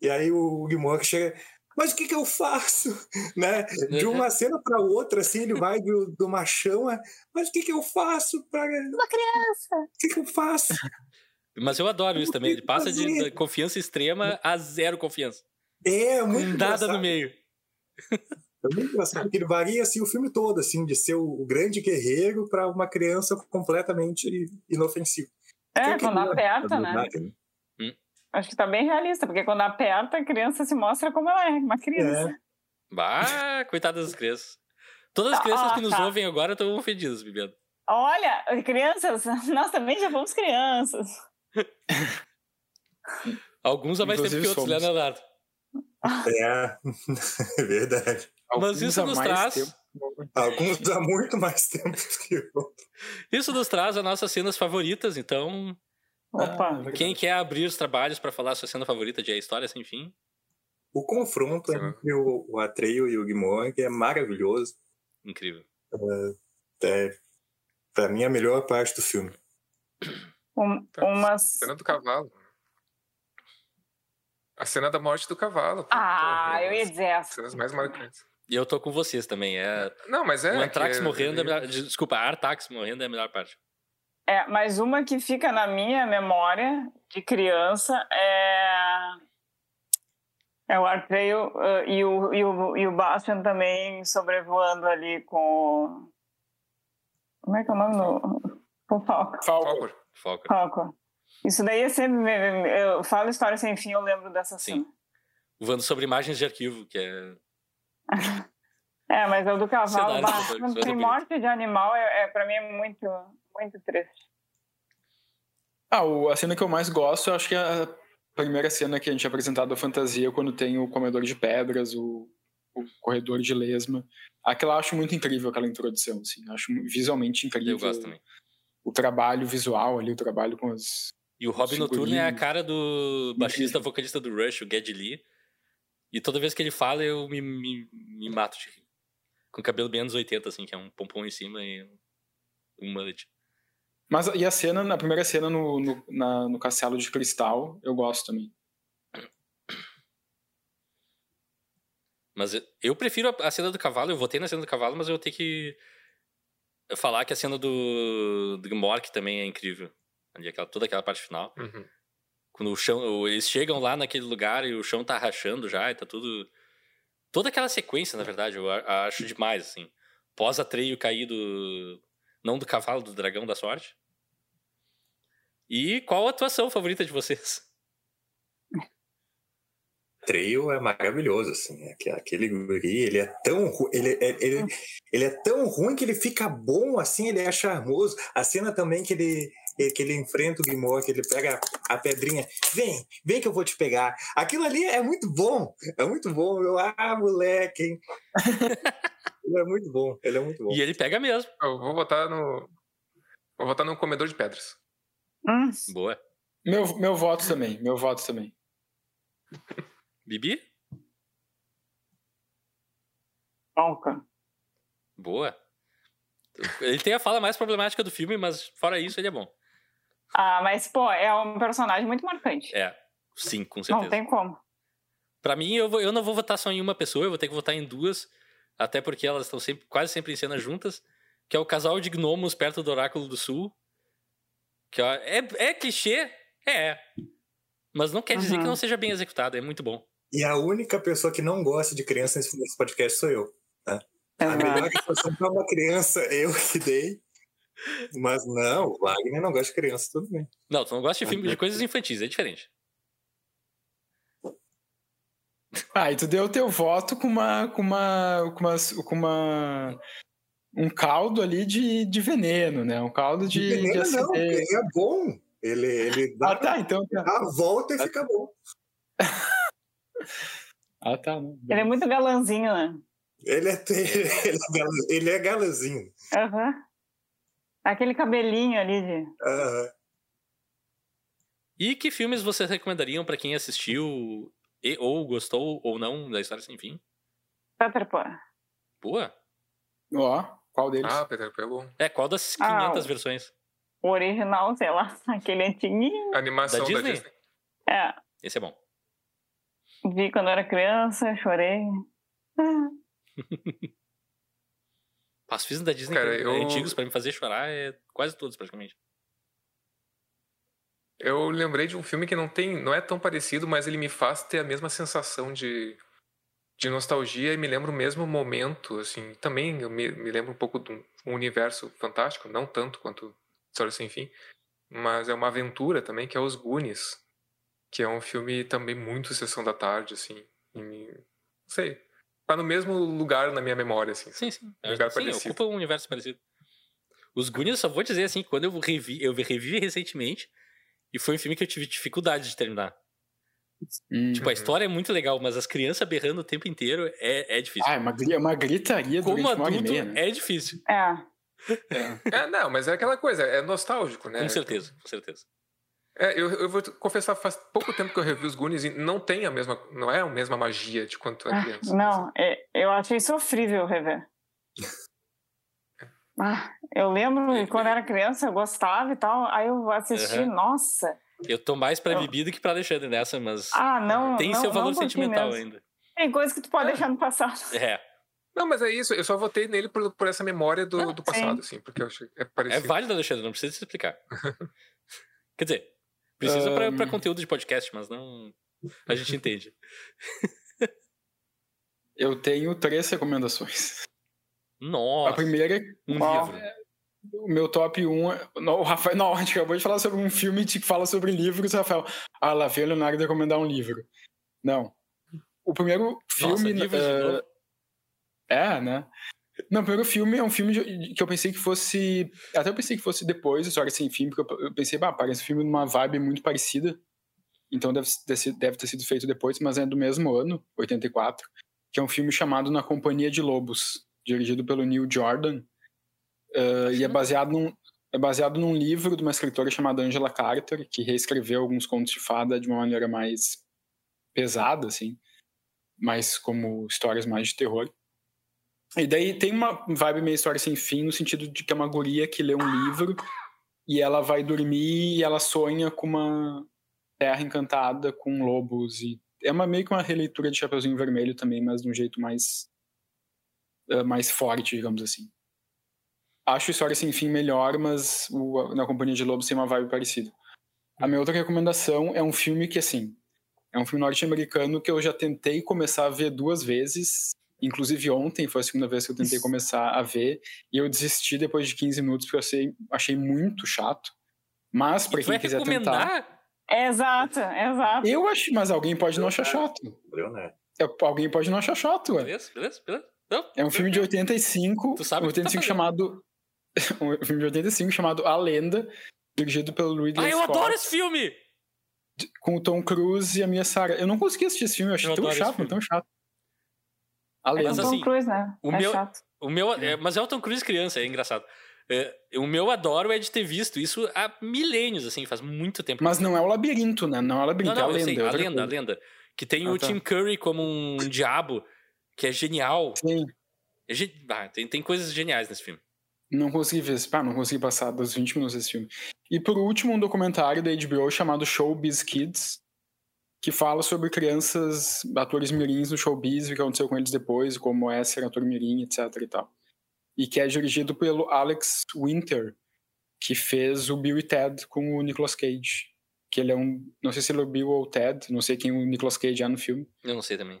Speaker 4: E aí o Guimor chega. Mas o que, que eu faço? Né? De uma cena para outra, assim, ele vai do, do machão. a, Mas o que, que eu faço para.
Speaker 5: Uma criança.
Speaker 4: O que, que eu faço?
Speaker 1: mas eu adoro isso também. Ele passa de
Speaker 4: fazer?
Speaker 1: confiança extrema a zero confiança.
Speaker 4: É, muito
Speaker 1: nada
Speaker 4: engraçado.
Speaker 1: no meio.
Speaker 4: É muito engraçado porque ele varia assim, o filme todo, assim, de ser o, grande guerreiro para uma criança completamente inofensiva.
Speaker 5: É, quando
Speaker 4: não
Speaker 5: aperta, né?
Speaker 4: Máquina?
Speaker 5: Acho que tá bem realista, porque quando aperta, a criança se mostra como ela é, uma criança.
Speaker 1: Bah, coitadas das crianças. Todas as
Speaker 5: Ah,
Speaker 1: crianças que nos
Speaker 5: tá.
Speaker 1: ouvem agora estão ofendidas, Bibiano.
Speaker 5: Olha, crianças, nós também já fomos crianças.
Speaker 1: Alguns há mais tempo
Speaker 2: Inclusive
Speaker 1: que outros, né,
Speaker 2: somos.
Speaker 1: Leonardo?
Speaker 4: É, é verdade.
Speaker 1: Mas
Speaker 2: Alguns
Speaker 1: isso
Speaker 2: há
Speaker 1: nos traz.
Speaker 2: tempo.
Speaker 4: Alguns há muito mais tempo que eu.
Speaker 1: Isso nos traz as nossas cenas favoritas, então.
Speaker 5: Opa.
Speaker 2: Ah, verdade.
Speaker 1: Quem quer abrir os trabalhos pra falar a sua cena favorita de A História Sem Fim?
Speaker 4: O confronto
Speaker 3: Sim.
Speaker 4: entre o, o Atreio e o Guimor é maravilhoso.
Speaker 1: Incrível.
Speaker 4: É, para mim, a melhor parte do filme.
Speaker 5: Um,
Speaker 3: Tá.
Speaker 5: umas.
Speaker 3: Cena do cavalo. A cena da morte do cavalo.
Speaker 5: Ah,
Speaker 3: Pô,
Speaker 5: eu ia
Speaker 3: as
Speaker 5: dizer essa.
Speaker 3: Cenas mais marcantes.
Speaker 1: E eu tô com vocês também. É...
Speaker 3: Não, mas é.
Speaker 1: o Antrax
Speaker 3: que
Speaker 1: morrendo é a melhor. Desculpa, a Artax morrendo é a melhor parte.
Speaker 5: É, mas uma que fica na minha memória de criança é. É o Arpeio uh, e, o, e, o, e o Bastian também sobrevoando ali com. Como é que é o nome do. Com Falco.
Speaker 2: Falco.
Speaker 3: Falcor.
Speaker 1: Foca.
Speaker 5: Falco. Isso daí é sempre. Eu falo história sem fim, eu lembro dessa
Speaker 1: Sim.
Speaker 5: cena.
Speaker 1: Voando sobre imagens de arquivo, que é.
Speaker 5: É, mas o do cavalo,
Speaker 1: Cenário
Speaker 5: bah, morte de animal, é, é, pra mim é muito, muito triste.
Speaker 2: Ah, o- a cena que eu mais gosto, eu acho que é a primeira cena que a gente é apresentado a fantasia, quando tem o comedor de pedras, o, o corredor de lesma. Aquela eu acho muito incrível, aquela introdução, assim. Eu acho visualmente incrível.
Speaker 1: Eu gosto também.
Speaker 2: O trabalho visual ali, o trabalho com as...
Speaker 1: E o Robin Noturno é a cara do baixista vocalista do Rush, o Geddy Lee. E toda vez que ele fala, eu me, me, me mato de rir. Com o cabelo bem anos 80, assim, que é um pompom em cima e um- um mullet.
Speaker 2: Mas e a cena, na primeira cena no, no, na- no castelo de cristal, eu gosto também.
Speaker 1: Mas eu- prefiro a, cena do cavalo, eu votei na cena do cavalo, mas eu vou ter que falar que a cena do, do Mork também é incrível. Ali, aquela, toda aquela parte final.
Speaker 3: Uhum.
Speaker 1: Quando o chão. Eles chegam lá naquele lugar e o chão tá rachando já e tá tudo. Toda aquela sequência, na verdade, eu acho demais, assim. Pós Atreio cair do. Não do cavalo, do dragão da sorte. E qual a atuação favorita de vocês?
Speaker 4: Trail é maravilhoso, assim. é que Aquele guri, ele é tão ele, é- ele, ele é tão ruim que ele fica bom, assim, ele é charmoso. A cena também que ele, que ele enfrenta o Guimor, que ele pega a pedrinha. Vem, vem que eu vou te pegar. Aquilo ali é muito bom. É muito bom. Eu, ah, moleque, hein? ele é muito bom. Ele é muito bom.
Speaker 1: E ele pega mesmo.
Speaker 3: Eu vou votar no. Vou votar no comedor de pedras.
Speaker 5: Hum,
Speaker 1: Boa.
Speaker 2: Meu, meu voto também, meu voto também.
Speaker 1: Bibi?
Speaker 5: Falcon.
Speaker 1: Boa. Ele tem a fala mais problemática do filme, mas fora isso, ele é bom.
Speaker 5: Ah, mas, pô, é um personagem muito marcante.
Speaker 1: É, sim, com certeza.
Speaker 5: Não tem como.
Speaker 1: Pra mim, eu, vou- eu não vou votar só em uma pessoa, eu vou ter que votar em duas, até porque elas estão sempre, quase sempre em cena juntas, que é o casal de gnomos perto do Oráculo do Sul. Que é, é clichê? É. Mas não quer dizer
Speaker 5: Uhum.
Speaker 1: que não seja bem executado, é muito bom.
Speaker 4: E a única pessoa que não gosta de criança nesse podcast sou eu. A melhor situação pra uma criança, eu que dei. Mas não, o Wagner não gosta de criança, tudo bem.
Speaker 1: Não, tu não gosta de filme de coisas infantis, é diferente.
Speaker 2: Ah, e tu deu o teu voto com uma. com uma. com uma. Com uma um caldo ali de, de veneno, né? Um caldo de, de
Speaker 4: Veneno não,
Speaker 2: acidez.
Speaker 4: ele é bom. Ele, ele dá
Speaker 2: Ah, tá, então tá.
Speaker 4: a volta e fica bom.
Speaker 2: Ah, tá. não,
Speaker 5: Ele é muito galanzinho, né?
Speaker 4: Ele é, ele é, ele é galazinho.
Speaker 5: Aham. Aquele cabelinho ali de.
Speaker 4: Aham.
Speaker 1: E que filmes vocês recomendariam pra quem assistiu e, ou gostou ou não da história sem fim?
Speaker 5: Peter Pan.
Speaker 1: Boa.
Speaker 2: Ó, qual deles?
Speaker 3: Ah, Peter Pan é bom.
Speaker 1: É, qual das
Speaker 5: Ah,
Speaker 1: 500
Speaker 5: o-
Speaker 1: versões?
Speaker 5: O original, sei lá, aquele antiguinho.
Speaker 3: Animação
Speaker 1: Da
Speaker 3: da
Speaker 1: Disney?
Speaker 3: Disney.
Speaker 5: É,
Speaker 1: Esse é bom.
Speaker 5: vi quando era criança, chorei. Ah,
Speaker 1: Os filmes da Disney
Speaker 3: Cara,
Speaker 1: que-
Speaker 3: eu-
Speaker 1: antigos pra me fazer chorar é quase todos, praticamente.
Speaker 3: Eu lembrei de um filme que não tem, não é tão parecido, mas ele me faz ter a mesma sensação de, de nostalgia e me lembra o mesmo momento, assim. Também eu me, me lembro um pouco de um universo fantástico, não tanto quanto História Sem Fim, mas é uma aventura também, que é Os Goonies, que é um filme também muito sessão da tarde, assim. Me, não sei, tá no mesmo lugar na minha memória, assim.
Speaker 1: Sim, sim.
Speaker 3: Lugar
Speaker 1: sim,
Speaker 3: parecido.
Speaker 1: ocupa um universo parecido. Os Goonies, só vou dizer assim, quando eu revi, eu revi recentemente, e foi um filme que eu tive dificuldade de terminar.
Speaker 2: Hum.
Speaker 1: Tipo, a
Speaker 3: Uhum.
Speaker 1: história é muito legal, mas as crianças berrando o tempo inteiro é, é difícil.
Speaker 2: Ah, é uma, gri- uma gritaria
Speaker 1: Como
Speaker 2: durante uma hora e
Speaker 1: adulto,
Speaker 2: meia, né?
Speaker 1: é difícil.
Speaker 5: É.
Speaker 2: É.
Speaker 3: É, não, mas é aquela coisa, é nostálgico, né?
Speaker 1: Com certeza, com certeza.
Speaker 3: É, eu, eu vou confessar, faz pouco tempo que eu revi os Goonies e não tem a mesma, não é a mesma magia de quando tu é
Speaker 5: Ah,
Speaker 3: criança.
Speaker 5: Não, é- eu achei sofrível rever. Ah, eu lembro que quando era criança, eu gostava e tal. Aí eu assisti,
Speaker 1: Uhum.
Speaker 5: nossa.
Speaker 1: Eu tô mais pra
Speaker 5: Eu-
Speaker 1: Bibi do que pra Alexandre nessa, mas
Speaker 5: Ah, não.
Speaker 1: tem
Speaker 5: não,
Speaker 1: seu valor sentimental
Speaker 5: mesmo.
Speaker 1: ainda.
Speaker 5: Tem coisa que tu pode
Speaker 3: É.
Speaker 5: deixar no passado.
Speaker 1: É.
Speaker 3: Não, mas é isso, eu só votei nele por, por essa memória do,
Speaker 1: Ah,
Speaker 3: do passado, assim, porque eu achei é
Speaker 1: É
Speaker 3: parecido.
Speaker 1: válido, Alexandre, não precisa se explicar. Quer dizer, precisa pra, pra
Speaker 2: Ahn.
Speaker 1: conteúdo de podcast, mas não. A gente entende.
Speaker 2: Eu tenho três recomendações. A
Speaker 1: Nossa,
Speaker 2: primeira,
Speaker 1: um
Speaker 5: Ó.
Speaker 1: livro.
Speaker 2: o meu top 1. é- Não, o Rafael, não, a gente acabou de falar sobre um filme que fala sobre livros, Rafael. Ah, lá veio o Leonardo recomendar um livro. Não. O primeiro
Speaker 1: Nossa,
Speaker 2: filme. eh,
Speaker 1: novo?
Speaker 2: é, né? Não, o primeiro filme é um filme que eu pensei que fosse. Até eu pensei que fosse depois, História Sem Fim, porque eu- eu pensei, bah, parece um filme numa vibe muito parecida. Então deve ter, sido, deve ter sido feito depois, mas é do mesmo ano, 84, que é um filme chamado Na Companhia de Lobos, dirigido pelo Neil Jordan. Uh, e é baseado, num, é baseado num livro de uma escritora chamada Angela Carter, que reescreveu alguns contos de fada de uma maneira mais pesada, assim, mais como histórias mais de terror. E daí tem uma vibe meio história sem fim, no sentido de que é uma guria que lê um livro e ela vai dormir e ela sonha com uma terra encantada com lobos e é uma meio que uma releitura de Chapeuzinho Vermelho também, mas de um jeito mais uh, mais forte, digamos assim. Acho História Sem Fim melhor, mas o, na Companhia de Lobos tem uma vibe parecida. A minha outra recomendação é um filme que, assim, é um filme norte-americano que eu já tentei começar a ver duas vezes. Inclusive ontem foi a segunda vez que eu tentei começar a ver. E eu desisti depois de 15 minutos porque eu achei, achei muito chato. Mas, para quem quiser
Speaker 1: recomendar?
Speaker 2: tentar.
Speaker 5: Exato, exato.
Speaker 2: Eu acho, mas alguém pode não achar chato.
Speaker 4: Eu, né?
Speaker 2: É, Alguém pode não achar chato, ué.
Speaker 1: Beleza, beleza, beleza. Não,
Speaker 2: É um filme de 85,
Speaker 1: Tu sabe o que tu tá
Speaker 2: 85 chamado um filme de 85 chamado A Lenda, dirigido pelo Ridley
Speaker 1: Ah, eu
Speaker 2: Scott,
Speaker 1: adoro esse filme!
Speaker 2: com o Tom Cruise e a Mia Sara. Eu não consegui assistir esse filme, eu achei
Speaker 1: Eu
Speaker 2: tão chato, tão chato. A
Speaker 5: É
Speaker 2: Lenda.
Speaker 1: Mas assim,
Speaker 5: Tom Cruise, né?
Speaker 1: o
Speaker 5: é
Speaker 1: meu-
Speaker 5: chato.
Speaker 1: O meu, é, mas é o Tom Cruise criança, é engraçado. É, o meu adoro é de ter visto isso há milênios, assim, faz muito tempo.
Speaker 2: Mas não é o labirinto, né? Não é o
Speaker 1: não,
Speaker 2: labirinto,
Speaker 1: não,
Speaker 2: é a lenda.
Speaker 1: sei,
Speaker 2: é
Speaker 1: a lenda, a
Speaker 2: coisa.
Speaker 1: lenda. Que tem
Speaker 2: Ah,
Speaker 1: o
Speaker 2: tá.
Speaker 1: Tim Curry como um diabo, que é genial.
Speaker 2: Sim,
Speaker 1: É ah, tem, tem coisas geniais nesse filme.
Speaker 2: não consegui ver. esse- Ah, não consegui passar dos 20 minutos desse filme. E por último, um documentário da HBO chamado Showbiz Kids, que fala sobre crianças, atores mirins no showbiz, o que aconteceu com eles depois, como é ser ator mirim, etc e tal. E que é dirigido pelo Alex Winter, que fez o Bill e Ted com o Nicolas Cage. Que ele é um. Não sei se ele é o Bill ou o Ted, não sei quem o Nicolas Cage é no filme,
Speaker 1: Eu não sei também.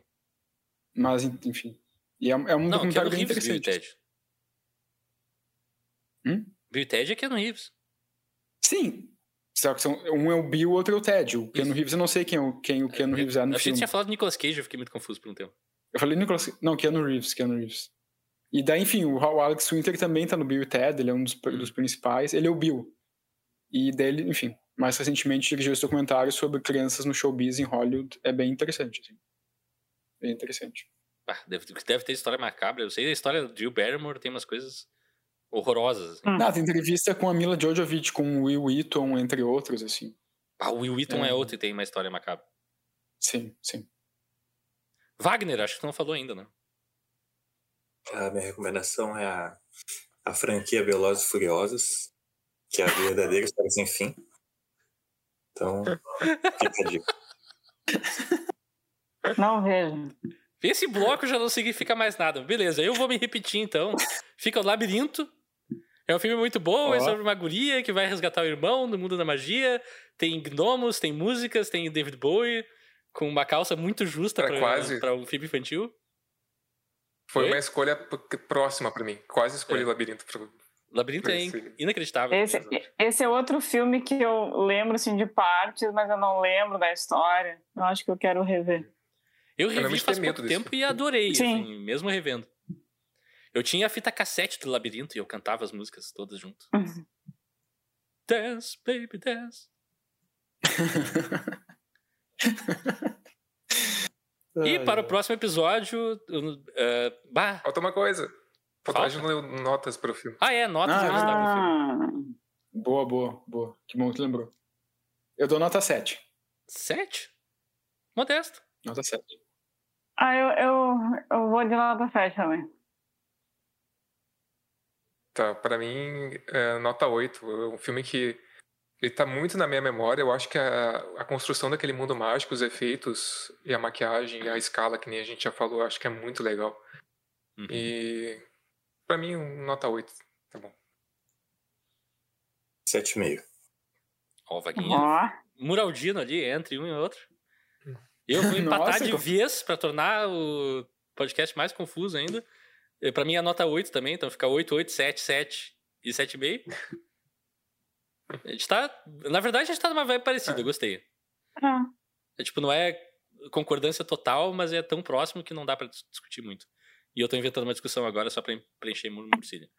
Speaker 2: Mas enfim. E é, é um
Speaker 1: Não,
Speaker 2: documentário bem
Speaker 1: Reeves, Bill
Speaker 2: interessante.
Speaker 1: Ted.
Speaker 2: Hum?
Speaker 1: Bill Ted é Keanu Reeves.
Speaker 2: Sim. Só que são, um é o Bill, o outro é o Ted. O Keanu
Speaker 1: Isso.
Speaker 2: Reeves, eu não sei quem, é o- quem o Keanu Reeves é no
Speaker 1: Eu achei que tinha falado Nicolas Cage, eu fiquei muito confuso por um tempo.
Speaker 2: Eu falei Nicolas... Não, Keanu Reeves, Keanu Reeves. E daí, enfim, o o Alex Winter também tá no Bill e Ted, ele é um dos,
Speaker 1: Hum.
Speaker 2: dos principais. Ele é o Bill. E dele, enfim, mais recentemente dirigiu esse documentário sobre crianças no showbiz em Hollywood. É bem interessante, assim. Bem interessante.
Speaker 1: Ah, deve, deve ter história macabra. Eu sei a história do Jill Barrymore tem umas coisas horrorosas. Assim.
Speaker 2: Ah, tem entrevista com a Mila Jovovich, com o Will Wheaton, entre outros, assim.
Speaker 1: Ah, o Will Wheaton é.
Speaker 2: É.
Speaker 1: outro e tem uma história macabra.
Speaker 2: Sim, sim.
Speaker 1: Wagner, acho que tu não falou ainda, né?
Speaker 4: A minha recomendação é a, a franquia Velozes e Furiosos, que é a verdadeira história sem fim. Então, fica a dica.
Speaker 5: Não vejo.
Speaker 1: Esse bloco já não significa mais nada. Beleza, eu vou me repetir então. Fica o Labirinto. É um filme muito bom, é
Speaker 2: Ó.
Speaker 1: sobre uma guria que vai resgatar o irmão no mundo da magia. Tem gnomos, tem músicas, tem David Bowie com uma calça muito justa
Speaker 3: Era
Speaker 1: pra,
Speaker 3: quase.
Speaker 1: um filme infantil.
Speaker 3: Foi
Speaker 1: Oi?
Speaker 3: uma escolha próxima pra mim. Quase escolhi
Speaker 1: É.
Speaker 3: Labirinto. Pro...
Speaker 1: Labirinto é inacreditável.
Speaker 5: Esse, esse é outro filme que eu lembro assim, de partes, mas eu não lembro da história. Eu acho que eu quero rever.
Speaker 1: Eu revi faz pouco
Speaker 3: desse
Speaker 1: tempo e adorei,
Speaker 5: Sim.
Speaker 1: assim, mesmo revendo. Eu tinha a fita cassete do Labirinto e eu cantava as músicas todas junto. Dance, baby, dance. E para o próximo episódio. uh, bah.
Speaker 3: Falta uma coisa. Falta a
Speaker 1: Falta?
Speaker 3: gente não leu notas pro filme.
Speaker 1: Ah, é, notas
Speaker 2: Ah,
Speaker 1: do filme.
Speaker 5: Ah,
Speaker 2: Boa, boa, boa. Que bom que lembrou. Eu dou nota 7.
Speaker 1: Sete? Modesto.
Speaker 2: Nota 7.
Speaker 5: Ah eu, eu, eu vou de nota 7 também.
Speaker 3: Tá, pra mim, é, nota 8. É um filme que ele tá muito na minha memória. Eu acho que a, a construção daquele mundo mágico, os efeitos e a maquiagem e a escala, que nem a gente já falou, acho que é muito legal.
Speaker 1: Uhum.
Speaker 3: E pra mim, um nota 8. Tá bom.
Speaker 4: 7,5.
Speaker 1: Ó, o Vaguinha.
Speaker 5: Ó,
Speaker 1: Muraldino ali, entre um e outro. Eu vou empatar
Speaker 2: Nossa,
Speaker 1: de
Speaker 2: como-
Speaker 1: vez pra tornar o podcast mais confuso ainda. Pra mim é nota 8 também, então fica 8, 8, 7, 7 e 7,5. A gente tá. Na verdade, a gente tá numa vibe parecida, eu gostei.
Speaker 5: ah,
Speaker 1: É, tipo, não é concordância total, mas é tão próximo que não dá pra dis- discutir muito. E eu tô inventando uma discussão agora só pra preencher murcilha.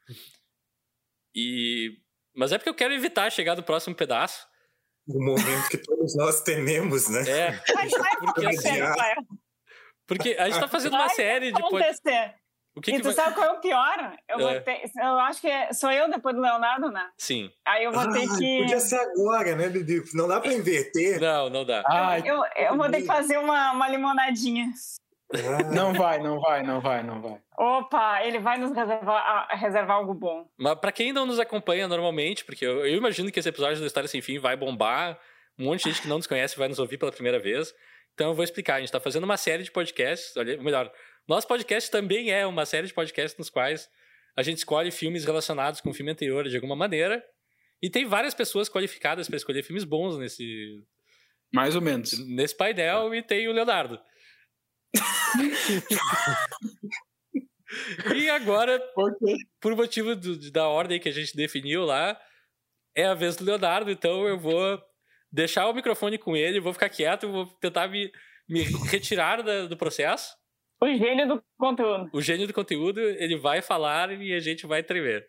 Speaker 1: E... Mas é porque eu quero evitar chegar do próximo pedaço.
Speaker 4: O momento que todos nós tememos, né?
Speaker 1: É.
Speaker 5: Mas vai
Speaker 1: Porque,
Speaker 5: acontecer, vai
Speaker 1: porque a gente tá fazendo uma série de...
Speaker 5: acontecer.
Speaker 1: O que
Speaker 5: e
Speaker 1: que
Speaker 5: tu
Speaker 1: vai...
Speaker 5: sabe qual é o pior? Eu, vou
Speaker 1: É.
Speaker 5: ter, eu acho que é- sou eu depois do Leonardo, né?
Speaker 1: Sim.
Speaker 5: Aí eu vou ter
Speaker 4: Ai,
Speaker 5: que.
Speaker 4: Podia ser agora, né, Bibi? Não dá pra inverter.
Speaker 1: Não, não dá.
Speaker 2: Ai,
Speaker 5: Eu, eu vou ter que fazer uma, uma limonadinha.
Speaker 4: Ah,
Speaker 2: não vai, não vai, não vai, não vai.
Speaker 5: Opa, ele vai nos reservar, a- reservar algo bom.
Speaker 1: Mas pra quem não nos acompanha normalmente, porque eu, eu imagino que esse episódio do História Sem Fim vai bombar, um monte de gente que não nos conhece vai nos ouvir pela primeira vez. Então eu vou explicar. A gente tá fazendo uma série de podcasts, olha, melhor, nosso podcast também é uma série de podcasts nos quais a gente escolhe filmes relacionados com o filme anterior de alguma maneira. E tem várias pessoas qualificadas para escolher filmes bons nesse,
Speaker 2: Mais ou menos.
Speaker 1: nesse painel e tem o Leonardo. E agora
Speaker 2: Por
Speaker 1: por motivo do- da ordem que a gente definiu lá, é a vez do Leonardo, então eu vou deixar o microfone com ele, vou ficar quieto, vou tentar me, me retirar da- do processo.
Speaker 5: O gênio do conteúdo.
Speaker 1: O gênio do conteúdo, ele vai falar e a gente vai tremer.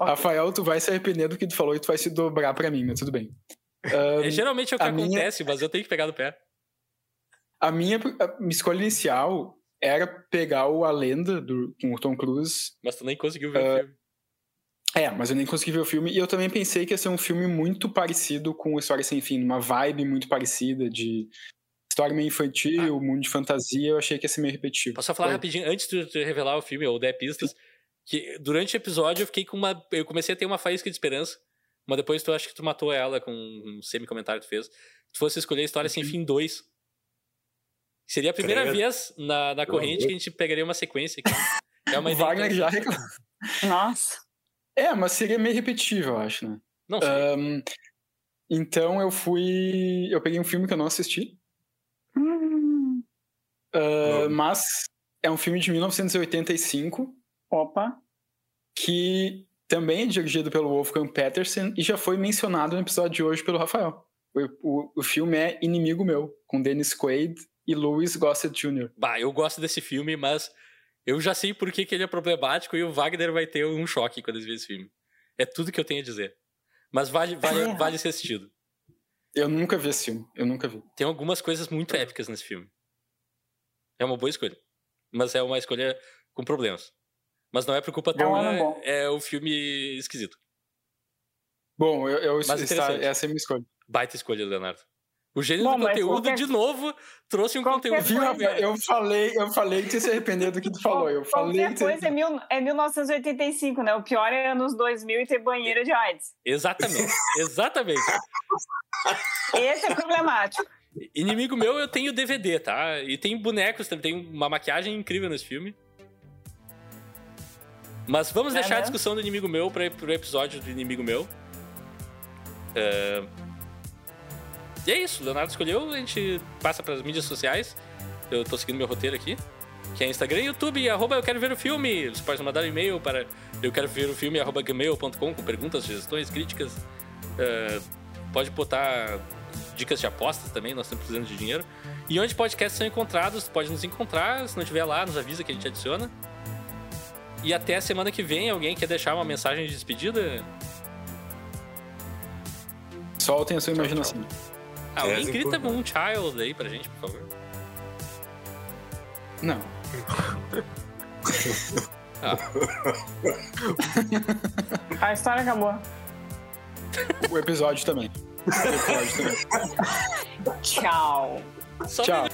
Speaker 2: Rafael, tu vai se arrepender do que tu falou e tu vai se dobrar pra mim, mas tudo bem.
Speaker 1: É, geralmente é o que
Speaker 2: a minha-
Speaker 1: acontece, mas eu tenho que pegar no pé.
Speaker 2: A minha, a minha escolha inicial era pegar o A Lenda do, com o Tom Cruise.
Speaker 1: Mas tu nem conseguiu ver o
Speaker 2: Ah,
Speaker 1: filme.
Speaker 2: É, mas eu nem consegui ver o filme. E eu também pensei que ia ser um filme muito parecido com História Sem Fim, uma vibe muito parecida de história meio infantil, mundo de fantasia. Eu achei que ia ser meio repetitivo.
Speaker 1: Posso só falar
Speaker 2: Foi.
Speaker 1: rapidinho, antes de revelar o filme ou der pistas, que durante o episódio eu fiquei com uma. Eu comecei a ter uma faísca de esperança, mas depois tu acha que tu matou ela com um semi-comentário que tu fez. Se fosse escolher a História Sem Fim 2. Seria a primeira
Speaker 4: Credo.
Speaker 1: vez na, na corrente que a gente pegaria uma sequência aqui. É uma
Speaker 2: Wagner já reclamou.
Speaker 5: Nossa.
Speaker 2: É, mas seria meio repetitivo, eu acho, né?
Speaker 1: Não sei.
Speaker 2: Ahn, então eu fui. Eu peguei um filme que eu não assisti,
Speaker 5: Hum,
Speaker 4: Não.
Speaker 2: mas é um filme de 1985
Speaker 5: opa.
Speaker 2: que também é dirigido pelo Wolfgang Petersen e já foi mencionado no episódio de hoje pelo Rafael. O, o, o filme é Inimigo Meu, com Dennis Quaid e Louis Gossett Jr.
Speaker 1: Bah, eu gosto desse filme, mas eu já sei por que, que ele é problemático e o Wagner vai ter um choque quando ele ver esse filme. É tudo que eu tenho a dizer. Mas vale, vale,
Speaker 5: É.
Speaker 1: vale ser assistido.
Speaker 2: Eu nunca vi esse filme, eu nunca vi.
Speaker 1: Tem algumas coisas muito épicas nesse filme. É uma boa escolha. Mas é uma escolha com problemas. Mas não é por culpa
Speaker 5: É um
Speaker 1: tua, é o filme esquisito.
Speaker 2: Bom, eu, eu essa é a minha escolha.
Speaker 1: Baita escolha, Leonardo. O gênio
Speaker 5: Bom,
Speaker 1: do conteúdo,
Speaker 5: qualquer-
Speaker 1: de novo, trouxe um
Speaker 5: qualquer
Speaker 1: conteúdo.
Speaker 2: Viu,
Speaker 5: coisa-
Speaker 2: Rafael? Eu falei, eu falei que ia se arrepender do que tu falou. Eu falei
Speaker 5: Qualquer
Speaker 2: que
Speaker 5: coisa é, mil, é 1985, né? O pior é anos 2000 e ter banheiro de AIDS.
Speaker 1: Exatamente, exatamente.
Speaker 5: Esse é problemático.
Speaker 1: Inimigo meu, eu tenho DVD, tá? E tem bonecos também, tem uma maquiagem incrível nesse filme. Mas vamos
Speaker 5: É
Speaker 1: deixar a
Speaker 5: mesmo?
Speaker 1: discussão do Inimigo Meu para pro episódio do Inimigo Meu. É, E é isso, Leonardo escolheu, a gente passa para as mídias sociais. Eu tô seguindo meu roteiro aqui. Que é Instagram e YouTube, arroba eu quero ver o filme. Você pode mandar um e-mail para eu quero ver o filme, arroba gmail.com com perguntas, sugestões, críticas. É, pode botar dicas de apostas também, nós estamos precisando de dinheiro. E onde podcasts são encontrados, pode nos encontrar. Se não tiver lá, nos avisa que a gente adiciona. E até a semana que vem, alguém quer deixar uma mensagem de despedida?
Speaker 2: Soltem a sua imaginação.
Speaker 1: Alguém
Speaker 4: Yes,
Speaker 1: grita um child aí pra gente, por favor.
Speaker 2: Não.
Speaker 5: A história acabou.
Speaker 2: O episódio também. O episódio também.
Speaker 5: Tchau.
Speaker 1: Só
Speaker 2: Tchau.